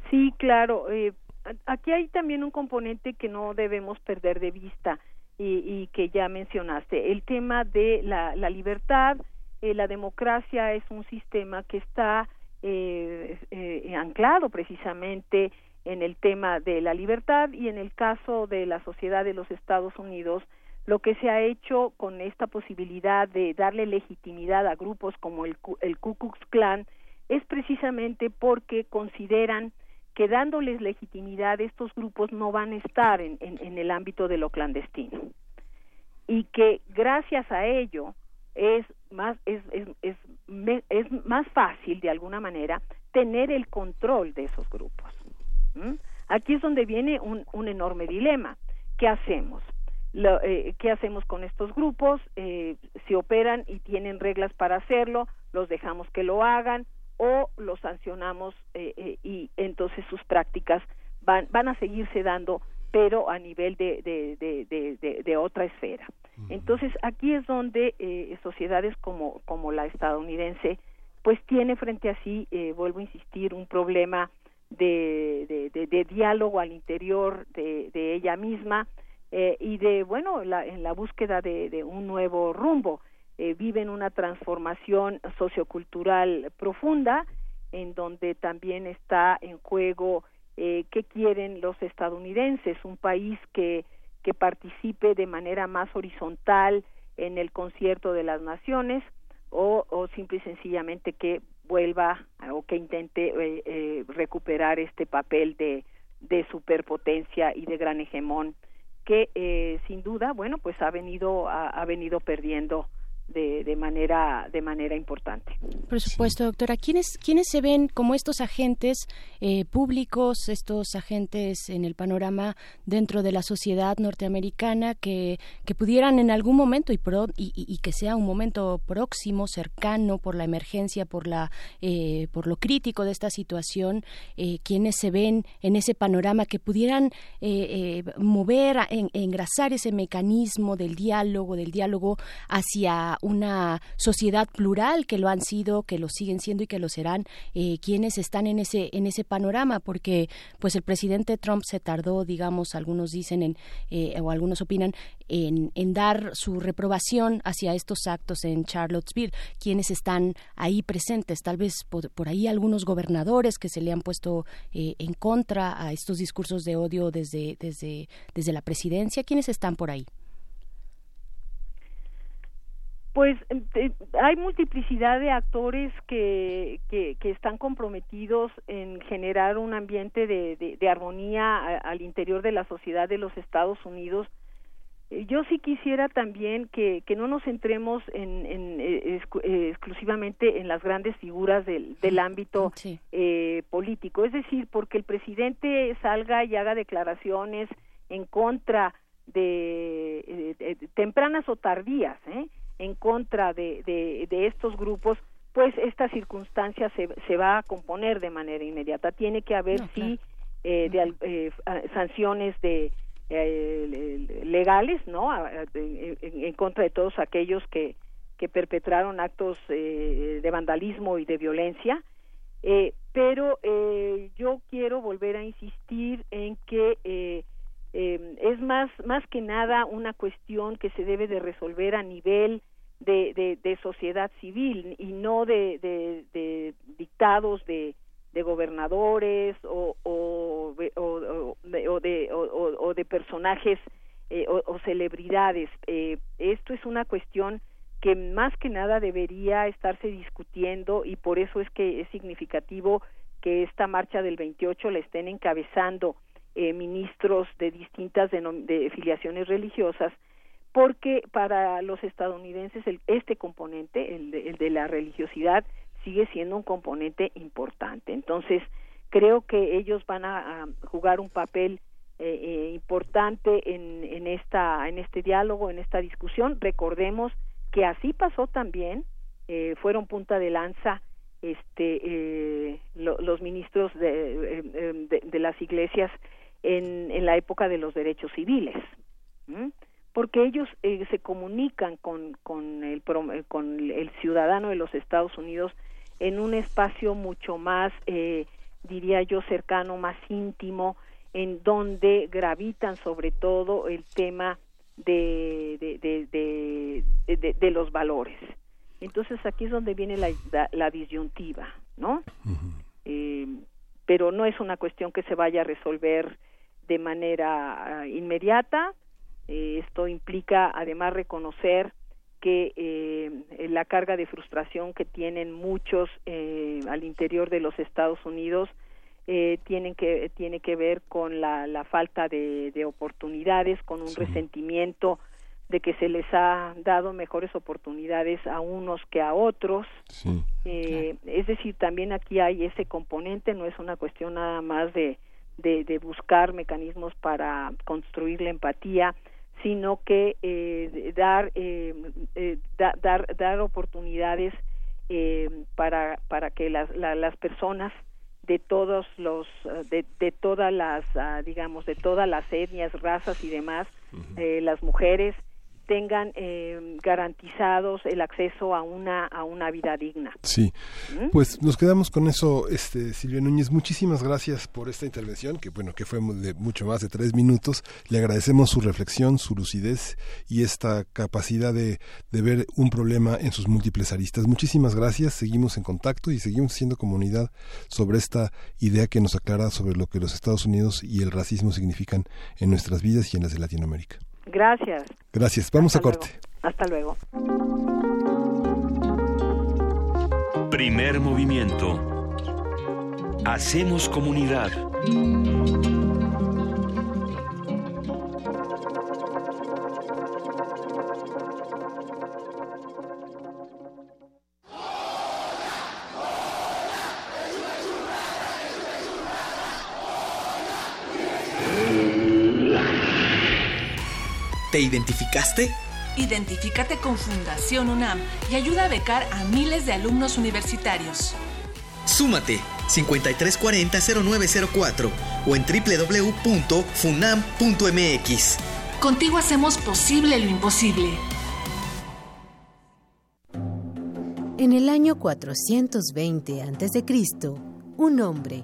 Sí, claro. Eh, aquí hay también un componente que no debemos perder de vista y, y que ya mencionaste, el tema de la, la libertad, eh, la democracia es un sistema que está eh, eh, anclado precisamente en el tema de la libertad y en el caso de la sociedad de los Estados Unidos, lo que se ha hecho con esta posibilidad de darle legitimidad a grupos como el, el Ku Klux Klan es precisamente porque consideran que dándoles legitimidad estos grupos no van a estar en, en, el ámbito de lo clandestino. Y que gracias a ello es más es, es, es, es más fácil de alguna manera tener el control de esos grupos aquí es donde viene un, enorme dilema. Qué hacemos Lo, eh, qué hacemos con estos grupos eh, si operan y tienen reglas para hacerlo los dejamos que lo hagan o los sancionamos eh, eh, y entonces sus prácticas van a seguirse dando pero a nivel de, de, de, de, otra esfera. Entonces aquí es donde eh, sociedades como, como la estadounidense pues tiene frente a sí, eh, vuelvo a insistir, un problema de, de, diálogo al interior de, ella misma eh, y de, bueno, la, en la búsqueda de, un nuevo rumbo eh, viven una transformación sociocultural profunda en donde también está en juego eh, qué quieren los estadounidenses, un país que, que participe de manera más horizontal en el concierto de las naciones o, o simple y sencillamente que vuelva o que intente eh, eh, recuperar este papel de, de superpotencia y de gran hegemón que eh, sin duda bueno pues ha venido ha, ha venido perdiendo de, de, manera de manera importante. Por supuesto, doctora. ¿Quiénes, quiénes se ven como estos agentes eh, públicos, estos agentes en el panorama dentro de la sociedad norteamericana que, que pudieran en algún momento y, pro, y, que sea un momento próximo, cercano por la emergencia, por la eh, por lo crítico de esta situación, eh, quienes se ven en ese panorama que pudieran eh, eh, mover, en, engrasar ese mecanismo del diálogo, del diálogo hacia una sociedad plural que lo han sido, que lo siguen siendo y que lo serán, eh, quienes están en ese en ese panorama, porque pues el presidente Trump se tardó, digamos, algunos dicen en, eh, o algunos opinan en, en, dar su reprobación hacia estos actos en Charlottesville, quienes están ahí presentes, tal vez por, por ahí algunos gobernadores que se le han puesto eh, en contra a estos discursos de odio desde desde desde la presidencia, quienes están por ahí. Pues eh, hay multiplicidad de actores que, que, que, están comprometidos en generar un ambiente de, de, de armonía a, al interior de la sociedad de los Estados Unidos. Eh, yo sí quisiera también que, que no nos centremos en, en eh, eh, exclusivamente en las grandes figuras del, del ámbito sí. eh, político, es decir, porque el presidente salga y haga declaraciones en contra de, de, de tempranas o tardías, ¿eh? En contra de, de, de estos grupos, pues esta circunstancia se, se va a componer de manera inmediata. Tiene que haber, no, sí, claro. eh, de, eh, sanciones de eh, legales, ¿no? En, contra de todos aquellos que, que perpetraron actos eh, de vandalismo y de violencia. Eh, pero eh, yo quiero volver a insistir en que eh, es más más que nada una cuestión que se debe de resolver a nivel de, de, sociedad civil y no de, de, dictados de, gobernadores o, o, o, de, o, de personajes eh, o, o, celebridades. Eh, esto es una cuestión que más que nada debería estarse discutiendo y por eso es que es significativo que esta marcha del 28 la estén encabezando eh, ministros de distintas de filiaciones religiosas porque para los estadounidenses el, este componente, el de, el de la religiosidad, sigue siendo un componente importante. Entonces, creo que ellos van a, jugar un papel eh, eh, importante en, en, esta, en este diálogo, en esta discusión. Recordemos que así pasó también, eh, fueron punta de lanza este, eh, los ministros de, de, las iglesias en, en, la época de los derechos civiles porque ellos eh, se comunican con, con, el, eh, con el ciudadano de los Estados Unidos en un espacio mucho más, eh, diría yo, cercano, más íntimo, en donde gravitan sobre todo el tema de, de, de, de, los valores. Entonces aquí es donde viene la, la, disyuntiva, ¿no? eh, pero no es una cuestión que se vaya a resolver de manera uh, inmediata, eh, esto implica además reconocer que eh, la carga de frustración que tienen muchos eh, al interior de los Estados Unidos tienen que tiene que ver con la, la falta de, de, oportunidades, con un resentimiento de que se les ha dado mejores oportunidades a unos que a otros. Es decir, también aquí hay ese componente, no es una cuestión nada más de, de, de buscar mecanismos para construir la empatía, sino que eh, dar, eh, eh dar dar oportunidades eh, para para que las las personas de todos los de, de todas las ah, digamos de todas las etnias razas y demás las mujeres tengan eh, garantizados el acceso a una a una vida digna. Sí, ¿Mm? pues nos quedamos con eso, este Silvia Núñez. Muchísimas gracias por esta intervención, que bueno que fue de mucho más de tres minutos. Le agradecemos su reflexión, su lucidez y esta capacidad de, de ver un problema en sus múltiples aristas. Muchísimas gracias. Seguimos en contacto y seguimos haciendo comunidad sobre esta idea que nos aclara sobre lo que los Estados Unidos y el racismo significan en nuestras vidas y en las de Latinoamérica. Gracias. Gracias. Vamos a corte. Hasta luego. Primer movimiento. Hacemos comunidad. ¿Te identificaste? Identifícate con Fundación UNAM y ayuda a becar a miles de alumnos universitarios. Súmate 5340-0904 o en www.funam.mx. Contigo hacemos posible lo imposible. En el año 420 a.C., un hombre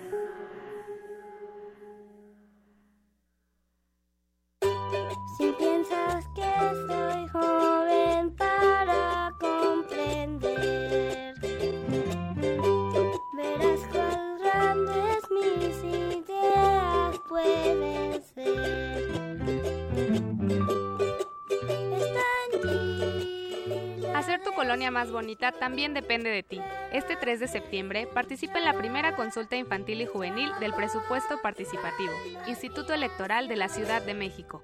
Más bonita también depende de ti. Este 3 de septiembre participa en la primera consulta infantil y juvenil del presupuesto participativo, Instituto Electoral de la Ciudad de México.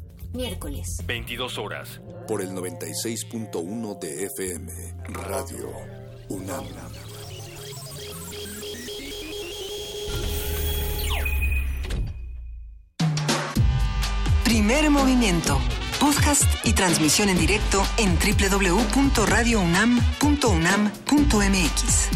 Miércoles. 22 horas. Por el 96.1 de FM. Radio UNAM. Primer movimiento. Podcast y transmisión en directo en www.radiounam.unam.mx.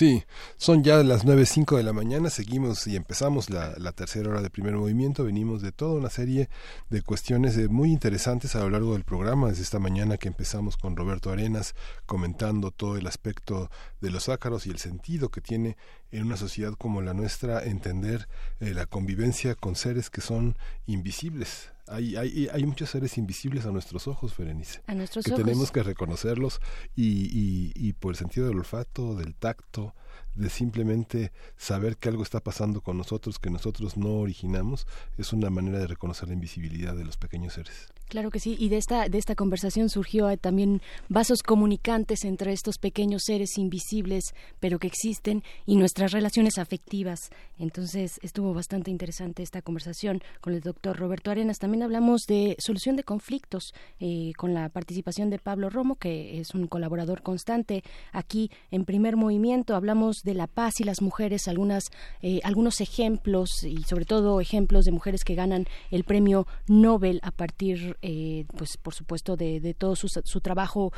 Sí, son ya las 9.05 de la mañana, seguimos y empezamos la, la, tercera hora de primer movimiento, venimos de toda una serie de cuestiones muy interesantes a lo largo del programa, desde esta mañana que empezamos con Roberto Arenas comentando todo el aspecto de los ácaros y el sentido que tiene en una sociedad como la nuestra entender eh, la convivencia con seres que son invisibles, hay, hay, hay, muchos seres invisibles a nuestros ojos, Berenice. A nuestros que ojos. tenemos que reconocerlos y, y, y, por el sentido del olfato, del tacto, de simplemente saber que algo está pasando con nosotros que nosotros no originamos, es una manera de reconocer la invisibilidad de los pequeños seres. Claro que sí, y de esta, de esta conversación surgió también vasos comunicantes entre estos pequeños seres invisibles, pero que existen, y nuestras relaciones afectivas. Entonces estuvo bastante interesante esta conversación con el doctor Roberto Arenas. También hablamos de solución de conflictos eh, con la participación de Pablo Romo, que es un colaborador constante aquí en primer movimiento. Hablamos de la paz y las mujeres, algunas, eh, algunos ejemplos y sobre todo ejemplos de mujeres que ganan el premio Nobel a partir eh, pues por supuesto de, de todo su, su, trabajo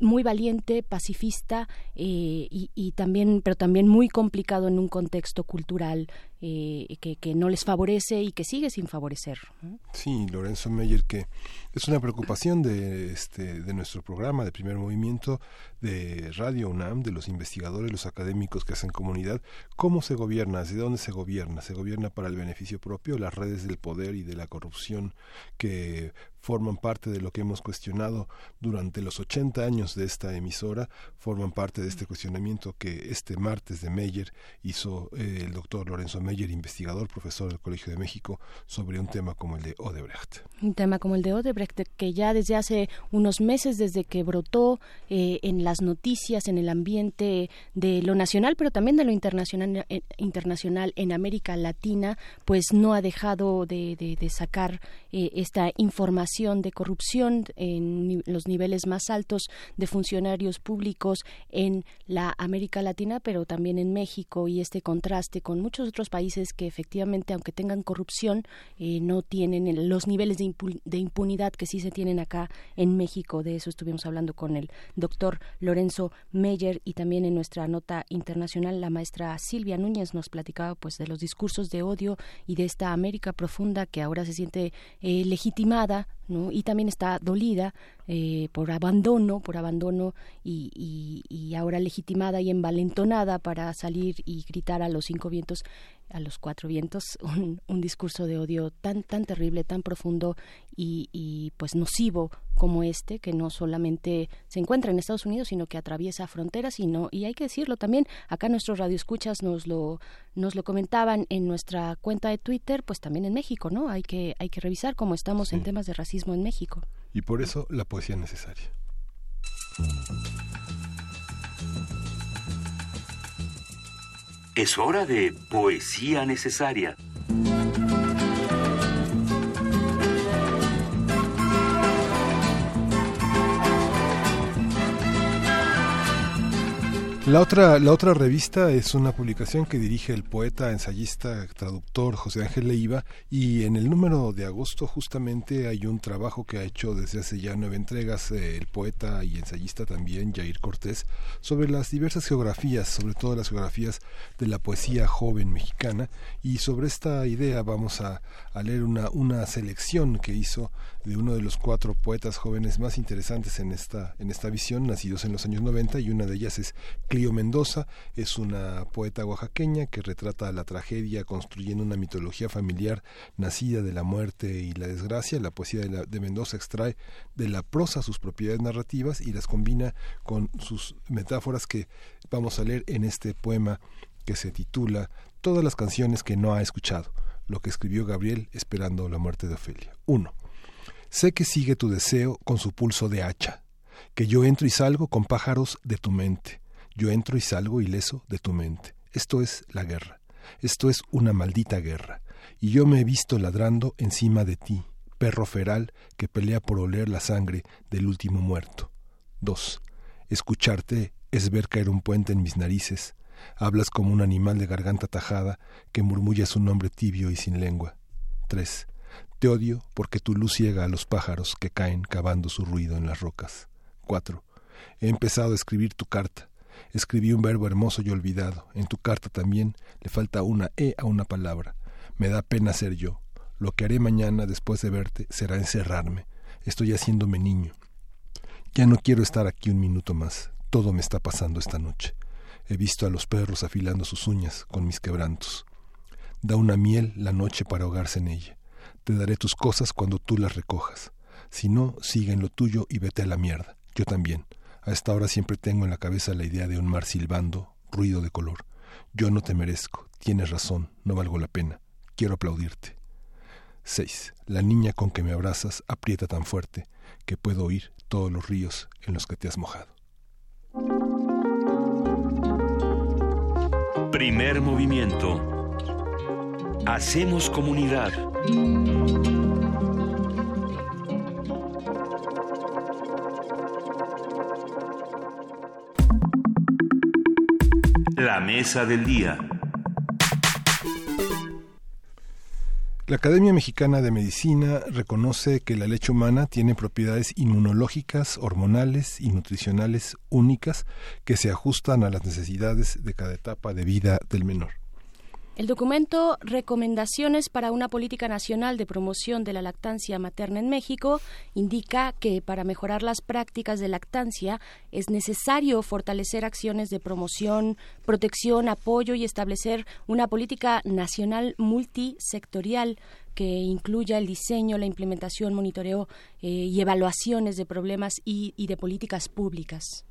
muy valiente pacifista eh, y, y, también pero también muy complicado en un contexto cultural eh, que, que, no les favorece y que sigue sin favorecer sí Lorenzo Meyer que es una preocupación de este de nuestro programa de primer movimiento de Radio UNAM de los investigadores los académicos que hacen comunidad. Cómo se gobierna desde dónde se gobierna se gobierna para el beneficio propio las redes del poder y de la corrupción que forman parte de lo que hemos cuestionado durante los 80 años de esta emisora, forman parte de este cuestionamiento que este martes de Meyer hizo eh, el doctor Lorenzo Meyer, investigador, profesor del Colegio de México, sobre un tema como el de Odebrecht. Un tema como el de Odebrecht, que ya desde hace unos meses, desde que brotó eh, en las noticias, en el ambiente de lo nacional, pero también de lo internacional, eh, internacional en América Latina, pues no ha dejado de, sacar esta información de corrupción en los niveles más altos de funcionarios públicos en la América Latina, pero también en México y este contraste con muchos otros países que efectivamente, aunque tengan corrupción, eh, no tienen los niveles de, de, impunidad que sí se tienen acá en México. De eso estuvimos hablando con el doctor Lorenzo Meyer y también en nuestra nota internacional la maestra Silvia Núñez nos platicaba pues de los discursos de odio y de esta América profunda que ahora se siente eh, legitimada ¿no? y también está dolida eh, por abandono, por abandono y, y, y, ahora legitimada y envalentonada para salir y gritar a los cinco vientos, a los cuatro vientos, un, un discurso de odio tan, tan terrible, tan profundo y, pues nocivo como este, que no solamente se encuentra en Estados Unidos, sino que atraviesa fronteras y no, y hay que decirlo también, acá nuestros radioescuchas nos lo, nos lo comentaban en nuestra cuenta de Twitter, pues también en México, ¿no? Hay que, hay que revisar cómo estamos en temas de racismo en México. Y por eso la poesía es necesaria. Es hora de poesía necesaria. La otra, la otra revista es una publicación que dirige el poeta, ensayista, traductor José Ángel Leiva y en el número de agosto justamente hay un trabajo que ha hecho desde hace ya nueve entregas eh, el poeta y ensayista también Jair Cortés sobre las diversas geografías, sobre todo las geografías de la poesía joven mexicana. Y sobre esta idea vamos a, a leer una, una selección que hizo de uno de los cuatro poetas jóvenes más interesantes en esta, en esta visión, nacidos en los años 90, y una de ellas es Clio Mendoza, es una poeta oaxaqueña que retrata la tragedia construyendo una mitología familiar nacida de la muerte y la desgracia. La poesía de, de Mendoza extrae de la prosa sus propiedades narrativas y las combina con sus metáforas que vamos a leer en este poema que se titula Todas las canciones que no ha escuchado, lo que escribió Gabriel esperando la muerte de Ofelia. 1. Sé que sigue tu deseo con su pulso de hacha, que yo entro y salgo con pájaros de tu mente, yo entro y salgo ileso de tu mente. Esto es la guerra, esto es una maldita guerra, y yo me he visto ladrando encima de ti, perro feral que pelea por oler la sangre del último muerto. 2. Escucharte es ver caer un puente en mis narices. Hablas como un animal de garganta tajada que murmulla su nombre tibio y sin lengua. 3. Te odio porque tu luz ciega a los pájaros que caen cavando su ruido en las rocas. 4. He empezado a escribir tu carta. Escribí un verbo hermoso y olvidado. En tu carta también le falta una E a una palabra. Me da pena ser yo. Lo que haré mañana después de verte será encerrarme. Estoy haciéndome niño. Ya no quiero estar aquí un minuto más. Todo me está pasando esta noche. He visto a los perros afilando sus uñas con mis quebrantos. Da una miel la noche para ahogarse en ella. Te daré tus cosas cuando tú las recojas. Si no, sigue en lo tuyo y vete a la mierda. Yo también. A esta hora siempre tengo en la cabeza la idea de un mar silbando, ruido de color. Yo no te merezco. Tienes razón. No valgo la pena. Quiero aplaudirte. 6. La niña con que me abrazas aprieta tan fuerte que puedo oír todos los ríos en los que te has mojado. Primer movimiento. Hacemos comunidad. La mesa del día. La Academia Mexicana de Medicina reconoce que la leche humana tiene propiedades inmunológicas, hormonales y nutricionales únicas que se ajustan a las necesidades de cada etapa de vida del menor. El documento Recomendaciones para una política nacional de promoción de la lactancia materna en México indica que para mejorar las prácticas de lactancia es necesario fortalecer acciones de promoción, protección, apoyo y establecer una política nacional multisectorial que incluya el diseño, la implementación, monitoreo eh, y evaluaciones de problemas y de políticas públicas.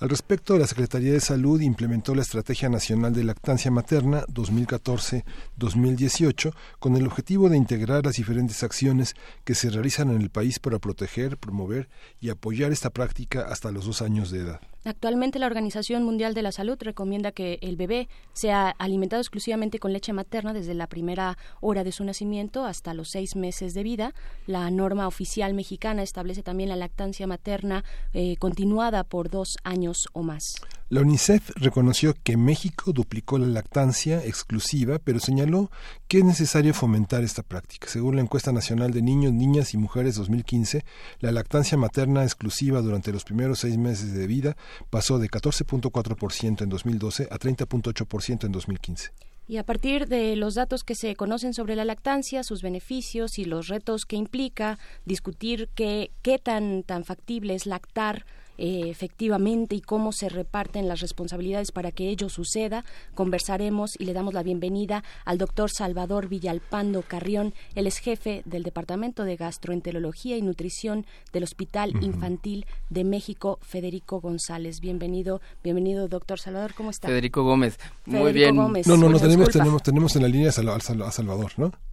Al respecto, la Secretaría de Salud implementó la Estrategia Nacional de Lactancia Materna 2014-2018 con el objetivo de integrar las diferentes acciones que se realizan en el país para proteger, promover y apoyar esta práctica hasta los dos años de edad. Actualmente la Organización Mundial de la Salud recomienda que el bebé sea alimentado exclusivamente con leche materna desde la primera hora de su nacimiento hasta los seis meses de vida. La norma oficial mexicana establece también la lactancia materna eh, continuada por dos años o más. La UNICEF reconoció que México duplicó la lactancia exclusiva, pero señaló que es necesario fomentar esta práctica. Según la encuesta nacional de niños, niñas y mujeres 2015, la lactancia materna exclusiva durante los primeros seis meses de vida pasó de 14.4% en 2012 a 30.8% en 2015. Y a partir de los datos que se conocen sobre la lactancia, sus beneficios y los retos que implica, discutir qué, qué tan, tan factible es lactar eh, efectivamente y cómo se reparten las responsabilidades para que ello suceda. Conversaremos y le damos la bienvenida al doctor Salvador Villalpando Carrión, él es jefe del Departamento de Gastroenterología y Nutrición del Hospital Infantil de México, Federico González. Bienvenido, bienvenido doctor Salvador, ¿cómo está? Federico Gómez, muy bien. Gómez. No, no, no, tenemos, tenemos, tenemos en la línea a Sal- a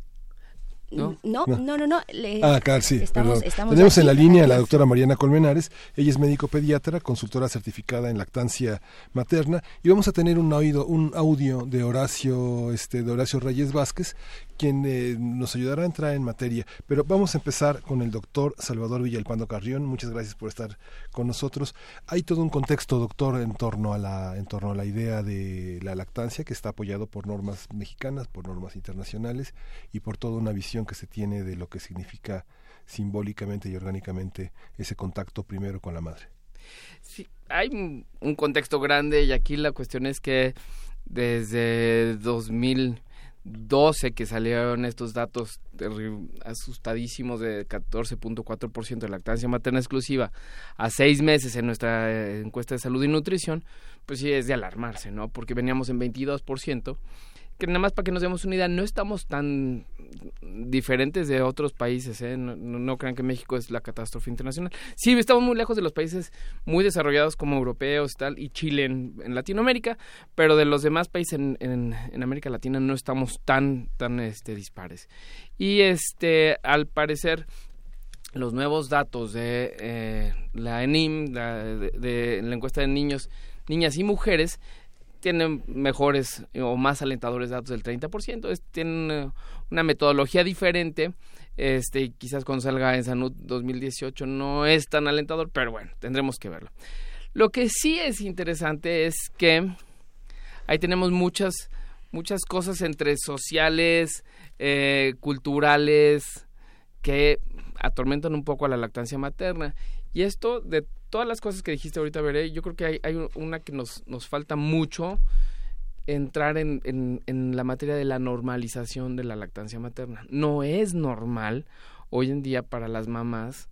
¿no? No, no, no, no. le- Ah, claro, sí, estamos, perdón. estamos Tenemos en la línea a la doctora Mariana Colmenares, ella es médico pediatra, consultora certificada en lactancia materna, y vamos a tener un oído, un audio de Horacio, este, de Horacio Reyes Vázquez, quien eh, nos ayudará a entrar en materia. Pero vamos a empezar con el doctor Salvador Villalpando Carrión. Muchas gracias por estar con nosotros. Hay todo un contexto, doctor, en torno a la, en torno a la idea de la lactancia, que está apoyado por normas mexicanas, por normas internacionales y por toda una visión que se tiene de lo que significa simbólicamente y orgánicamente ese contacto primero con la madre. Sí, hay un, contexto grande y aquí la cuestión es que desde 2012 que salieron estos datos asustadísimos de 14.4% de lactancia materna exclusiva a seis meses en nuestra eh, encuesta de salud y nutrición, pues sí es de alarmarse, ¿no? Porque veníamos en 22%, que nada más para que nos demos una idea, no estamos tan diferentes de otros países, ¿eh? no, crean que México es la catástrofe internacional. Sí, estamos muy lejos de los países muy desarrollados como europeos y tal, y Chile en, Latinoamérica, pero de los demás países en, en- América Latina no estamos tan, tan este, dispares. Y este, al parecer, los nuevos datos de eh, la ENIM, de, de la encuesta de niños, niñas y mujeres, tienen mejores o más alentadores datos del 30%, es, tienen una metodología diferente, este, quizás cuando salga en Sanud 2018 no es tan alentador, pero bueno, tendremos que verlo. Lo que sí es interesante es que ahí tenemos muchas, muchas cosas entre sociales, eh, culturales, que atormentan un poco a la lactancia materna. Y esto, de todas las cosas que dijiste ahorita, Veré, yo creo que hay, hay una que nos, nos falta mucho entrar en, en, en la materia de la normalización de la lactancia materna. No es normal hoy en día para las mamás,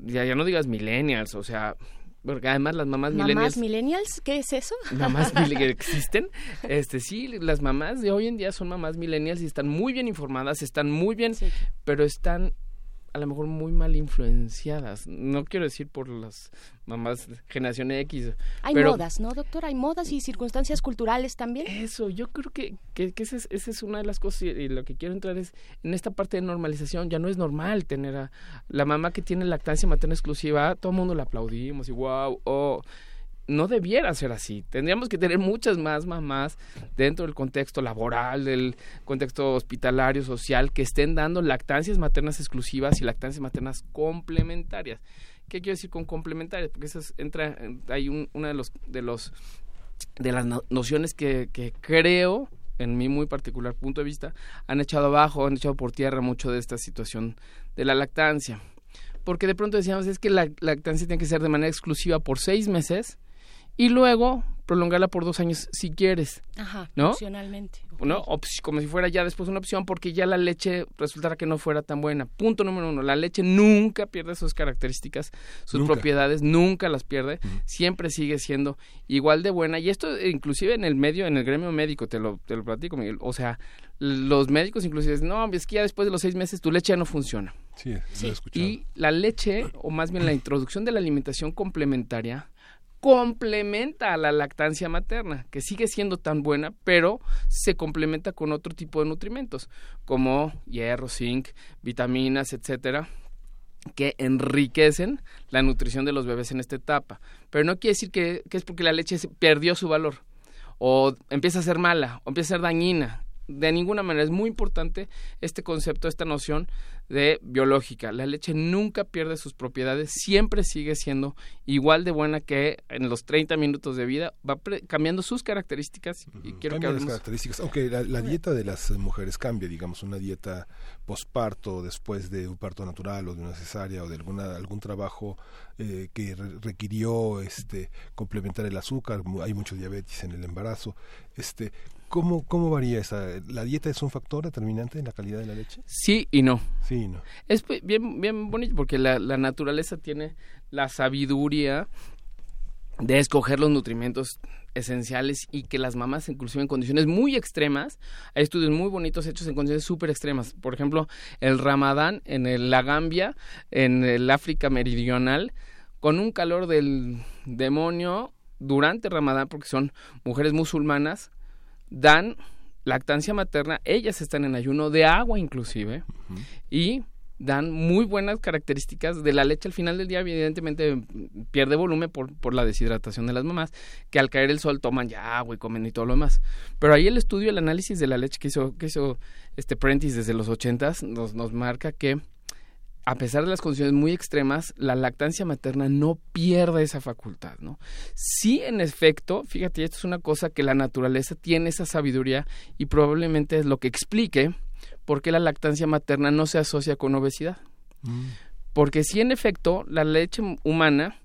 ya, ya no digas millennials, o sea, porque además las mamás, ¿Mamás millennials millennials? ¿Qué es eso? mamás que existen. Este sí, las mamás de hoy en día son mamás millennials y están muy bien informadas, están muy bien, pero están a lo mejor muy mal influenciadas. No quiero decir por las mamás generación X. Hay pero modas, ¿no, doctor? Hay modas y circunstancias culturales también. Eso, yo creo que, que, que esa, es, esa es una de las cosas y, y lo que quiero entrar es en esta parte de normalización. Ya no es normal tener a la mamá que tiene lactancia materna exclusiva, todo el mundo la aplaudimos y wow, oh, no debiera ser así. Tendríamos que tener muchas más mamás dentro del contexto laboral, del contexto hospitalario, social, que estén dando lactancias maternas exclusivas y lactancias maternas complementarias. ¿Qué quiero decir con complementarias? Porque eso entra, hay un, una de los, de los de las no- nociones que, que creo, en mi muy particular punto de vista, han echado abajo, han echado por tierra mucho de esta situación de la lactancia. Porque de pronto decíamos, es que la lactancia tiene que ser de manera exclusiva por seis meses y luego prolongarla por dos años si quieres. Ajá, ¿No? opcionalmente. ¿no? O pues, como si fuera ya después una opción porque ya la leche resultara que no fuera tan buena. Punto número uno, la leche nunca pierde sus características, sus Nunca. propiedades, nunca las pierde, siempre sigue siendo igual de buena. Y esto eh, inclusive en el medio, en el gremio médico, te lo, te lo platico, Miguel. O sea, los médicos inclusive dicen, no, es que ya después de los seis meses tu leche ya no funciona. Sí, lo he escuchado. Y la leche, o más bien la introducción de la alimentación complementaria, complementa a la lactancia materna, que sigue siendo tan buena, pero se complementa con otro tipo de nutrimentos, como hierro, zinc, vitaminas, etcétera, que enriquecen la nutrición de los bebés en esta etapa. Pero no quiere decir que, que es porque la leche perdió su valor, o empieza a ser mala, o empieza a ser dañina. De ninguna manera es muy importante este concepto, esta noción de biológica. La leche nunca pierde sus propiedades, siempre sigue siendo igual de buena que en los 30 minutos de vida, va pre- cambiando sus características y quiero que Cambian las características, aunque la, la dieta de las mujeres cambia, digamos, una dieta posparto, después de un parto natural o de una cesárea o de alguna algún trabajo eh, que re- requirió este complementar el azúcar, hay mucho diabetes en el embarazo, este ¿Cómo, ¿Cómo varía esa? ¿La dieta es un factor determinante en la calidad de la leche? Sí y no. Sí y no. Es pe- bien, bien bonito porque la, la naturaleza tiene la sabiduría de escoger los nutrimentos esenciales y que las mamás, inclusive en condiciones muy extremas, hay estudios muy bonitos hechos en condiciones súper extremas. Por ejemplo, el ramadán en el, la Gambia, en el África Meridional, con un calor del demonio durante ramadán, porque son mujeres musulmanas, dan lactancia materna, ellas están en ayuno de agua inclusive, y dan muy buenas características de la leche. Al final del día evidentemente pierde volumen por, por la deshidratación de las mamás que al caer el sol toman ya agua y comen y todo lo demás. Pero ahí el estudio el análisis de la leche que hizo que hizo este Prentice desde los ochentas nos nos marca que a pesar de las condiciones muy extremas, la lactancia materna no pierde esa facultad, ¿no? Sí, en efecto, fíjate, esto es una cosa que la naturaleza tiene esa sabiduría y probablemente es lo que explique por qué la lactancia materna no se asocia con obesidad. Mm. Porque si en efecto la leche humana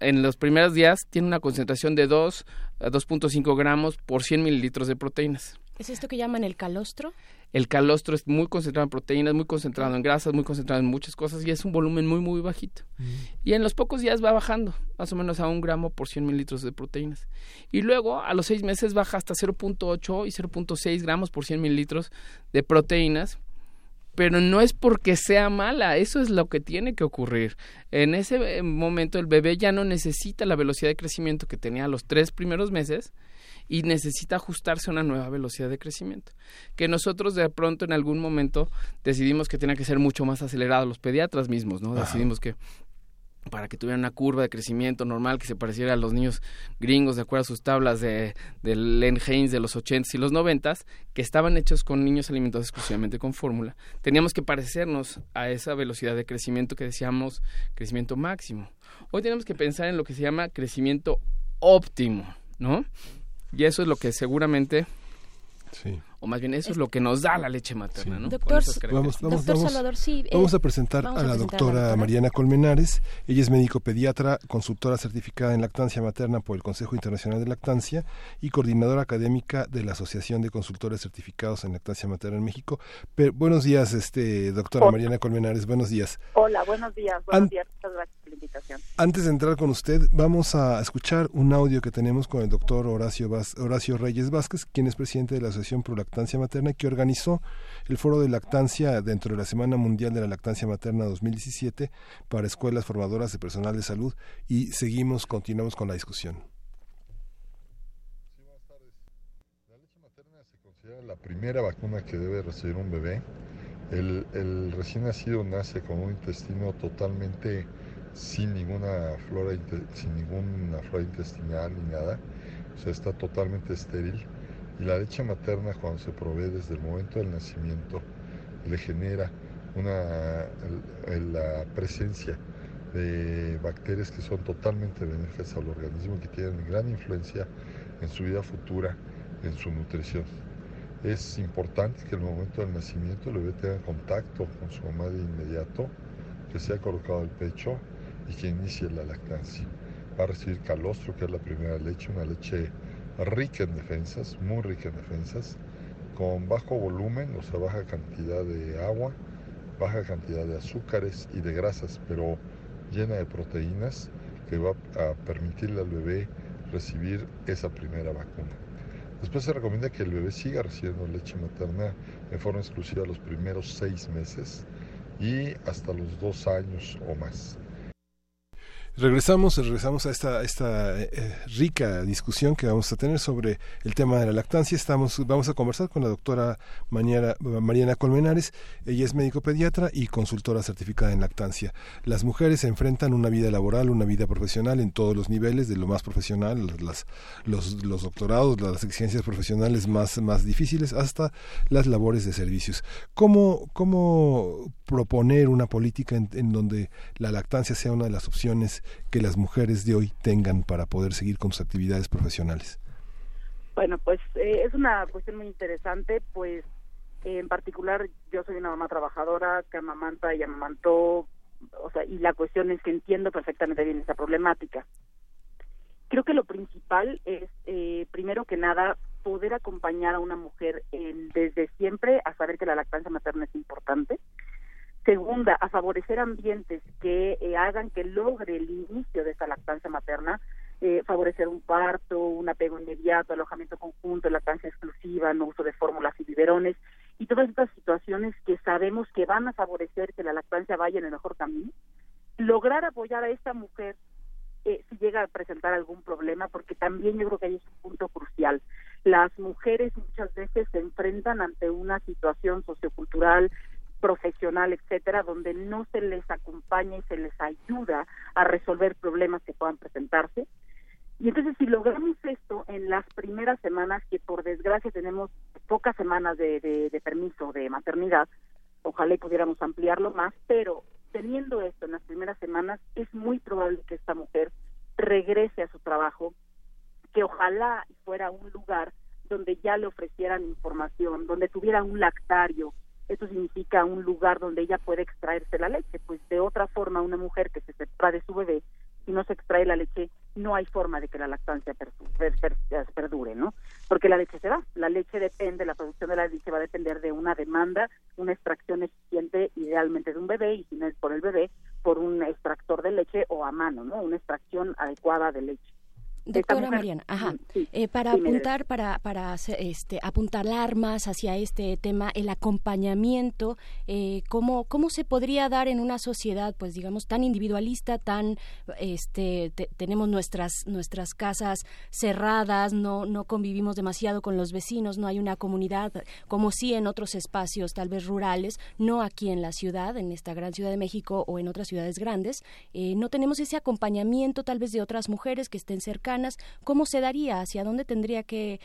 en los primeros días tiene una concentración de 2 a 2.5 gramos por 100 mililitros de proteínas. ¿Es esto que llaman el calostro? El calostro es muy concentrado en proteínas, muy concentrado en grasas, muy concentrado en muchas cosas y es un volumen muy, muy bajito. Mm. Y en los pocos días va bajando, más o menos a un gramo por 100 mililitros de proteínas. Y luego a los seis meses baja hasta 0.8 y 0.6 gramos por 100 mililitros de proteínas. Pero no es porque sea mala, eso es lo que tiene que ocurrir. En ese eh, momento el bebé ya no necesita la velocidad de crecimiento que tenía a los tres primeros meses, y necesita ajustarse a una nueva velocidad de crecimiento. Que nosotros de pronto en algún momento decidimos que tenía que ser mucho más acelerado, los pediatras mismos, ¿no? Decidimos que para que tuvieran una curva de crecimiento normal que se pareciera a los niños gringos de acuerdo a sus tablas de, de Len Haynes de los 80s y los 90s, que estaban hechos con niños alimentados exclusivamente con fórmula, teníamos que parecernos a esa velocidad de crecimiento que decíamos crecimiento máximo. Hoy tenemos que pensar en lo que se llama crecimiento óptimo, ¿no? Y eso es lo que seguramente Sí. O más bien eso es lo que nos da la leche materna, ¿no? Doctor, vamos, vamos, doctor Salvador, sí. Eh, vamos a presentar a la doctora Mariana Colmenares. Ella es médico pediatra, consultora certificada en lactancia materna por el Consejo Internacional de Lactancia y coordinadora académica de la Asociación de Consultores Certificados en Lactancia Materna en México. buenos días, este doctora Mariana Colmenares. Buenos días. Hola, buenos días. Buenos días. Muchas gracias por la invitación. Antes de entrar con usted, vamos a escuchar un audio que tenemos con el doctor Horacio, Horacio Reyes Vázquez, quien es presidente de la Asociación Pro Lactancia Materna que organizó el Foro de Lactancia dentro de la Semana Mundial de la Lactancia Materna 2017 para escuelas formadoras de personal de salud y seguimos, continuamos con la discusión. La primera vacuna que debe recibir un bebé. El, el, recién nacido nace con un intestino totalmente sin ninguna flora, sin ninguna flora intestinal ni nada, o sea, está totalmente estéril y la leche materna cuando se provee desde el momento del nacimiento le genera una, la presencia de bacterias que son totalmente benéficas al organismo y que tienen gran influencia en su vida futura, en su nutrición. Es importante que en el momento del nacimiento el bebé tenga contacto con su mamá de inmediato, que sea colocado el pecho y que inicie la lactancia. Va a recibir calostro, que es la primera leche, una leche rica en defensas, muy rica en defensas, con bajo volumen, o sea, baja cantidad de agua, baja cantidad de azúcares y de grasas, pero llena de proteínas que va a permitirle al bebé recibir esa primera vacuna. Después se recomienda que el bebé siga recibiendo leche materna en forma exclusiva los primeros seis meses y hasta los dos años o más. Regresamos, regresamos a esta, esta eh, rica discusión que vamos a tener sobre el tema de la lactancia. Estamos, vamos a conversar con la doctora Mariana, Colmenares. Ella es médico pediatra y consultora certificada en lactancia. Las mujeres enfrentan una vida laboral, una vida profesional en todos los niveles, de lo más profesional, las, los, los doctorados, las exigencias profesionales más, más difíciles, hasta las labores de servicios. ¿Cómo, cómo proponer una política en donde la lactancia sea una de las opciones que las mujeres de hoy tengan para poder seguir con sus actividades profesionales? Bueno, pues eh, es una cuestión muy interesante, pues en particular yo soy una mamá trabajadora que amamanta y amamantó, o sea, y la cuestión es que entiendo perfectamente bien esa problemática. Creo que lo principal es, eh, primero que nada, poder acompañar a una mujer desde siempre a saber que la lactancia materna es importante, Segunda, a favorecer ambientes que eh, hagan que logre el inicio de esa lactancia materna eh, favorecer un parto, un apego inmediato, alojamiento conjunto, lactancia exclusiva, no uso de fórmulas y biberones, y todas estas situaciones que sabemos que van a favorecer que la lactancia vaya en el mejor camino, lograr apoyar a esta mujer eh, si llega a presentar algún problema, porque también yo creo que ahí es un punto crucial. Las mujeres muchas veces se enfrentan ante una situación sociocultural, profesional, etcétera, donde no se les acompaña y se les ayuda a resolver problemas que puedan presentarse. Y entonces si logramos esto en las primeras semanas, que por desgracia tenemos pocas semanas de, de, permiso de maternidad, ojalá y pudiéramos ampliarlo más, pero teniendo esto en las primeras semanas, es muy probable que esta mujer regrese a su trabajo, que ojalá fuera un lugar donde ya le ofrecieran información, donde tuviera un lactario. Eso significa un lugar donde ella puede extraerse la leche, pues de otra forma una mujer que se separa de su bebé si no se extrae la leche, no hay forma de que la lactancia perdure, ¿no? Porque la leche se va, la leche depende, la producción de la leche va a depender de una demanda, una extracción eficiente, idealmente de un bebé, y si no es por el bebé, por un extractor de leche o a mano, ¿no? Una extracción adecuada de leche. Doctora Mariana, ajá. Eh, para apuntar, para, para este, apuntar armas hacia este tema, el acompañamiento, eh, ¿cómo, ¿cómo se podría dar en una sociedad, pues digamos, tan individualista, tan, este, tenemos nuestras, nuestras casas cerradas, no, no convivimos demasiado con los vecinos, no hay una comunidad, como sí en otros espacios, tal vez rurales, no aquí en la ciudad, en esta gran ciudad de México o en otras ciudades grandes, eh, no tenemos ese acompañamiento tal vez de otras mujeres que estén cerca ¿cómo se daría? ¿Hacia dónde tendría que,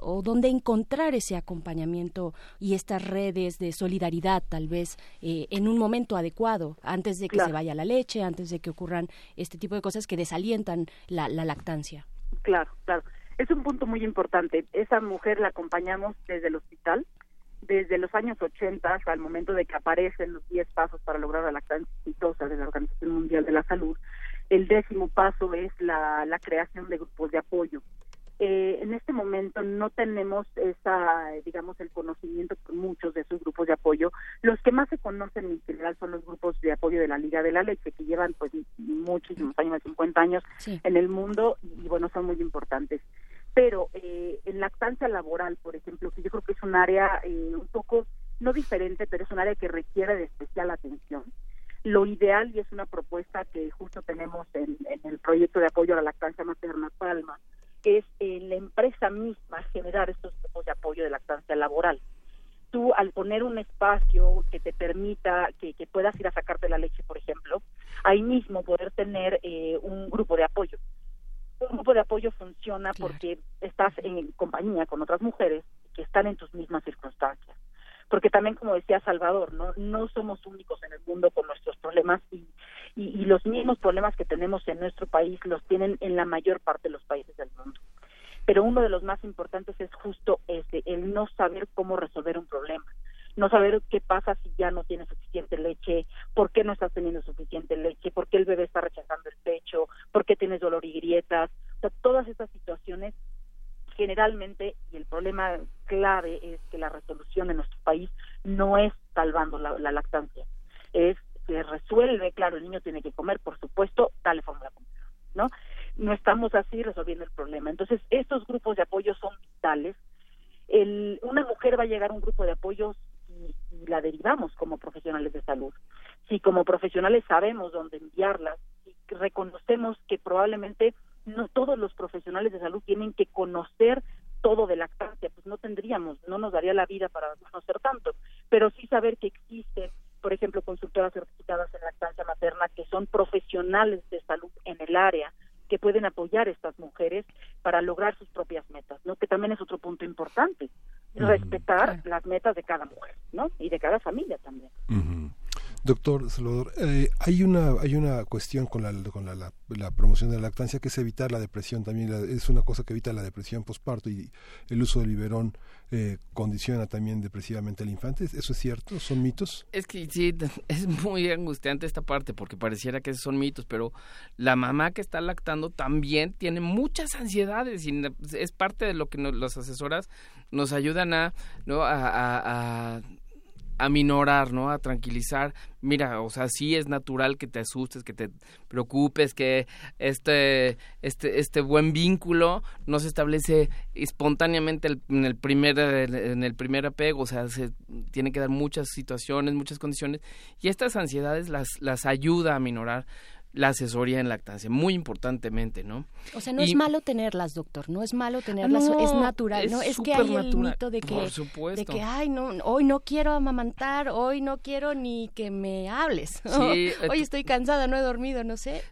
o dónde encontrar ese acompañamiento y estas redes de solidaridad, tal vez, eh, en un momento adecuado, antes de que se vaya la leche, antes de que ocurran este tipo de cosas que desalientan la, lactancia? Claro, claro. Es un punto muy importante. Esa mujer la acompañamos desde el hospital, desde los años 80 hasta el momento de que aparecen los 10 pasos para lograr la lactancia exitosa de la Organización Mundial de la Salud. El décimo paso es la, creación de grupos de apoyo. Eh, en este momento no tenemos esa, digamos, el conocimiento por muchos de esos grupos de apoyo. Los que más se conocen en general son los grupos de apoyo de la Liga de la Leche, que llevan pues muchísimos años, 50 años en el mundo y bueno, son muy importantes. Pero eh, en lactancia laboral, por ejemplo, que yo creo que es un área eh, un poco, no diferente, pero es un área que requiere de especial atención lo ideal, y es una propuesta que justo tenemos en, el proyecto de apoyo a la lactancia materna Palma, es en la empresa misma generar estos grupos de apoyo de lactancia laboral. Tú, al poner un espacio que te permita que, puedas ir a sacarte la leche, por ejemplo, ahí mismo poder tener eh, un grupo de apoyo. Un grupo de apoyo funciona porque estás en compañía con otras mujeres que están en tus mismas circunstancias porque también como decía Salvador no no somos únicos en el mundo con nuestros problemas y, y, los mismos problemas que tenemos en nuestro país los tienen en la mayor parte de los países del mundo. Pero uno de los más importantes es justo ese el no saber cómo resolver un problema no saber qué pasa si ya no tienes suficiente leche, por qué no estás teniendo suficiente leche, por qué el bebé está rechazando el pecho, por qué tienes dolor y grietas, o sea, todas estas situaciones generalmente, y el problema clave es que la resolución en nuestro país no es salvando la, lactancia, es que resuelve, claro, el niño tiene que comer, por supuesto, dale fórmula ¿no? No estamos así resolviendo el problema. Entonces, estos grupos de apoyo son vitales. El, una mujer va a llegar a un grupo de apoyo y, y la derivamos como profesionales de salud. Si como profesionales sabemos dónde enviarlas, y reconocemos que probablemente no todos los profesionales de salud tienen que conocer todo de lactancia, pues no tendríamos, no nos daría la vida para conocer tanto, pero sí saber que existen, por ejemplo, consultoras certificadas en lactancia materna que son profesionales de salud en el área que pueden apoyar a estas mujeres para lograr sus propias metas, ¿no? Que también es otro punto importante, respetar las metas de cada mujer, ¿no? Y de cada familia también. Doctor Salvador, eh, hay una hay una cuestión con la con la, la, promoción de la lactancia que es evitar la depresión también es una cosa que evita la depresión postparto y el uso del biberón eh, condiciona también depresivamente al infante. ¿Eso es cierto? ¿Son mitos? Es que sí, es muy angustiante esta parte porque pareciera que son mitos, pero la mamá que está lactando también tiene muchas ansiedades y es parte de lo que nos, las asesoras nos ayudan a, ¿no? a aminorar, ¿no? A tranquilizar. Mira, o sea, sí es natural que te asustes, que te preocupes, que este, este, este buen vínculo no se establece espontáneamente en el primer, en el primer apego, o sea, se tiene que dar muchas situaciones, muchas condiciones, y estas ansiedades las, las ayuda a minorar la asesoría en lactancia, muy importantemente, ¿no? O sea, no es malo tenerlas, doctor, no es malo tenerlas, es natural, ¿no? Es que hay el mito de que, de que, ay, no, hoy no quiero amamantar, hoy no quiero ni que me hables, hoy estoy cansada, no he dormido, no sé.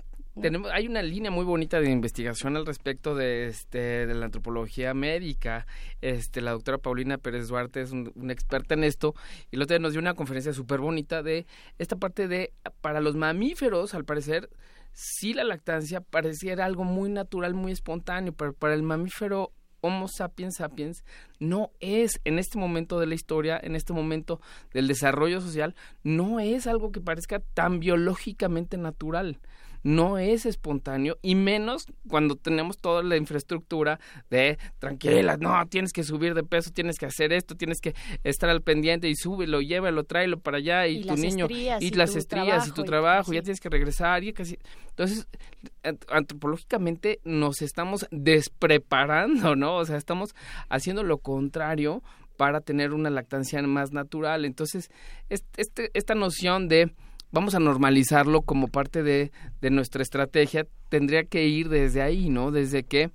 Tenemos, hay una línea muy bonita de investigación al respecto de este de la antropología médica. Este, la doctora Paulina Pérez Duarte es una experta en esto y el otro día nos dio una conferencia súper bonita de esta parte de para los mamíferos, al parecer, sí la lactancia pareciera algo muy natural, muy espontáneo, pero para el mamífero Homo sapiens sapiens no es en este momento de la historia, en este momento del desarrollo social, no es algo que parezca tan biológicamente natural no es espontáneo y menos cuando tenemos toda la infraestructura de tranquila, no, tienes que subir de peso, tienes que hacer esto, tienes que estar al pendiente y súbelo, llévalo, tráelo para allá y, tu niño y, las estrías y tu trabajo, ya tienes que regresar y casi entonces antropológicamente nos estamos despreparando, ¿no? O sea, estamos haciendo lo contrario para tener una lactancia más natural. Entonces, este, esta noción de vamos a normalizarlo como parte de, de nuestra estrategia, tendría que ir desde ahí, ¿no? Desde que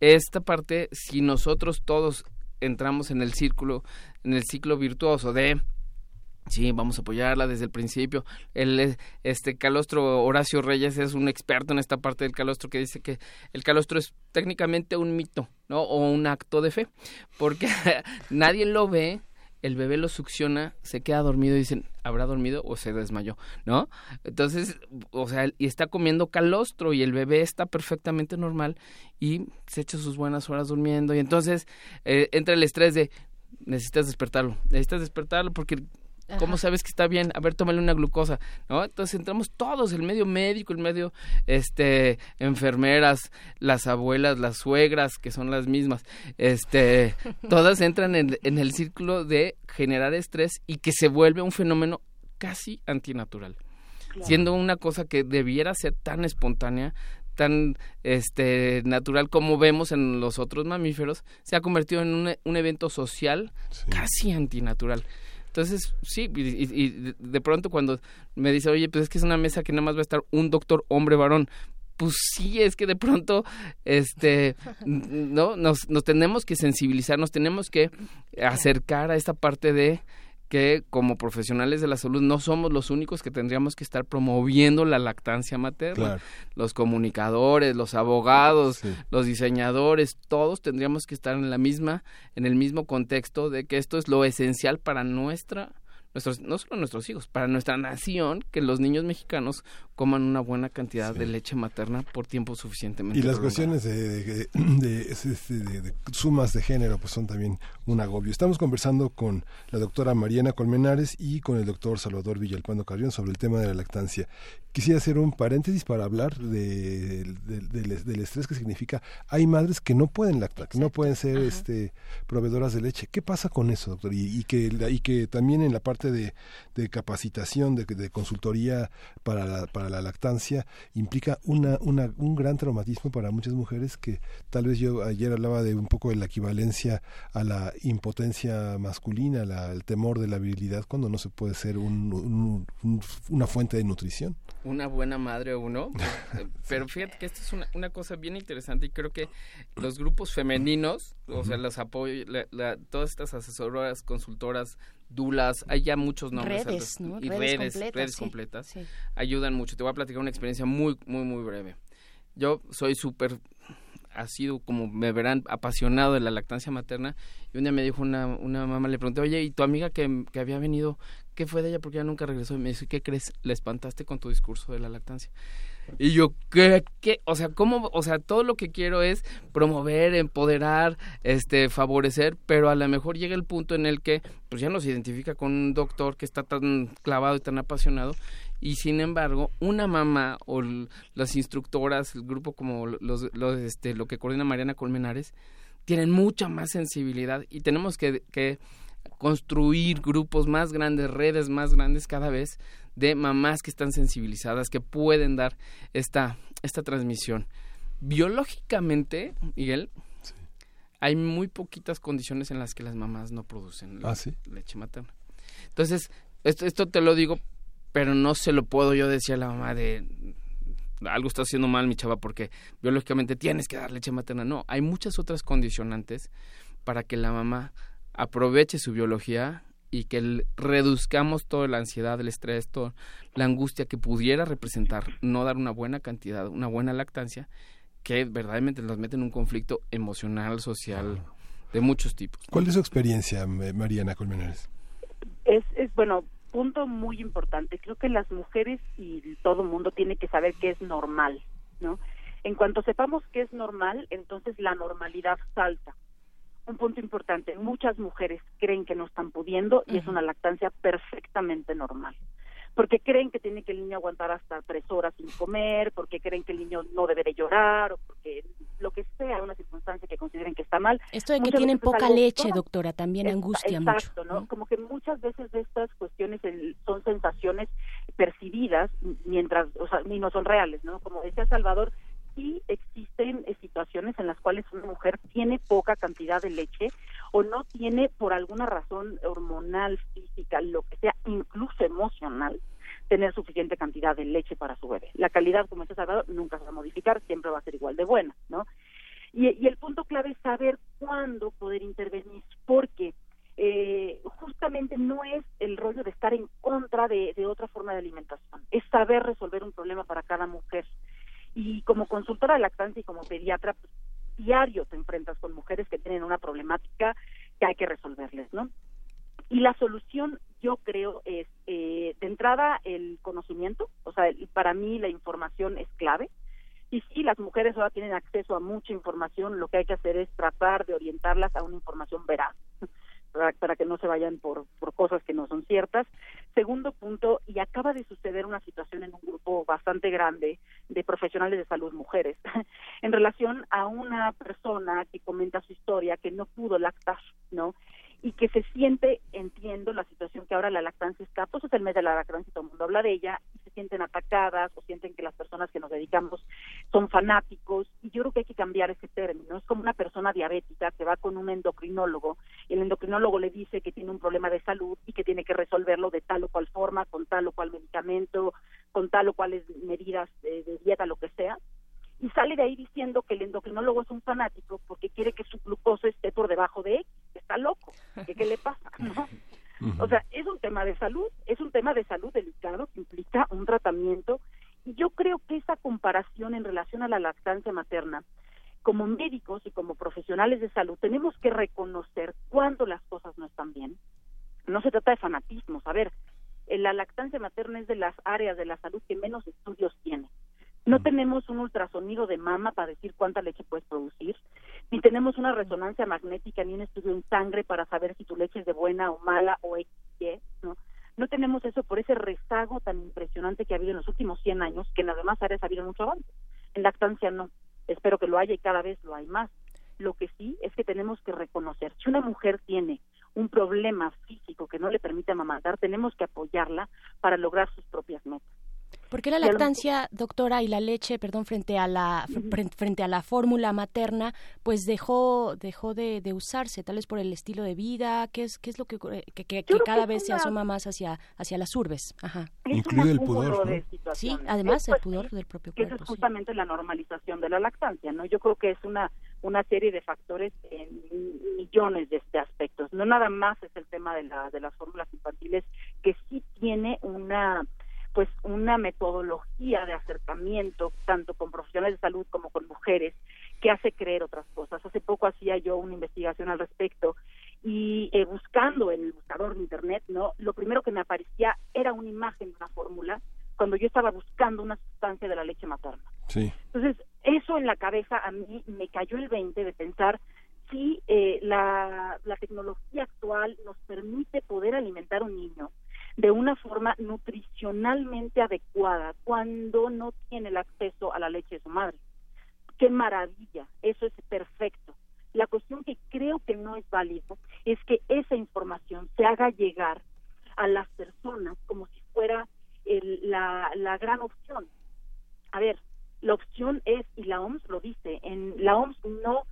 esta parte, si nosotros todos entramos en el círculo, en el ciclo virtuoso de Sí, vamos a apoyarla desde el principio. El, este calostro Horacio Reyes es un experto en esta parte del calostro que dice que el calostro es técnicamente un mito, ¿no? O un acto de fe, porque nadie lo ve, el bebé lo succiona, se queda dormido y dicen, ¿habrá dormido o se desmayó? ¿No? Entonces, o sea, y está comiendo calostro y el bebé está perfectamente normal y se echa sus buenas horas durmiendo y entonces eh, entra el estrés de, necesitas despertarlo, necesitas despertarlo porque ¿Cómo sabes que está bien? A ver, tómale una glucosa, ¿no? Entonces entramos todos, el medio médico, el medio, este, enfermeras, las abuelas, las suegras, que son las mismas, este, todas entran en, en el círculo de generar estrés y que se vuelve un fenómeno casi antinatural. Siendo una cosa que debiera ser tan espontánea, tan este natural como vemos en los otros mamíferos, se ha convertido en un, un evento social casi antinatural. Entonces, sí, y, de pronto cuando me dice, oye, pues es que es una mesa que nada más va a estar un doctor hombre varón, pues sí, es que de pronto, este, no, nos, nos tenemos que sensibilizar, nos tenemos que acercar a esta parte de que como profesionales de la salud no somos los únicos que tendríamos que estar promoviendo la lactancia materna. Los comunicadores, los abogados, los diseñadores, todos tendríamos que estar en la misma, en el mismo contexto de que esto es lo esencial para nuestra nuestros, no solo nuestros hijos, para nuestra nación, que los niños mexicanos coman una buena cantidad de leche materna por tiempo suficientemente. Y las cuestiones de, de, sumas de género pues son también un agobio. Estamos conversando con la doctora Mariana Colmenares y con el doctor Salvador Villalpando Carrión sobre el tema de la lactancia. Quisiera hacer un paréntesis para hablar del estrés que significa hay madres que no pueden lactar, que no pueden ser este proveedoras de leche. ¿Qué pasa con eso, doctor? Y, que, y que también en la parte de, capacitación, de, de consultoría para la, para la lactancia, implica una, una, un gran traumatismo para muchas mujeres que tal vez yo ayer hablaba de un poco de la equivalencia a la impotencia masculina, el temor de la virilidad cuando no se puede ser un, una fuente de nutrición. Una buena madre uno, eh, pero fíjate que esto es una, una cosa bien interesante y creo que los grupos femeninos, o sea, los apoyo, todas estas asesoras, consultoras, dulas, hay ya muchos nombres. Redes, ¿no? Y redes, redes completas, ayudan mucho. Te voy a platicar una experiencia muy, muy, muy breve. Yo soy súper, ha sido como me verán, apasionado de la lactancia materna. Y un día me dijo una, una mamá, le pregunté, oye, ¿y tu amiga que, que había venido, qué fue de ella? Porque ella nunca regresó. Y me dice, ¿qué crees? Le espantaste con tu discurso de la lactancia. Y yo, ¿qué, ¿qué? O sea, ¿cómo? O sea, todo lo que quiero es promover, empoderar, este, favorecer, pero a lo mejor llega el punto en el que, pues ya no se identifica con un doctor que está tan clavado y tan apasionado, y sin embargo, una mamá o las instructoras, el grupo como los, los, este, lo que coordina Mariana Colmenares, tienen mucha más sensibilidad y tenemos que, que construir grupos más grandes, redes más grandes cada vez de mamás que están sensibilizadas, que pueden dar esta, esta transmisión. Biológicamente, Miguel, hay muy poquitas condiciones en las que las mamás no producen ¿Ah, leche materna. Entonces, esto, esto te lo digo, pero no se lo puedo yo decir a la mamá de algo está haciendo mal mi chava porque biológicamente tienes que dar leche materna. No, hay muchas otras condicionantes para que la mamá aproveche su biología y que reduzcamos toda la ansiedad, el estrés, toda la angustia que pudiera representar no dar una buena cantidad, una buena lactancia, que verdaderamente nos mete en un conflicto emocional, social, de muchos tipos. ¿Cuál es su experiencia, Mariana Colmenares? Es, es, bueno, punto muy importante. Creo que las mujeres y todo el mundo tiene que saber que es normal, ¿no? En cuanto sepamos que es normal, entonces la normalidad salta un punto importante, muchas mujeres creen que no están pudiendo y es una lactancia perfectamente normal. Porque creen que tiene que el niño aguantar hasta tres horas sin comer, porque creen que el niño no debe de llorar, o porque lo que sea, una circunstancia que consideren que está mal. Esto de que tienen poca leche, doctora, también angustia exacto, ¿no? Como que muchas veces de estas cuestiones son sensaciones percibidas mientras, o sea, ni no son reales, ¿no? Como decía Salvador, sí existen eh, situaciones en las cuales una mujer tiene poca cantidad de leche o no tiene por alguna razón hormonal, física, lo que sea, incluso emocional, tener suficiente cantidad de leche para su bebé. La calidad, como está Salvador, nunca se va a modificar, siempre va a ser igual de buena, ¿no? Y, el punto clave es saber cuándo poder intervenir, porque eh, justamente no es el rollo de estar en contra de, de otra forma de alimentación, es saber resolver un problema para cada mujer. Y como consultora de lactancia y como pediatra, pues, diario te enfrentas con mujeres que tienen una problemática que hay que resolverles, ¿no? Y la solución, yo creo, es eh, de entrada el conocimiento, o sea, para mí la información es clave. Y sí, las mujeres ahora tienen acceso a mucha información, lo que hay que hacer es tratar de orientarlas a una información veraz para, que no se vayan por, por cosas que no son ciertas. Segundo punto, y acaba de suceder una situación en un grupo bastante grande de profesionales de salud mujeres, en relación a una persona que comenta su historia que no pudo lactar, ¿no? Y que se siente, entiendo la situación que ahora la lactancia está, pues es el mes de la lactancia todo el mundo habla de ella, y se sienten atacadas o sienten que las personas que nos dedicamos son fanáticos, y yo creo que hay que cambiar ese término. Es como una persona diabética que va con un endocrinólogo, el endocrinólogo le dice que tiene un problema de salud y que tiene que resolverlo de tal o cual forma, con tal o cual medicamento, con tal o cuales medidas de dieta, lo que sea, y sale de ahí diciendo que el endocrinólogo es un fanático porque quiere que su glucosa esté por debajo de X, está loco, ¿qué, qué le pasa? ¿no? O sea, es un tema de salud, es un tema de salud delicado que implica un tratamiento y yo creo que esa comparación en relación a la lactancia materna, como médicos y como profesionales de salud, tenemos que reconocer cuando las cosas no están bien. No se trata de fanatismo, a ver, la lactancia materna es de las áreas de la salud que menos estudios tiene. No tenemos un ultrasonido de mama para decir cuánta leche puedes producir, ni tenemos una resonancia magnética ni un estudio en sangre para saber si tu leche es de buena o mala o X, ¿no? No tenemos eso por ese rezago tan impresionante que ha habido en los últimos 100 años, que en las demás áreas ha habido mucho avance. En lactancia no. Espero que lo haya y cada vez lo hay más. Lo que sí es que tenemos que reconocer, si una mujer tiene un problema físico que no le permite amamantar, tenemos que apoyarla para lograr sus propias metas. ¿Por qué la lactancia, doctora, y la leche, perdón, frente a la frente a la fórmula materna, pues dejó dejó de, usarse, tal vez por el estilo de vida, qué es qué es lo que que, cada vez se asoma más hacia hacia las urbes, Ajá. Incluye el pudor, Sí, además el pudor del propio cuerpo. Eso es justamente la normalización de la lactancia, ¿no? Yo creo que es una una serie de factores en millones de este aspectos. No nada más es el tema de la de las fórmulas infantiles que sí tiene una pues una metodología de acercamiento tanto con profesionales de salud como con mujeres que hace creer otras cosas. Hace poco hacía yo una investigación al respecto y eh, buscando en el buscador de internet, no, lo primero que me aparecía era una imagen de una fórmula cuando yo estaba buscando una sustancia de la leche materna. Sí. Entonces, eso en la cabeza a mí me cayó el 20 de pensar si eh, la, la tecnología actual nos permite poder alimentar a un niño de una forma nutricionalmente adecuada cuando no tiene el acceso a la leche de su madre. Qué maravilla, eso es perfecto. La cuestión que creo que no es válido es que esa información deja llegar a las personas como si fuera la, la gran opción. A ver, la opción es, y la OMS lo dice, en la OMS no,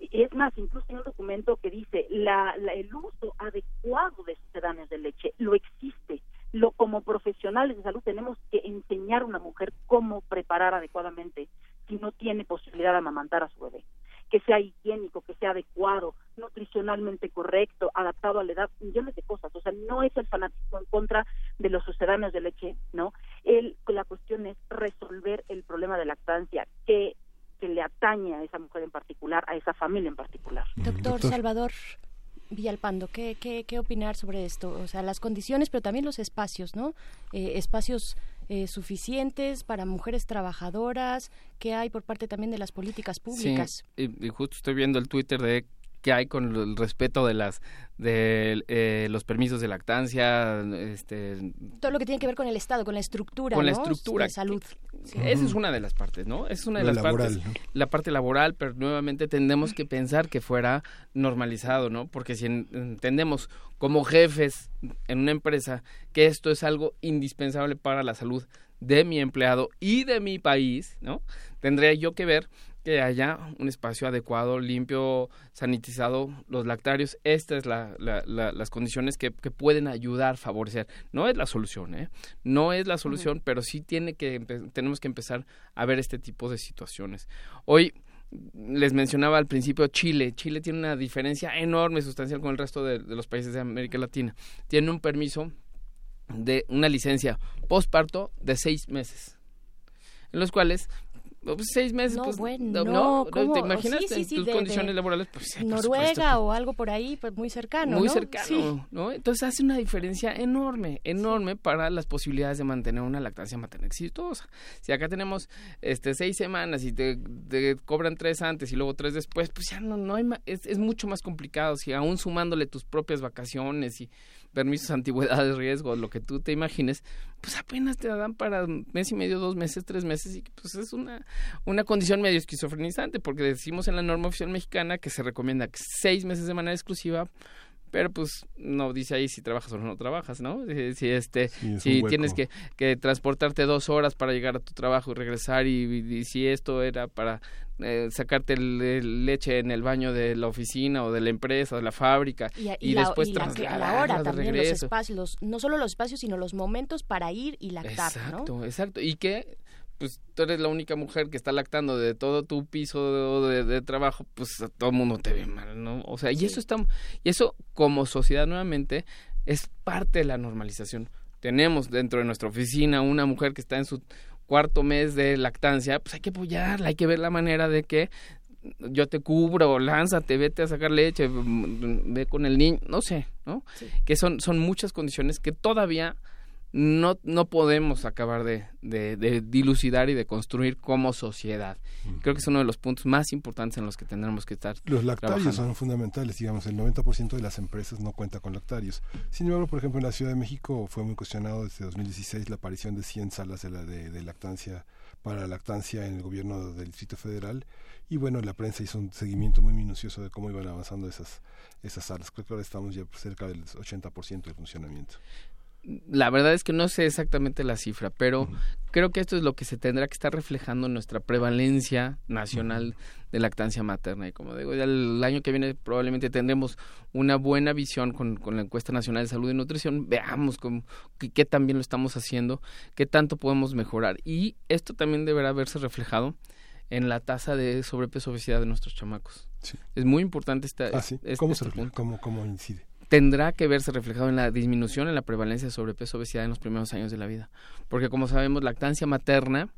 es más, incluso hay un documento que dice, la, el uso adecuado de sucedáneos de leche lo existe. Lo, como profesionales de salud tenemos que enseñar a una mujer cómo preparar adecuadamente si no tiene posibilidad de amamantar a su bebé que sea higiénico, que sea adecuado, nutricionalmente correcto, adaptado a la edad, millones de cosas. O sea, no es el fanatismo en contra de los sucedáneos de leche, ¿no? El, la cuestión es resolver el problema de lactancia que, que le atañe a esa mujer en particular, a esa familia en particular. Doctor, Salvador. Villalpando, ¿qué, qué, ¿qué opinar sobre esto? O sea, las condiciones, pero también los espacios, ¿no? Eh, espacios eh, suficientes para mujeres trabajadoras? ¿Qué hay por parte también de las políticas públicas? Sí, y, justo estoy viendo el Twitter de qué hay con el respeto de las de eh, los permisos de lactancia este todo lo que tiene que ver con el estado con la estructura con la estructura de salud. esa es una de las partes no es una de las partes la parte laboral pero nuevamente tendemos que pensar que fuera normalizado no porque si entendemos como jefes en una empresa que esto es algo indispensable para la salud de mi empleado y de mi país no tendría yo que ver que haya un espacio adecuado, limpio, sanitizado, los lactarios. Estas es la, las condiciones que, pueden ayudar, favorecer. No es la solución, ¿eh? No es la solución, pero sí tiene que tenemos que empezar a ver este tipo de situaciones. Hoy les mencionaba al principio Chile. Chile tiene una diferencia enorme, sustancial con el resto de, de los países de América Latina. Tiene un permiso de una licencia postparto de seis meses en los cuales pues, seis meses, no, pues, bueno, no, ¿te imaginas tus condiciones laborales? Pues, Noruega o algo por ahí, pues muy cercano, Muy cercano, ¿no? Entonces hace una diferencia enorme, enorme para las posibilidades de mantener una lactancia materna exitosa. Si acá tenemos este seis semanas y te, cobran tres antes y luego tres después, pues ya no, no hay es, es mucho más complicado. Si aún sumándole tus propias vacaciones y permisos, antigüedades, riesgo, lo que tú te imagines, pues apenas te dan para mes y medio, dos meses, tres meses, y pues es una, una condición medio esquizofrenizante, porque decimos en la norma oficial mexicana que se recomienda seis meses de manera exclusiva pero pues no dice ahí si trabajas o no trabajas, ¿no? Si, este, si tienes que, que, transportarte dos horas para llegar a tu trabajo y regresar y, si esto era para eh, sacarte el, leche en el baño de la oficina o de la empresa, de la fábrica y, después a la hora también los espacios, no solo los espacios sino los momentos para ir y lactar, exacto, Exacto, y que pues tú eres la única mujer que está lactando de todo tu piso de, trabajo, pues todo el mundo te ve mal, ¿no? O sea, y eso está, y eso como sociedad nuevamente es parte de la normalización. Tenemos dentro de nuestra oficina una mujer que está en su cuarto mes de lactancia, pues hay que apoyarla, hay que ver la manera de que yo te cubro, lánzate, vete a sacar leche, ve con el niño, no sé, ¿no? Que son, son muchas condiciones que todavía no, no podemos acabar de, de, dilucidar y de construir como sociedad. Creo que es uno de los puntos más importantes en los que tendremos que estar. Los lactarios son fundamentales, digamos, el 90% de las empresas no cuenta con lactarios. Sin embargo, por ejemplo, en la Ciudad de México fue muy cuestionado desde 2016 la aparición de 100 salas de, la, de, lactancia para lactancia en el gobierno del Distrito Federal y bueno, la prensa hizo un seguimiento muy minucioso de cómo iban avanzando esas, esas salas. Creo que ahora estamos ya cerca del 80% de funcionamiento la verdad es que no sé exactamente la cifra, pero creo que esto es lo que se tendrá que estar reflejando en nuestra prevalencia nacional de lactancia materna. Y como digo, ya el año que viene probablemente tendremos una buena visión con, la encuesta nacional de salud y nutrición. Veamos cómo, qué, qué tan bien lo estamos haciendo, qué tanto podemos mejorar. Y esto también deberá verse reflejado en la tasa de sobrepeso obesidad de nuestros chamacos. Es muy importante esta, ah, ¿Cómo, se este ¿Cómo, ¿Cómo incide? Tendrá que verse reflejado en la disminución en la prevalencia de sobrepeso obesidad en los primeros años de la vida. Porque como sabemos, lactancia materna,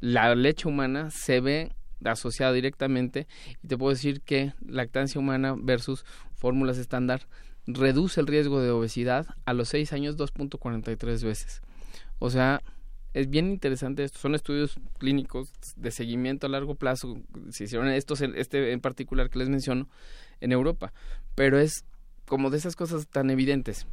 la leche humana se ve asociada directamente y te puedo decir que lactancia humana versus fórmulas estándar reduce el riesgo de obesidad a los 6 años 2.43 veces. O sea, es bien interesante esto. Son estudios clínicos de seguimiento a largo plazo. Se hicieron estos, este en particular que les menciono, en Europa. Pero es como de esas cosas tan evidentes,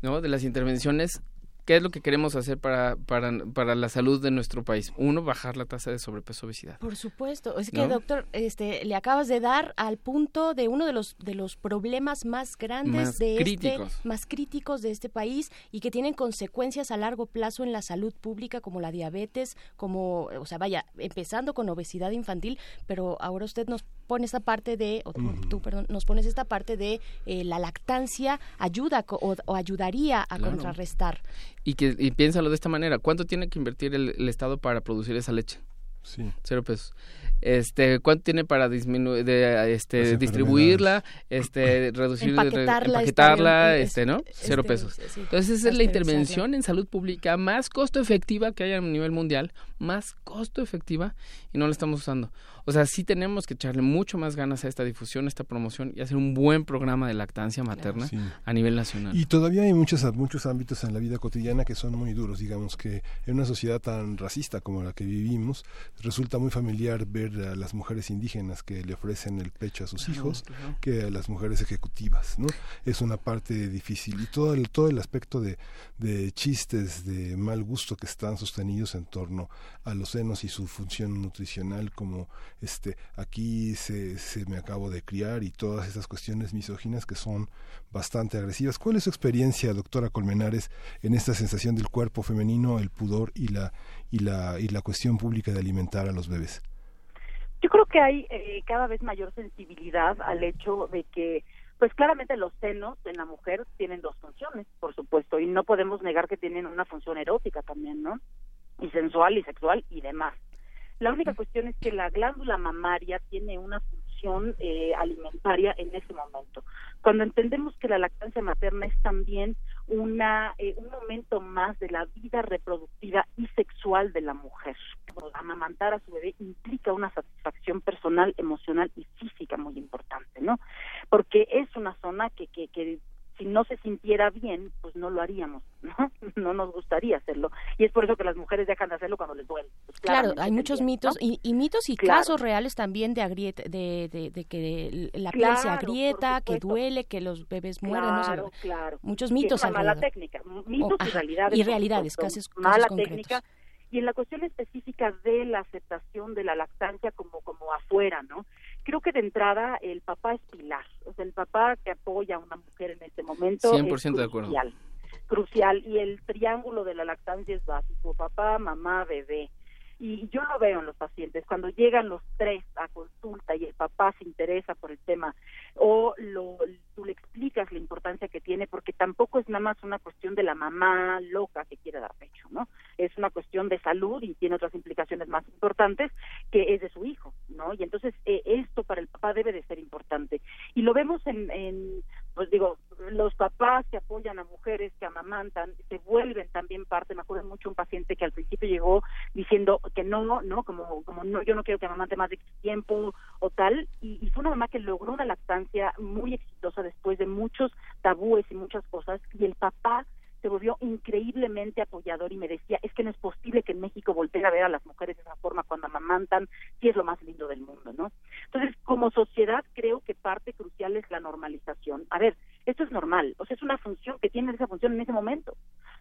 ¿no? De las intervenciones ¿qué es lo que queremos hacer para, para, para la salud de nuestro país? Uno, bajar la tasa de sobrepeso obesidad. Por supuesto. Es que, doctor, este, le acabas de dar al punto de uno de los, de los problemas más grandes de este, más críticos de este país y que tienen consecuencias a largo plazo en la salud pública como la diabetes, como, o sea, vaya, empezando con obesidad infantil, pero ahora usted nos pone esta parte de, o tú, perdón, nos pones esta parte de eh, la lactancia ayuda o, ayudaría a contrarrestar. Y que y piénsalo de esta manera, ¿cuánto tiene que invertir el Estado para producir esa leche? Sí. Cero pesos. Este, ¿cuánto tiene para disminuir, de, este, distribuirla, este, reducir, empaquetarla, este, ¿no? Este, Cero pesos. Entonces esa es la intervención en salud pública más costo efectiva que hay a nivel mundial, más costo efectiva y no la estamos usando. O sea, sí tenemos que echarle mucho más ganas a esta difusión, a esta promoción y hacer un buen programa de lactancia materna a nivel nacional. Y todavía hay muchos, muchos ámbitos en la vida cotidiana que son muy duros, digamos que en una sociedad tan racista como la que vivimos, resulta muy familiar ver a las mujeres indígenas que le ofrecen el pecho a sus hijos que a las mujeres ejecutivas, ¿no? Es una parte difícil y todo el, todo el aspecto de, de chistes de mal gusto que están sostenidos en torno a los senos y su función nutricional como este aquí se, se me acabo de criar y todas esas cuestiones misóginas que son bastante agresivas. ¿Cuál es su experiencia, doctora Colmenares, en esta sensación del cuerpo femenino, el pudor y la y la y la cuestión pública de alimentar a los bebés? Yo creo que hay eh, cada vez mayor sensibilidad al hecho de que pues claramente los senos en la mujer tienen dos funciones, por supuesto, y no podemos negar que tienen una función erótica también, ¿no? Y sensual y sexual y demás. La única cuestión es que la glándula mamaria tiene una función eh, alimentaria en ese momento. Cuando entendemos que la lactancia materna es también una eh, un momento más de la vida reproductiva y sexual de la mujer. Amamantar a su bebé implica una satisfacción personal, emocional y física muy importante, ¿no? Porque es una zona que, que, que si no se sintiera bien, pues no lo haríamos, ¿no? No nos gustaría hacerlo. Y es por eso que las mujeres dejan de hacerlo cuando les duele. Pues claro, hay muchos mitos y, mitos y casos reales también de, agrieta, de, de, que la piel se agrieta, que duele, que los bebés mueren. Claro, claro. Muchos mitos. Es mala técnica. Mitos y realidades. Y realidades, casos, mala técnica y en la cuestión específica de la aceptación de la lactancia como como afuera, ¿no? Creo que de entrada el papá es pilar, o sea, el papá que apoya a una mujer en este momento 100% es crucial, de acuerdo. crucial y el triángulo de la lactancia es básico, papá, mamá, bebé. Y yo lo veo en los pacientes, cuando llegan los tres a consulta y el papá se interesa por el tema o lo, tú le explicas la importancia que tiene, porque tampoco es nada más una cuestión de la mamá loca que quiere dar pecho, ¿no? Es una cuestión de salud y tiene otras implicaciones más importantes que es de su hijo, ¿no? Y entonces eh, esto para el papá debe de ser importante. Y lo vemos en, en, pues digo, los papás que apoyan a mujeres que amamantan se vuelven también parte. Me acuerdo mucho un paciente que al principio llegó diciendo que no, ¿no? Como, como no, yo no quiero que amamante más de tiempo o tal. Y, y fue una mamá que logró una lactancia muy exitosa después de muchos tabúes y muchas cosas. Y el papá se volvió increíblemente apoyador y me decía, es que no es posible que en México volteen a ver a las mujeres de esa forma cuando amamantan, si es lo más lindo del mundo, ¿no? Entonces, como sociedad, creo que parte crucial es la normalización. A ver, esto es normal, o sea, es una función que tiene esa función en ese momento,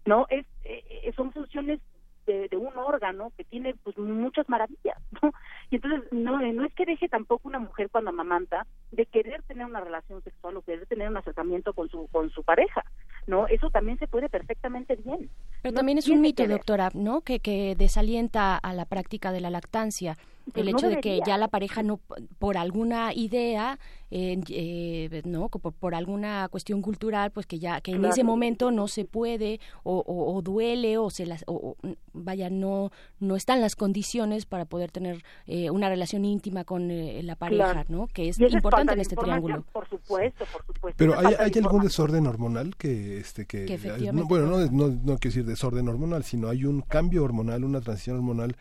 ¿no? Es, eh, eh, son funciones de, un órgano que tiene pues muchas maravillas, ¿no? Y entonces no, no es que deje tampoco una mujer cuando amamanta de querer tener una relación sexual o querer tener un acercamiento con su con su pareja, ¿no? Eso también se puede perfectamente bien. Pero también es un mito, doctora, ¿no? Que, que desalienta a la práctica de la lactancia. Pues el hecho de que ya la pareja no por alguna idea eh, no por, alguna cuestión cultural pues que ya que en ese momento no se puede o, duele o se las o, vaya no no están las condiciones para poder tener eh, una relación íntima con eh, la pareja no que es importante en este triángulo. por supuesto por supuesto. Pero hay, hay algún desorden hormonal que este que, bueno no, no, no quiero decir desorden hormonal sino hay un cambio hormonal una transición hormonal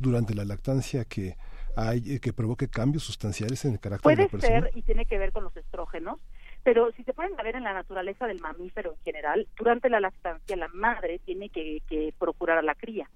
durante la lactancia que hay, que provoque cambios sustanciales en el carácter Puede de la persona? ser y tiene que ver con los estrógenos, pero si se pueden ver en la naturaleza del mamífero en general, durante la lactancia la madre tiene que, procurar a la cría.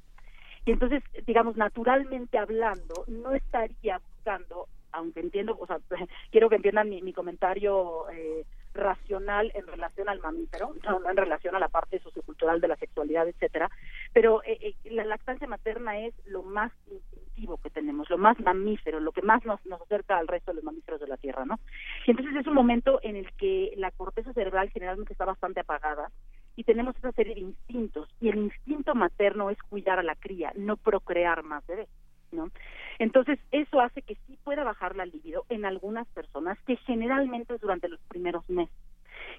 Y entonces, digamos, naturalmente hablando, no estaría buscando, aunque entiendo, o sea, quiero que entiendan mi, comentario eh, racional en relación al mamífero, no, en relación a la parte sociocultural de la sexualidad, etcétera, pero eh, eh, la lactancia materna es lo más instintivo que tenemos, lo más mamífero, lo que más nos, nos acerca al resto de los mamíferos de la Tierra, ¿no? Y entonces es un momento en el que la corteza cerebral generalmente está bastante apagada y tenemos esa serie de instintos y el instinto materno es cuidar a la cría, no procrear más bebés. ¿No? Entonces, eso hace que sí pueda bajar la libido en algunas personas, que generalmente es durante los primeros meses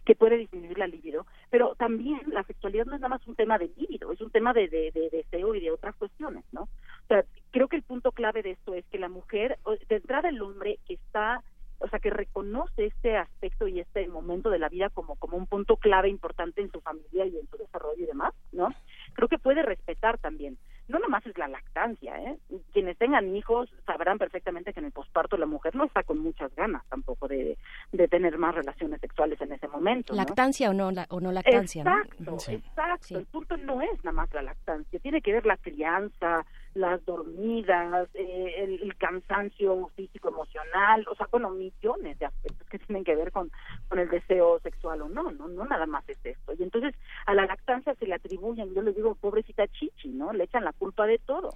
que puede disminuir la libido, pero también la sexualidad no es nada más un tema de libido, es un tema de, de, de deseo y de otras cuestiones, ¿no? O sea, creo que el punto clave de esto es que la mujer, de entrada el hombre que está o sea, que reconoce este aspecto y este momento de la vida como, como un punto clave importante en su familia y en su desarrollo y demás, ¿no? Creo que puede respetar también. No nomás es la lactancia, ¿eh? Quienes tengan hijos sabrán perfectamente que en el posparto la mujer no está con muchas ganas tampoco de, de tener más relaciones sexuales en ese momento. ¿Lactancia o no, la, o no lactancia? Exacto, exacto. El punto no es nada más la lactancia, tiene que ver la crianza, las dormidas, eh, el, cansancio físico emocional, o sea, bueno, millones de aspectos que tienen que ver con, con el deseo sexual o no, no, no nada más es esto. Y entonces a la lactancia se le atribuyen, yo le digo, pobrecita chichi, ¿no? Le echan la culpa de todo,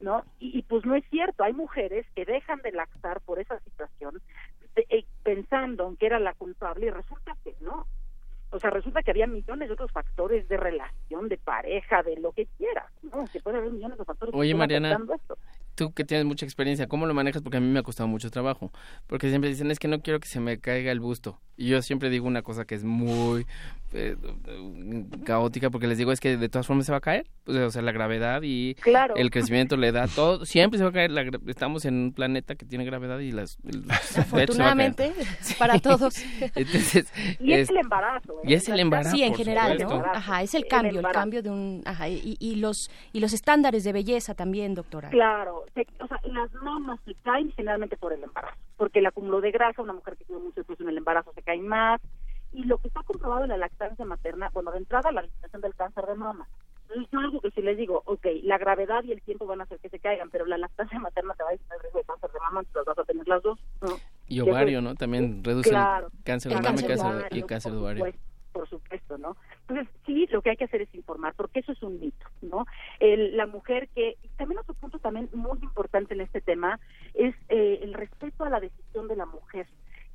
¿no? Y, pues no es cierto, hay mujeres que dejan de lactar por esa situación eh, pensando en que era la culpable y resulta que no. O sea, resulta que había millones de otros factores de relación, de pareja, de lo que quieras, ¿no? Que puede haber millones de factores. Oye, Mariana, tú que tienes mucha experiencia, ¿cómo lo manejas? Porque a mí me ha costado mucho trabajo. Porque siempre dicen, es que no quiero que se me caiga el busto. Y yo siempre digo una cosa que es muy eh, caótica, porque les digo, es que de todas formas se va a caer. O sea, la gravedad y el crecimiento le da todo. Siempre se va a caer. estamos en un planeta que tiene gravedad y las... Afortunadamente, para todos. y es, el embarazo. ¿eh? Y es el embarazo. Sí, en general, ¿no? Ajá, es el cambio, el, cambio de un... Ajá, y, y, los, y los estándares de belleza también, doctora. Claro, o sea, las mamas se caen generalmente por el embarazo, porque el acúmulo de grasa, una mujer que tiene mucho peso en el embarazo se cae más, y lo que está comprobado en la lactancia materna, bueno, de entrada la disminución del cáncer de mama. Entonces, yo algo que si les digo, ok, la gravedad y el tiempo van a hacer que se caigan, pero la lactancia materna te va a disminuir el riesgo de cáncer de mama, entonces vas a tener las dos. Y ovario, ¿no? También reduce el cáncer de mama y cáncer de ovario por supuesto, ¿no? Entonces, sí, lo que hay que hacer es informar, porque eso es un mito, ¿no? El, la mujer que, y también otro punto también muy importante en este tema, es eh, el respeto a la decisión de la mujer.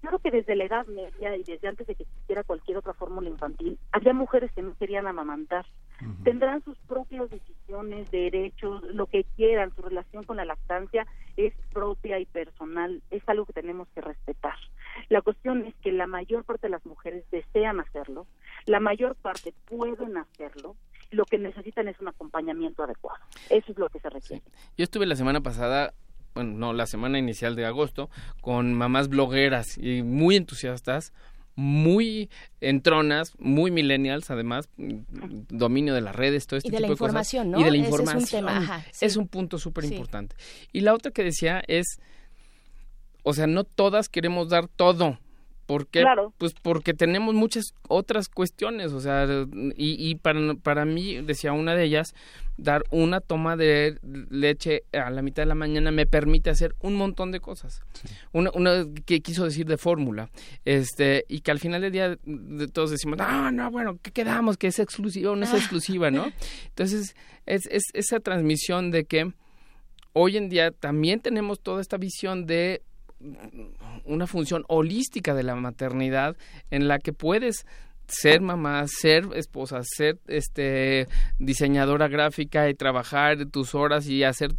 Yo creo que desde la Edad Media y desde antes de que existiera cualquier otra fórmula infantil, había mujeres que no querían amamantar. Tendrán sus propias decisiones, derechos, lo que quieran, su relación con la lactancia es propia y personal, es algo que tenemos que respetar. La cuestión es que la mayor parte de las mujeres desean hacerlo, la mayor parte pueden hacerlo, lo que necesitan es un acompañamiento adecuado. Eso es lo que se requiere. Yo estuve la semana pasada bueno, no, la semana inicial de agosto, con mamás blogueras y muy entusiastas, muy entronas, muy millennials, además, dominio de las redes, todo este y de la información, ¿no? Y de la información. es, un es un punto súper importante. Y la otra que decía es, o sea, no todas queremos dar todo. ¿Por qué? Pues porque tenemos muchas otras cuestiones, o sea, y, y para, para mí, decía una de ellas, dar una toma de leche a la mitad de la mañana me permite hacer un montón de cosas. Una, una, que quiso decir de fórmula. Este, y que al final del día de todos decimos, no, no, bueno, ¿qué quedamos? Que es exclusiva o no es ah. exclusiva, ¿no? Entonces, es, es esa transmisión de que hoy en día también tenemos toda esta visión de una función holística de la maternidad en la que puedes ser mamá, ser esposa, ser este diseñadora gráfica y trabajar tus horas y hacer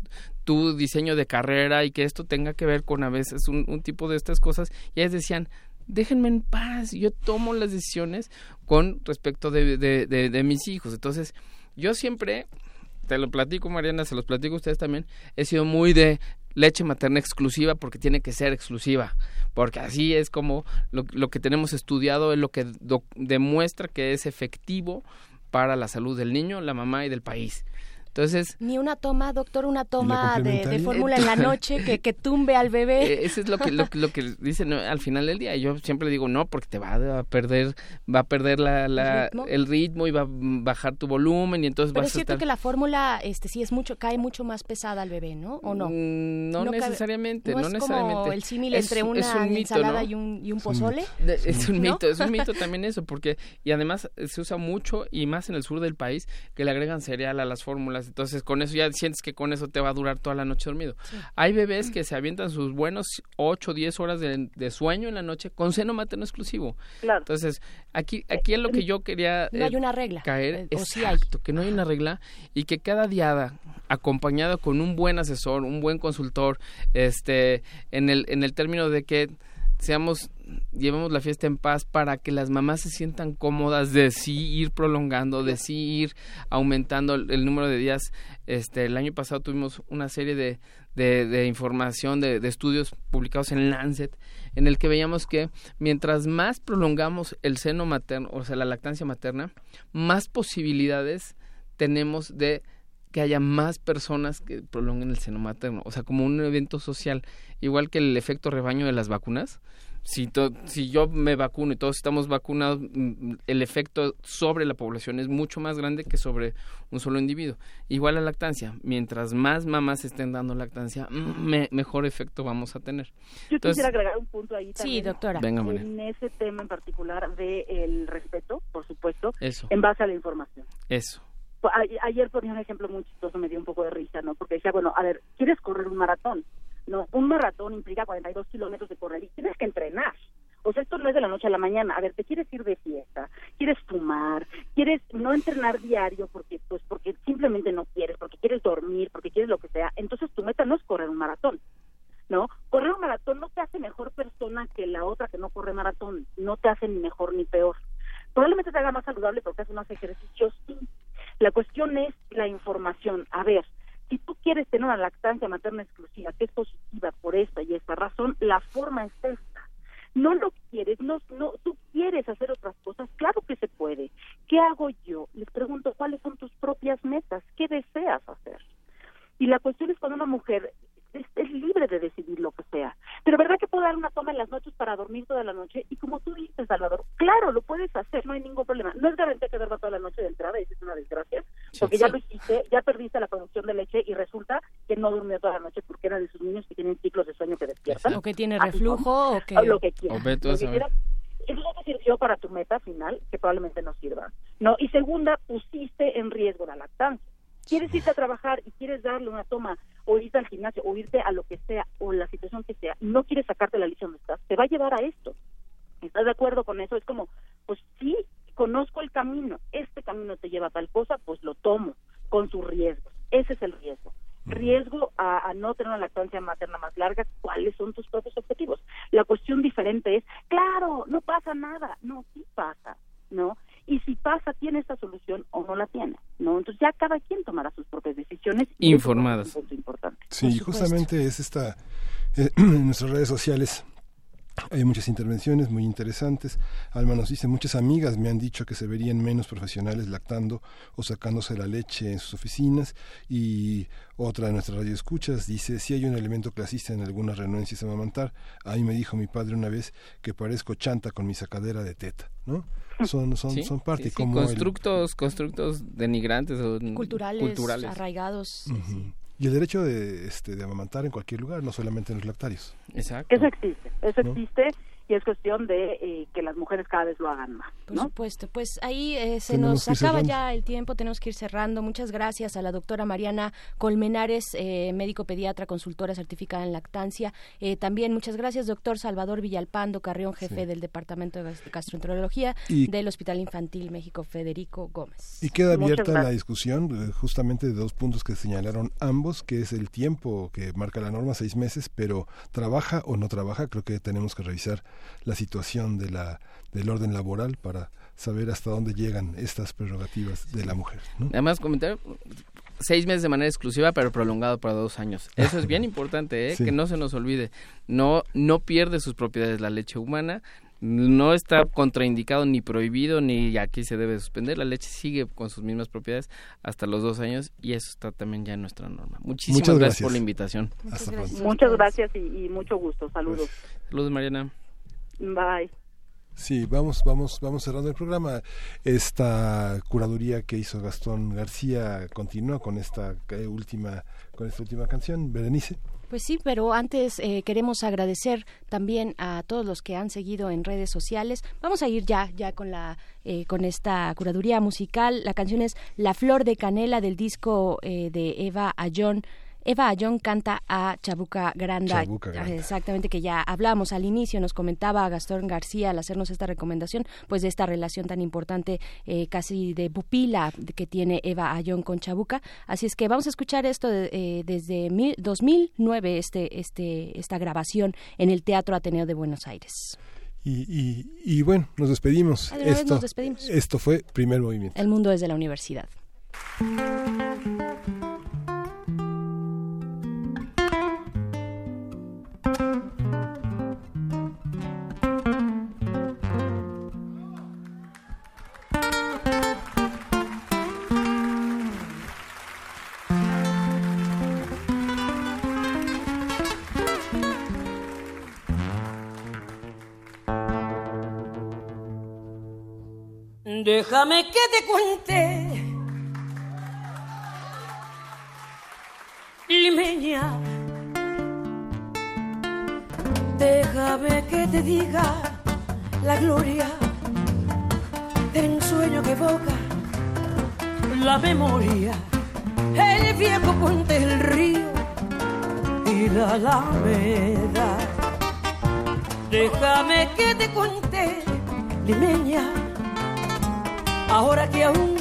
tu diseño de carrera y que esto tenga que ver con a veces un, tipo de estas cosas. Y ellas decían, déjenme en paz, yo tomo las decisiones con respecto de, de, de mis hijos. Entonces, yo siempre, te lo platico Mariana, se los platico a ustedes también, he sido muy de leche materna exclusiva porque tiene que ser exclusiva, porque así es como lo, que tenemos estudiado es lo que demuestra que es efectivo para la salud del niño, la mamá y del país. Entonces... Ni una toma, doctor, una toma de, fórmula en la noche que, que tumbe al bebé. Eh, eso es lo que, lo, lo que dicen al final del día. Yo siempre digo, no, porque te va a perder, va a perder la, la ¿El, ritmo? y va a bajar tu volumen y entonces Pero vas es cierto que la fórmula este sí es mucho cae mucho más pesada al bebé no o no mm, no, necesariamente no, es necesariamente. como el símil entre una ensalada y un, y un pozole. Es un mito es un mito también eso porque y además se usa mucho y más en el sur del país que le agregan cereal a las fórmulas entonces con eso ya sientes que con eso te va a durar toda la noche dormido. Hay bebés que se avientan sus buenos 8 o 10 horas de, de, sueño en la noche con seno materno exclusivo. Claro. entonces aquí aquí es lo que yo quería no hay una regla caer. exacto que no hay una regla y que cada diada acompañado con un buen asesor un buen consultor este en el en el término de que seamos llevemos la fiesta en paz para que las mamás se sientan cómodas de sí ir prolongando, de sí ir aumentando el, número de días. Este, el año pasado tuvimos una serie de, de, información, de, de, estudios publicados en Lancet, en el que veíamos que mientras más prolongamos el seno materno, o sea, la lactancia materna, más posibilidades tenemos de que haya más personas que prolonguen el seno materno, o sea, como un evento social, igual que el efecto rebaño de las vacunas. Si, si yo me vacuno y todos estamos vacunados, mm, el efecto sobre la población es mucho más grande que sobre un solo individuo. Igual la lactancia, mientras más mamás estén dando lactancia, mm, mejor efecto vamos a tener. Yo quisiera agregar un punto ahí también. Sí, doctora. en ese tema en particular del el respeto, por supuesto, en base a la información. Eso ayer ponía un ejemplo muy chistoso, me dio un poco de risa, ¿no? Porque decía, bueno, a ver, ¿quieres correr un maratón? No, un maratón implica 42 kilómetros de correr y tienes que entrenar. O sea, esto no es de la noche a la mañana. A ver, te quieres ir de fiesta, quieres fumar, quieres no entrenar diario porque, pues, porque simplemente no quieres, porque quieres dormir, porque quieres lo que sea. Entonces tu meta no es correr un maratón, ¿no? Correr un maratón no te hace mejor persona que la otra que no corre maratón. No te hace ni mejor ni peor. Probablemente te haga más saludable porque haces más ejercicios, la cuestión es la información. A ver, si tú quieres tener una lactancia materna exclusiva que es positiva por esta y esta razón, la forma es esta. No lo quieres, no, no, tú quieres hacer otras cosas, claro que se puede. ¿Qué hago yo? Les pregunto cuáles son tus propias metas, qué deseas hacer. Y la cuestión es cuando una mujer es, libre de decidir lo que sea. Pero ¿verdad que puedo dar una toma en las noches para dormir toda la noche? Y como tú dices, Salvador, claro, lo puedes hacer, no hay ningún problema. No es garantía que duerma toda la noche de entrada, eso es una desgracia, porque ya lo hiciste, ya perdiste la producción de leche y resulta que no durmió toda la noche porque era de sus niños que tienen ciclos de sueño que despiertan. O que tiene reflujo, o que... lo que quieras. eso no te sirvió para tu meta final, que probablemente no sirva. No, y segunda, pusiste en riesgo la lactancia quieres irte a trabajar y quieres darle una toma o irte al gimnasio o irte a lo que sea o la situación que sea, no quieres sacarte la lista donde estás, te va a llevar a esto. ¿Estás de acuerdo con eso? Es como, pues sí, conozco el camino, este camino te lleva a tal cosa, pues lo tomo con sus riesgos. Ese es el riesgo. Riesgo a, a no tener una lactancia materna más larga, ¿cuáles son tus propios objetivos? La cuestión diferente es, claro, no pasa nada. No, sí pasa, ¿no? Y si pasa, tiene esta solución o no la tiene, ¿no? Entonces ya cada quien tomará sus propias decisiones. Informadas. Es importante. Sí, justamente es esta, eh, en nuestras redes sociales hay muchas intervenciones muy interesantes. Alma nos dice, muchas amigas me han dicho que se verían menos profesionales lactando o sacándose la leche en sus oficinas. Y otra de nuestras radioescuchas dice, si hay un elemento clasista en algunas renuencias a amamantar, ahí me dijo mi padre una vez que parezco chanta con mi sacadera de teta, ¿no? Son, son, son parte como constructos, constructos denigrantes o culturales, arraigados. Y el derecho de, este, de amamantar en cualquier lugar, no solamente en los lactarios. Exacto. Eso existe, eso existe y es cuestión de eh, que las mujeres cada vez lo hagan más. Por supuesto, pues ahí eh, se nos acaba ya el tiempo, tenemos que ir cerrando. Muchas gracias a la doctora Mariana Colmenares, eh, médico pediatra, consultora certificada en lactancia. también muchas gracias, doctor Salvador Villalpando Carrión, jefe del Departamento de Gastroenterología del Hospital Infantil México Federico Gómez. Y queda abierta la discusión justamente de dos puntos que señalaron ambos, que es el tiempo que marca la norma, seis meses, pero trabaja o no trabaja, creo que tenemos que revisar la situación de la, del orden laboral para saber hasta dónde llegan estas prerrogativas de la mujer. Además, comentar seis meses de manera exclusiva, pero prolongado para dos años. Eso es bien importante, ¿eh? que no se nos olvide. No, no pierde sus propiedades la leche humana, no está contraindicado ni prohibido ni aquí se debe suspender. La leche sigue con sus mismas propiedades hasta los dos años y eso está también ya en nuestra norma. Muchísimas Muchas gracias. gracias. por la invitación. Hasta pronto. Muchas gracias y, y mucho gusto. Saludos. Saludos, Mariana. Bye. Sí, vamos, vamos, vamos cerrando el programa. Esta curaduría que hizo Gastón García continúa con esta eh, última, con esta última canción, Berenice. Pues sí, pero antes eh, queremos agradecer también a todos los que han seguido en redes sociales. Vamos a ir ya, ya con la, eh, con esta curaduría musical. La canción es La Flor de Canela del disco eh, de Eva Ayón. Eva Ayón canta a Chabuca Granda. Chabuca Granda. Exactamente, que ya hablamos al inicio, nos comentaba Gastón García al hacernos esta recomendación, pues de esta relación tan importante, eh, casi de pupila que tiene Eva Ayón con Chabuca. Así es que vamos a escuchar esto de- eh, desde mil- 2009, este, este, esta grabación en el Teatro Ateneo de Buenos Aires. Y, y, y bueno, nos despedimos. Esto, nos despedimos. esto fue Primer Movimiento. El mundo desde la universidad. Déjame que te cuente, limeña. Déjame que te diga la gloria del ensueño que evoca la memoria, el viejo puente del río y la alameda. Déjame que te cuente, limeña ahora que aún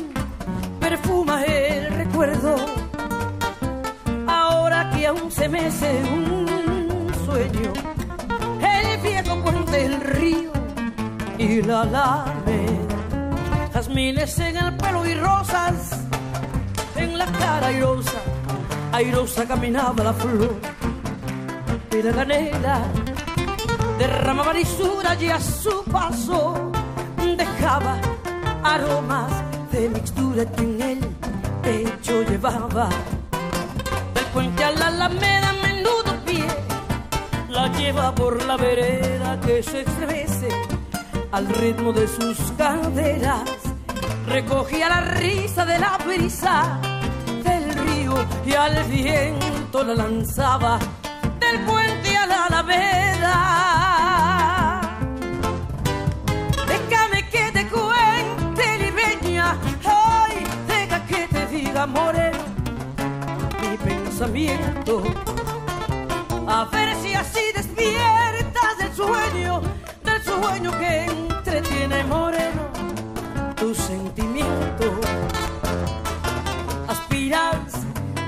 perfuma el recuerdo, ahora que aún se mece un sueño, el viejo puente del río y la alameda, jazmines en el pelo y rosas en la cara airosa, airosa caminaba la flor y la canela derramaba lisura y a su paso dejaba aromas de mixtura que en el pecho llevaba. Del puente a la alameda, menudo pie, la lleva por la vereda que se estremece al ritmo de sus caderas. Recogía la risa de la brisa del río y al viento la lanzaba del puente a la alameda. Moreno, mi pensamiento. A ver si así despiertas del sueño, del sueño que entretiene, moreno, tu sentimiento. Aspiras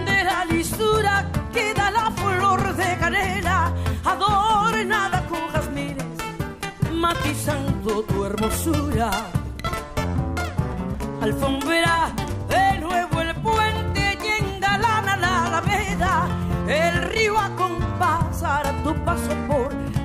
de la lisura que da la flor de canela, adornada con jazmines matizando tu hermosura. Alfombra